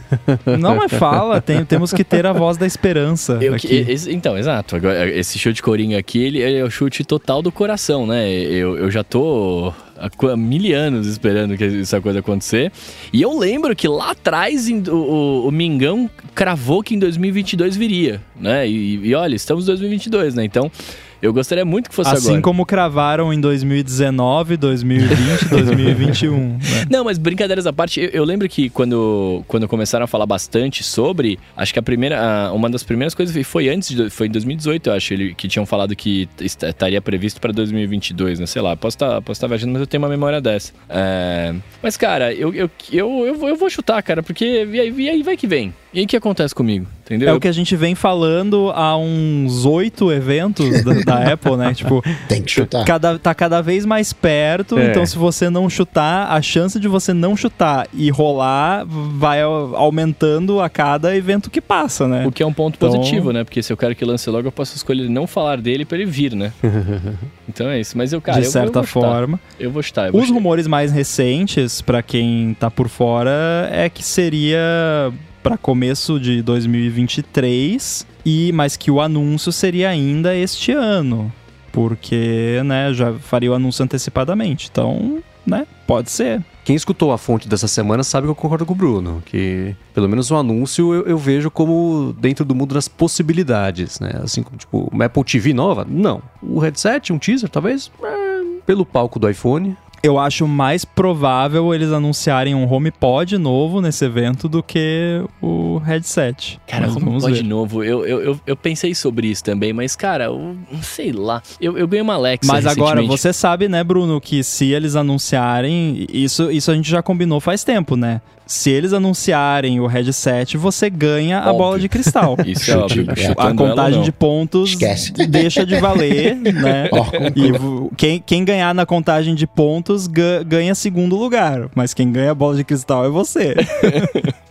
Não, mas fala, tem, temos que ter a voz da esperança. Eu, esse, então, exato. Agora, esse chute coringa aqui, ele é o chute total do coração, né? Eu, eu já tô há mil anos esperando que essa coisa acontecer. E eu lembro que lá atrás o, o, o Mingão cravou que em 2022 viria, né? E, e olha, estamos em 2022, né? Então eu gostaria muito que fosse assim agora. Assim como cravaram em 2019, 2020, 2021. Né? Não, mas brincadeiras à parte, eu, eu, lembro que quando, quando começaram a falar bastante sobre, acho que a primeira, uma das primeiras coisas foi antes, de, foi em 2018, eu acho, ele, que tinham falado que estaria previsto para 2022, né? Sei lá, posso estar tá, posso tá viajando, mas eu tenho uma memória dessa. É... Mas, cara, eu, eu, eu, eu, vou, eu vou chutar, cara, porque e aí, e aí vai que vem. E aí o que acontece comigo? Entendeu? É o que a gente vem falando há uns oito eventos da, da Apple, né? Tipo, tem que chutar. Cada, tá cada vez mais perto, é. então se você não chutar, a chance de você não chutar e rolar vai aumentando a cada evento que passa, né? O que é um ponto então... positivo, né? Porque se eu quero que lance logo, eu posso escolher não falar dele para ele vir, né? então é isso. Mas eu, cara, de eu, certa eu forma. Eu vou chutar. Eu vou Os chutar. rumores mais recentes, para quem tá por fora, é que seria para começo de 2023 e mas que o anúncio seria ainda este ano, porque, né, já faria o anúncio antecipadamente. Então, né, pode ser. Quem escutou a fonte dessa semana sabe que eu concordo com o Bruno, que pelo menos o anúncio eu, eu vejo como dentro do mundo das possibilidades, né? Assim como, tipo, uma Apple TV nova? Não. O headset, um teaser, talvez? É, pelo palco do iPhone, eu acho mais provável eles anunciarem um HomePod novo nesse evento do que o headset. Cara, mas HomePod novo, eu, eu, eu, eu, pensei sobre isso também, mas cara, eu, sei lá. Eu, eu ganhei uma Alexa Mas agora, você sabe, né, Bruno, que se eles anunciarem, isso, isso a gente já combinou faz tempo, né? se eles anunciarem o headset, você ganha óbvio. a bola de cristal. Isso é óbvio. A contagem de pontos Esquece. deixa de valer, né? e quem, quem ganhar na contagem de pontos ganha segundo lugar, mas quem ganha a bola de cristal é você.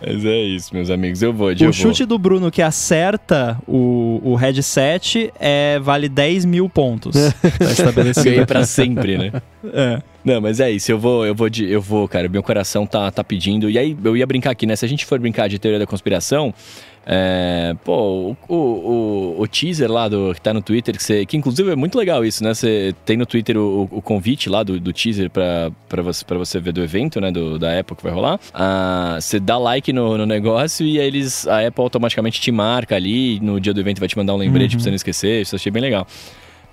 Mas é isso, meus amigos. Eu vou, O chute do Bruno que acerta o, o headset é, vale 10 mil pontos. tá estabelecido. Ganhei pra sempre, né? É. Não, mas é isso, eu vou, eu vou, de, eu vou, cara, meu coração tá, tá pedindo. E aí eu ia brincar aqui, né? Se a gente for brincar de teoria da conspiração, é, pô, o, o, o, teaser lá do, que tá no Twitter, que, você, que inclusive é muito legal isso, né? Você tem no Twitter o, o convite lá do, do teaser pra, pra, você, pra você ver do evento, né? Do, da Apple que vai rolar. Ah, você dá like no, no negócio e aí eles, a Apple automaticamente te marca ali. No dia do evento vai te mandar um lembrete uhum. pra você não esquecer. Isso eu achei bem legal.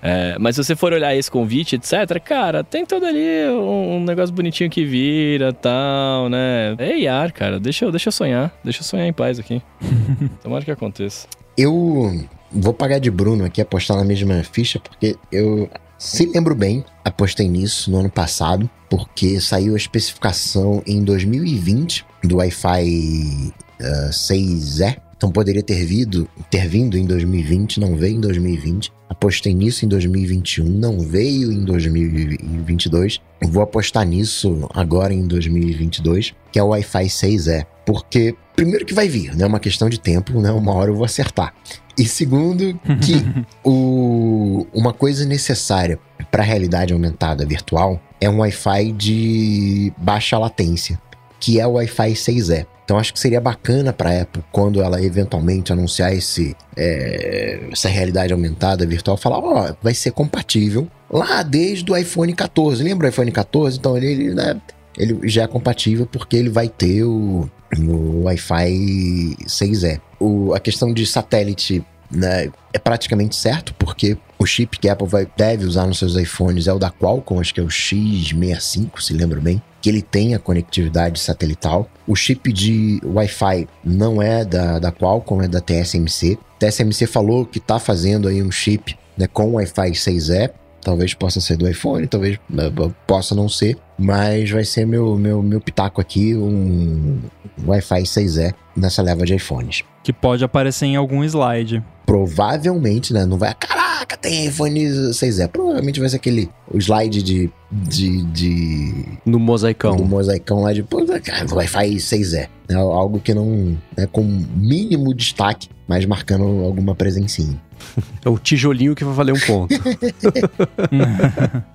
É, mas se você for olhar esse convite, etc., cara, tem todo ali um, um negócio bonitinho que vira tal, né? É IAR, cara. Deixa eu, deixa eu sonhar. Deixa eu sonhar em paz aqui. Tomara que aconteça. Eu vou pagar de Bruno aqui, apostar na mesma ficha, porque eu, se lembro bem, apostei nisso no ano passado, porque saiu a especificação em 2020 do Wi-Fi uh, 6E então poderia ter vindo, ter vindo em 2020, não veio em 2020. Apostei nisso em 2021, não veio em 2022. Vou apostar nisso agora em 2022, que é o Wi-Fi 6E. Porque, primeiro que vai vir, né? É uma questão de tempo, né? Uma hora eu vou acertar. E segundo, que o, uma coisa necessária para a realidade aumentada virtual é um Wi-Fi de baixa latência, que é o Wi-Fi 6E. Então acho que seria bacana para a Apple, quando ela eventualmente anunciar esse, é, essa realidade aumentada virtual, falar: ó, oh, vai ser compatível lá desde o iPhone 14. Lembra o iPhone 14? Então ele, ele, né, ele já é compatível porque ele vai ter o, o Wi-Fi 6E. O, a questão de satélite né, é praticamente certo, porque o chip que a Apple vai, deve usar nos seus iPhones é o da Qualcomm, acho que é o X65, se lembro bem que ele tem a conectividade satelital. O chip de Wi-Fi não é da, da Qualcomm, é da TSMC. TSMC falou que está fazendo aí um chip né, com Wi-Fi 6E. Talvez possa ser do iPhone, talvez né, possa não ser, mas vai ser meu, meu, meu pitaco aqui, um Wi-Fi 6E nessa leva de iPhones. Que pode aparecer em algum slide. Provavelmente, né? Não vai, caraca, tem iPhone 6E. Provavelmente vai ser aquele o slide de. de, de No mosaicão. do mosaicão lá de pô, cara, Wi-Fi 6E. É algo que não é com mínimo destaque, mas marcando alguma presencinha. É o tijolinho que vai valer um ponto.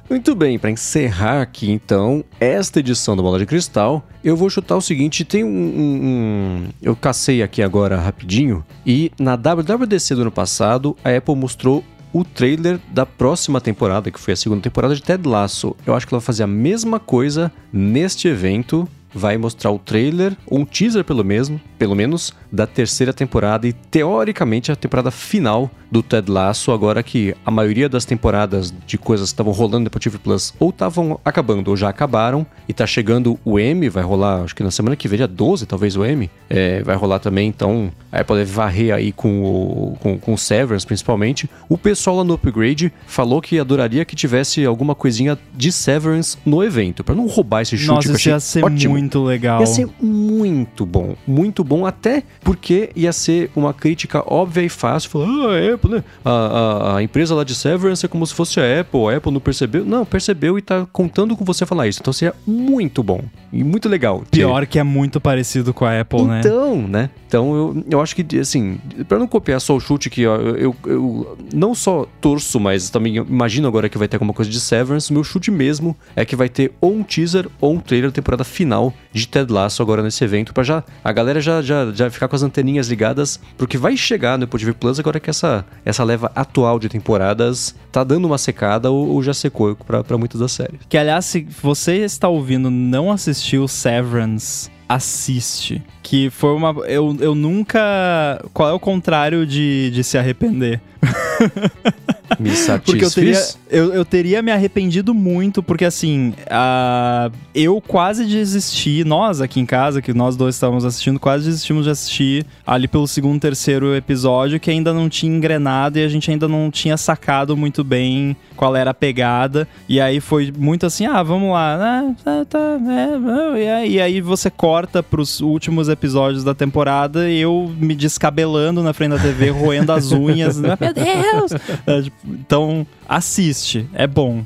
Muito bem, para encerrar aqui então esta edição do Bola de Cristal, eu vou chutar o seguinte: tem um, um- um- Eu cacei aqui agora rapidinho, e na WWDC do ano passado, a Apple mostrou o trailer da próxima temporada, que foi a segunda temporada de Ted Lasso. Eu acho que ela vai fazer a mesma coisa neste evento. Vai mostrar o trailer, ou um teaser pelo mesmo, pelo menos, da terceira temporada e teoricamente a temporada final do Ted Lasso, agora que a maioria das temporadas de coisas que estavam rolando no TV Plus ou estavam acabando ou já acabaram, e tá chegando o M, vai rolar, acho que na semana que vem, dia 12, talvez o M, é, vai rolar também, então a Apple deve varrer aí com o, com, com o Severance, principalmente. O pessoal lá no Upgrade falou que adoraria que tivesse alguma coisinha de Severance no evento, pra não roubar esse chute Nossa, isso ia ser ótimo. muito legal. Ia ser muito bom, muito bom, até porque ia ser uma crítica óbvia e fácil. Falar, ah, a Apple, né? A, a, a empresa lá de Severance é como se fosse a Apple, a Apple não percebeu. Não, percebeu e tá contando com você falar isso. Então seria muito bom e muito legal. ter- Pior que é muito parecido com a Apple, né? então, né? Então eu, eu acho que, assim, pra não copiar só o chute que ó, eu, eu, não só torço, mas também imagino agora que vai ter alguma coisa de Severance, meu chute mesmo é que vai ter ou um teaser ou um trailer da temporada final de Ted Lasso agora nesse evento, pra já a galera já, já, já ficar com as anteninhas ligadas pro que vai chegar no Apple TV Plus agora que essa, essa leva atual de temporadas tá dando uma secada ou, ou já secou pra muitas das séries. Que aliás, se você está ouvindo não assistiu Severance, assiste. Que foi uma. Eu, eu nunca. Qual é o contrário de, de se arrepender? Me satisfiz. Porque eu teria, eu, eu teria me arrependido muito, porque assim, a, eu quase desisti, nós aqui em casa, que nós dois estávamos assistindo, quase desistimos de assistir ali pelo segundo, terceiro episódio, que ainda não tinha engrenado e a gente ainda não tinha sacado muito bem qual era a pegada. E aí foi muito assim, ah, vamos lá, ah, tá, tá, é, é, e aí- e aí você corta pros últimos episódios da temporada e eu me descabelando na frente da TV, roendo as unhas. Meu Deus! Então, assiste, é bom.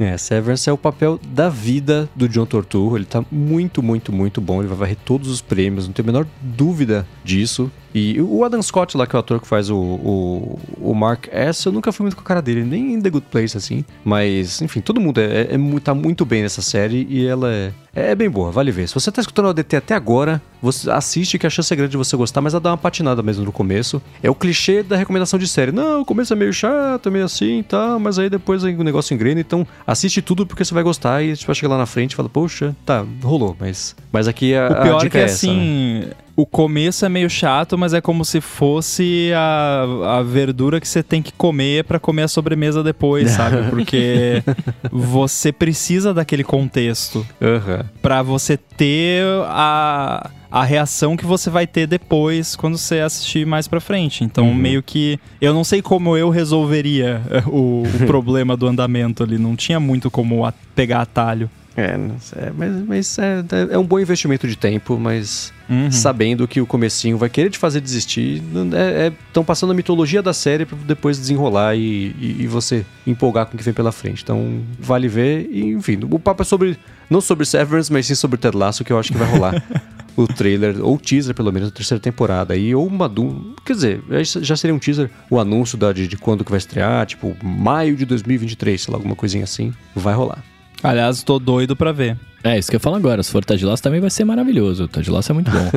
É, Severance é o papel da vida do John Torturro. Ele tá muito, muito, muito bom. Ele vai varrer todos os prêmios, não tenho a menor dúvida disso. E o Adam Scott lá, que é o ator que faz o, o, o Mark S, eu nunca fui muito com a cara dele, nem em The Good Place, assim. Mas, enfim, todo mundo é, é, mu- tá muito bem nessa série e ela é, é bem boa, vale ver. Se você tá escutando o ADT até agora, você assiste que a chance é grande de você gostar, mas ela dá uma patinada mesmo no começo. É o clichê da recomendação de série. Não, o começo é meio chato, meio assim e tal, mas aí depois aí o negócio engrena, então assiste tudo porque você vai gostar e a gente vai chegar lá na frente e fala, poxa, tá, rolou, mas, mas aqui a, O a pior é dica que é essa, né? O começo é meio chato, mas é como se fosse a, a verdura que você tem que comer pra comer a sobremesa depois, sabe? Porque você precisa daquele contexto Aham. pra você ter a, a reação que você vai ter depois quando você assistir mais pra frente. Então, Uhum. meio que eu não sei como eu resolveria o, o problema do andamento ali, não tinha muito como a- pegar atalho. É, não sei, é, mas, mas é, é um bom investimento de tempo, mas Uhum. sabendo que o comecinho vai querer te fazer desistir, estão passando a mitologia da série pra depois desenrolar e, e- e você empolgar com o que vem pela frente. Então, vale ver. E, enfim, o papo é sobre, não sobre Severance, mas sim sobre Ted Lasso, que eu acho que vai rolar. O trailer, ou teaser, pelo menos, da terceira temporada aí, ou uma. du- Quer dizer, já- já seria um teaser, o anúncio da, de, de quando que vai estrear, tipo, maio de 2023, sei lá, alguma coisinha assim, vai rolar. Aliás, tô doido pra ver. É, isso que eu falo agora. Se for Ted Lasso também vai ser maravilhoso. Ted Lasso é muito bom.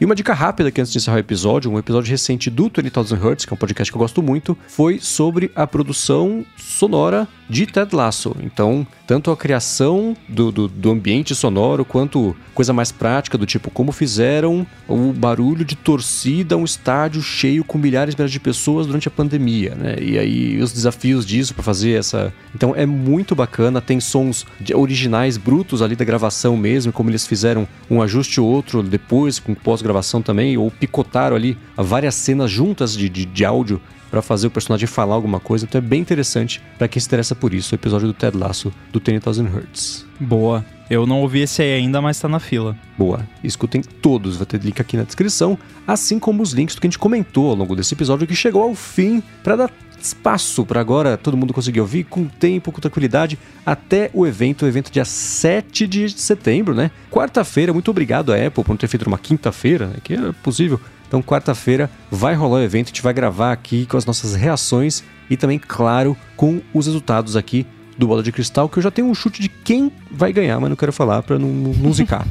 E uma dica rápida que antes de encerrar o episódio, um episódio recente do 20,000 Hertz, que é um podcast que eu gosto muito, foi sobre a produção sonora de Ted Lasso. Então, tanto a criação do, do, do ambiente sonoro, quanto coisa mais prática, do tipo como fizeram o barulho de torcida, um estádio cheio com milhares e milhares de pessoas durante a pandemia, né? E aí os desafios disso para fazer essa... Então é muito bacana, tem sons originais, brutos minutos ali da gravação mesmo, como eles fizeram um ajuste ou outro depois, com pós-gravação também, ou picotaram ali várias cenas juntas de, de, de áudio para fazer o personagem falar alguma coisa. Então é bem interessante para quem se interessa por isso, o episódio do Ted Lasso do 10,000 Hertz. Boa. Eu não ouvi esse aí ainda, mas tá na fila. Boa. Escutem todos, vai ter link aqui na descrição, assim como os links do que a gente comentou ao longo desse episódio que chegou ao fim para dar espaço para agora todo mundo conseguir ouvir com tempo, com tranquilidade, até o evento, o evento dia 7 de setembro, né? Quarta-feira, muito obrigado a Apple por não ter feito uma quinta-feira, né? que é possível. Então, quarta-feira vai rolar o evento, a gente vai gravar aqui com as nossas reações e também, claro, com os resultados aqui do Bola de Cristal, que eu já tenho um chute de quem vai ganhar, mas não quero falar para não, não zicar.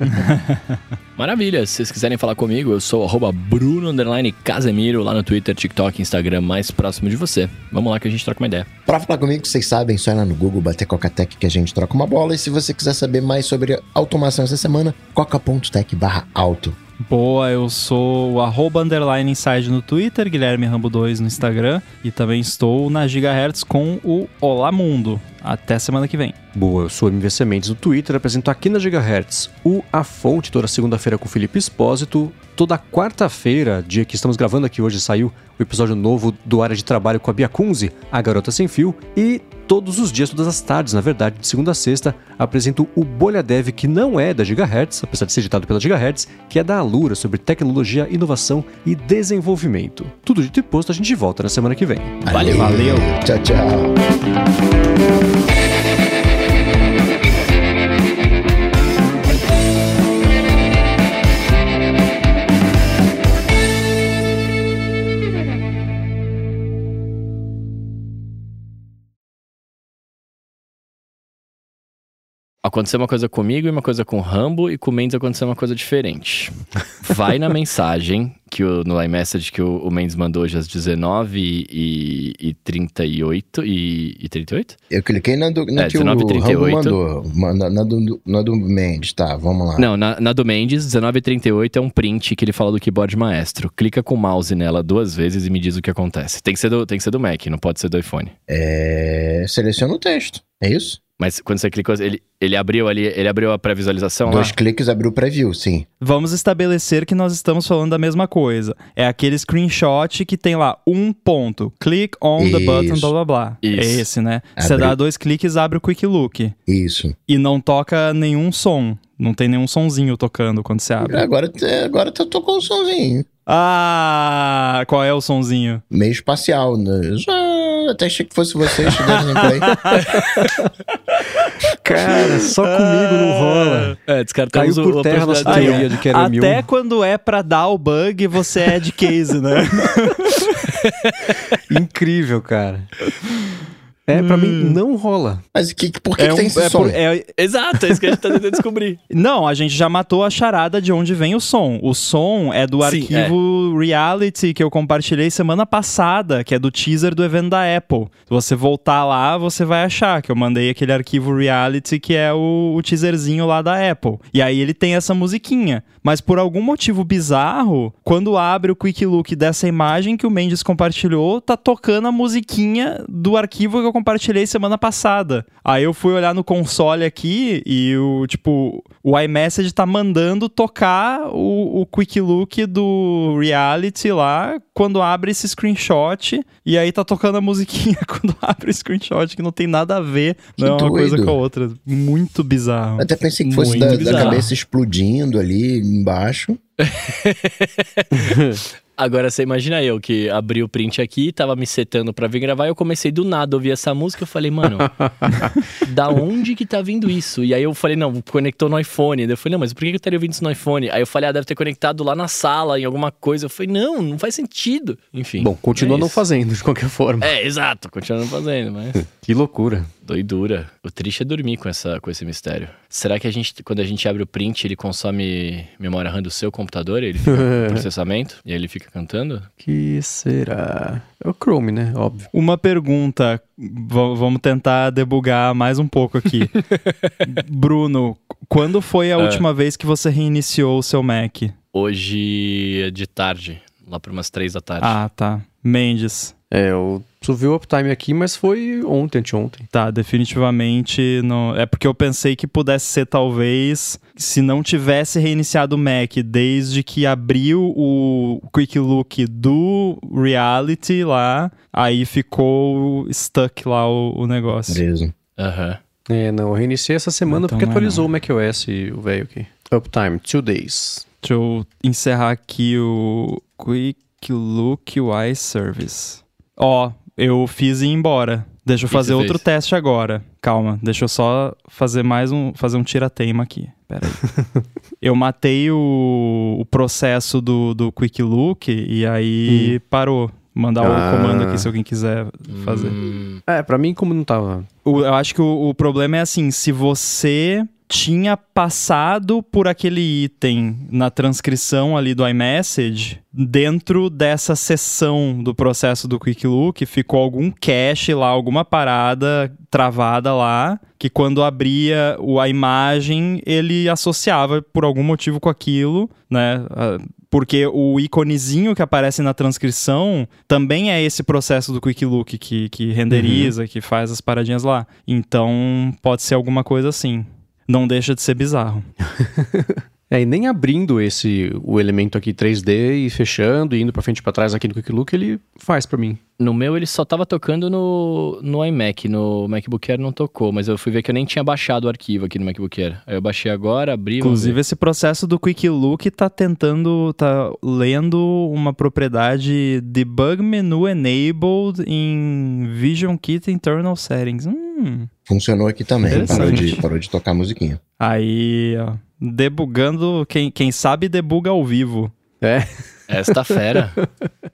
Maravilha, se vocês quiserem falar comigo, eu sou arroba Bruno Casemiro lá no Twitter, TikTok, Instagram, mais próximo de você. Vamos lá que a gente troca uma ideia. Pra falar comigo, vocês sabem, só ir lá no Google, bater Coca-Tech que a gente troca uma bola. E se você quiser saber mais sobre automação essa semana, coca.tech barra auto. Boa, eu sou o arroba underline inside no Twitter, Guilherme Rambo 2 no Instagram e também estou na Gigahertz com o Olá Mundo. Até semana que vem. Boa, eu sou o MVC Mendes no Twitter, apresento aqui na Gigahertz o A Fonte, toda segunda-feira com o Felipe Espósito. Toda quarta-feira, dia que estamos gravando aqui hoje, saiu o episódio novo do Área de Trabalho com a Bia Kunze, A Garota Sem Fio. E todos os dias, todas as tardes, na verdade, de segunda a sexta, apresento o Bolha Dev, que não é da Gigahertz, apesar de ser editado pela Gigahertz, que é da Alura, sobre tecnologia, inovação e desenvolvimento. Tudo dito e posto, a gente volta na semana que vem. Valeu! Valeu! Tchau, tchau. Aconteceu uma coisa comigo e uma coisa com o Rambo, e com o Mendes aconteceu uma coisa diferente. Vai na mensagem que o, no iMessage que o, o Mendes mandou hoje às 19 e, e 38 e, e 38? Eu cliquei na do, na É, que o 19 e 38. Rambo mandou. Na, na do, na do Mendes, tá, vamos lá. Não, na, na do Mendes, 19 e 38 é um print que ele fala do keyboard maestro. Clica com o mouse nela duas vezes e me diz o que acontece. Tem que ser do, tem que ser do Mac, não pode ser do iPhone. É, seleciona o texto, é isso? Mas quando você clicou, ele, ele abriu ali, ele abriu a pré-visualização lá? Dois cliques abriu o preview, sim. Vamos estabelecer que nós estamos falando da mesma coisa. É aquele screenshot que tem lá um ponto. Click on the button, Isso. blá blá blá. Isso. É esse, né? Você dá dois cliques, abre o Quick Look. Isso. E não toca nenhum som. Não tem nenhum sonzinho tocando quando você abre. Agora, agora eu tô com o somzinho. Ah, qual é o sonzinho? Meio espacial, né? Já, até achei que fosse você chegando em play. Cara, só comigo não rola. É, descartamos Caiu o- por a terra nossa possibilidade. teoria de que era mil. Até quando é pra dar o bug, você é de case, né? Incrível, cara. É, pra mim não rola. Mas que, por que, É que um- tem esse é som? por- é- Exato, é isso que a gente tá tentando descobrir. Não, a gente já matou a charada de onde vem o som. O som é do Sim, arquivo Reality que eu compartilhei semana passada, que é do teaser do evento da Apple. Se você voltar lá, você vai achar que eu mandei aquele arquivo Reality que é o, o teaserzinho lá da Apple. E aí ele tem essa musiquinha. Mas por algum motivo bizarro, quando abre o Quick Look dessa imagem que o Mendes compartilhou, tá tocando a musiquinha do arquivo que eu compartilhei semana passada. Aí eu fui olhar no console aqui e o tipo, o iMessage tá mandando tocar o, o Quick Look do Reality lá quando abre esse screenshot. E aí tá tocando a musiquinha quando abre o screenshot, que não tem nada a ver. Que não é uma coisa com a outra. Muito bizarro. Até pensei que fosse da, da cabeça explodindo ali embaixo. Agora você imagina eu que abri o print aqui, tava me setando pra vir gravar, e eu comecei do nada a ouvir essa música, eu falei, mano, da onde que tá vindo isso? E aí eu falei, não, conectou no iPhone. Daí eu falei, não, mas por que eu estaria ouvindo isso no iPhone? Aí eu falei, ah, deve ter conectado lá na sala, em alguma coisa. Eu falei, não, não faz sentido. Enfim. Bom, continua é não fazendo, de qualquer forma. É, exato, continuando fazendo, mas Que loucura. Doidura. O triste é dormir com, essa, com esse mistério. Será que a gente, quando a gente abre o print, ele consome memória RAM do seu computador? Ele fica com processamento? E aí ele fica cantando? Que será? É o Chrome, né? Óbvio. Uma pergunta, v- vamos tentar debugar mais um pouco aqui. Bruno, quando foi a É. última vez que você reiniciou o seu Mac? Hoje é de tarde, lá por umas três da tarde. Ah, tá. Mendes. É, eu subi o uptime aqui, mas foi ontem, anteontem. Tá, definitivamente não. É porque eu pensei que pudesse ser talvez se não tivesse reiniciado o Mac desde que abriu o Quick Look do Reality lá, aí ficou stuck lá o, o negócio. Preso. Aham. É, não, eu reiniciei essa semana Então porque é atualizou não. o macOS o velho aqui. Uptime, two days. Deixa eu encerrar aqui o Quick Look UI Service. Ó, eu fiz e ir embora. Deixa eu Que fazer outro fez? teste agora. Calma, deixa eu só fazer mais um, fazer um tirateima aqui. Pera aí. eu matei o, o processo do, do Quick Look e aí parou. Mandar Ah. o comando aqui se alguém quiser fazer. Hum, É, pra mim, como não tava. O- eu acho que o, o problema é assim, se você tinha passado por aquele item na transcrição ali do iMessage, dentro dessa seção do processo do Quick Look, ficou algum cache lá, alguma parada travada lá, que quando abria a imagem, ele associava por algum motivo com aquilo, né? Ah, Porque o iconezinho que aparece na transcrição também é esse processo do Quick Look que, que renderiza, que faz as paradinhas lá. Então pode ser alguma coisa assim. Não deixa de ser bizarro. É, e nem abrindo esse o elemento aqui 3D e fechando e indo pra frente e pra trás aqui no Quick Look, ele faz pra mim. No meu ele só tava tocando no, no iMac, no MacBook Air não tocou, mas eu fui ver que eu nem tinha baixado o arquivo aqui no MacBook Air. Aí eu baixei agora, abri. Inclusive, esse processo do Quick Look tá tentando, tá lendo uma propriedade Debug Menu Enabled em Vision Kit Internal Settings. Hum. Funcionou aqui também. Parou de, parou de tocar musiquinha. Aí, ó, debugando, quem, quem sabe debuga ao vivo. É. Esta fera.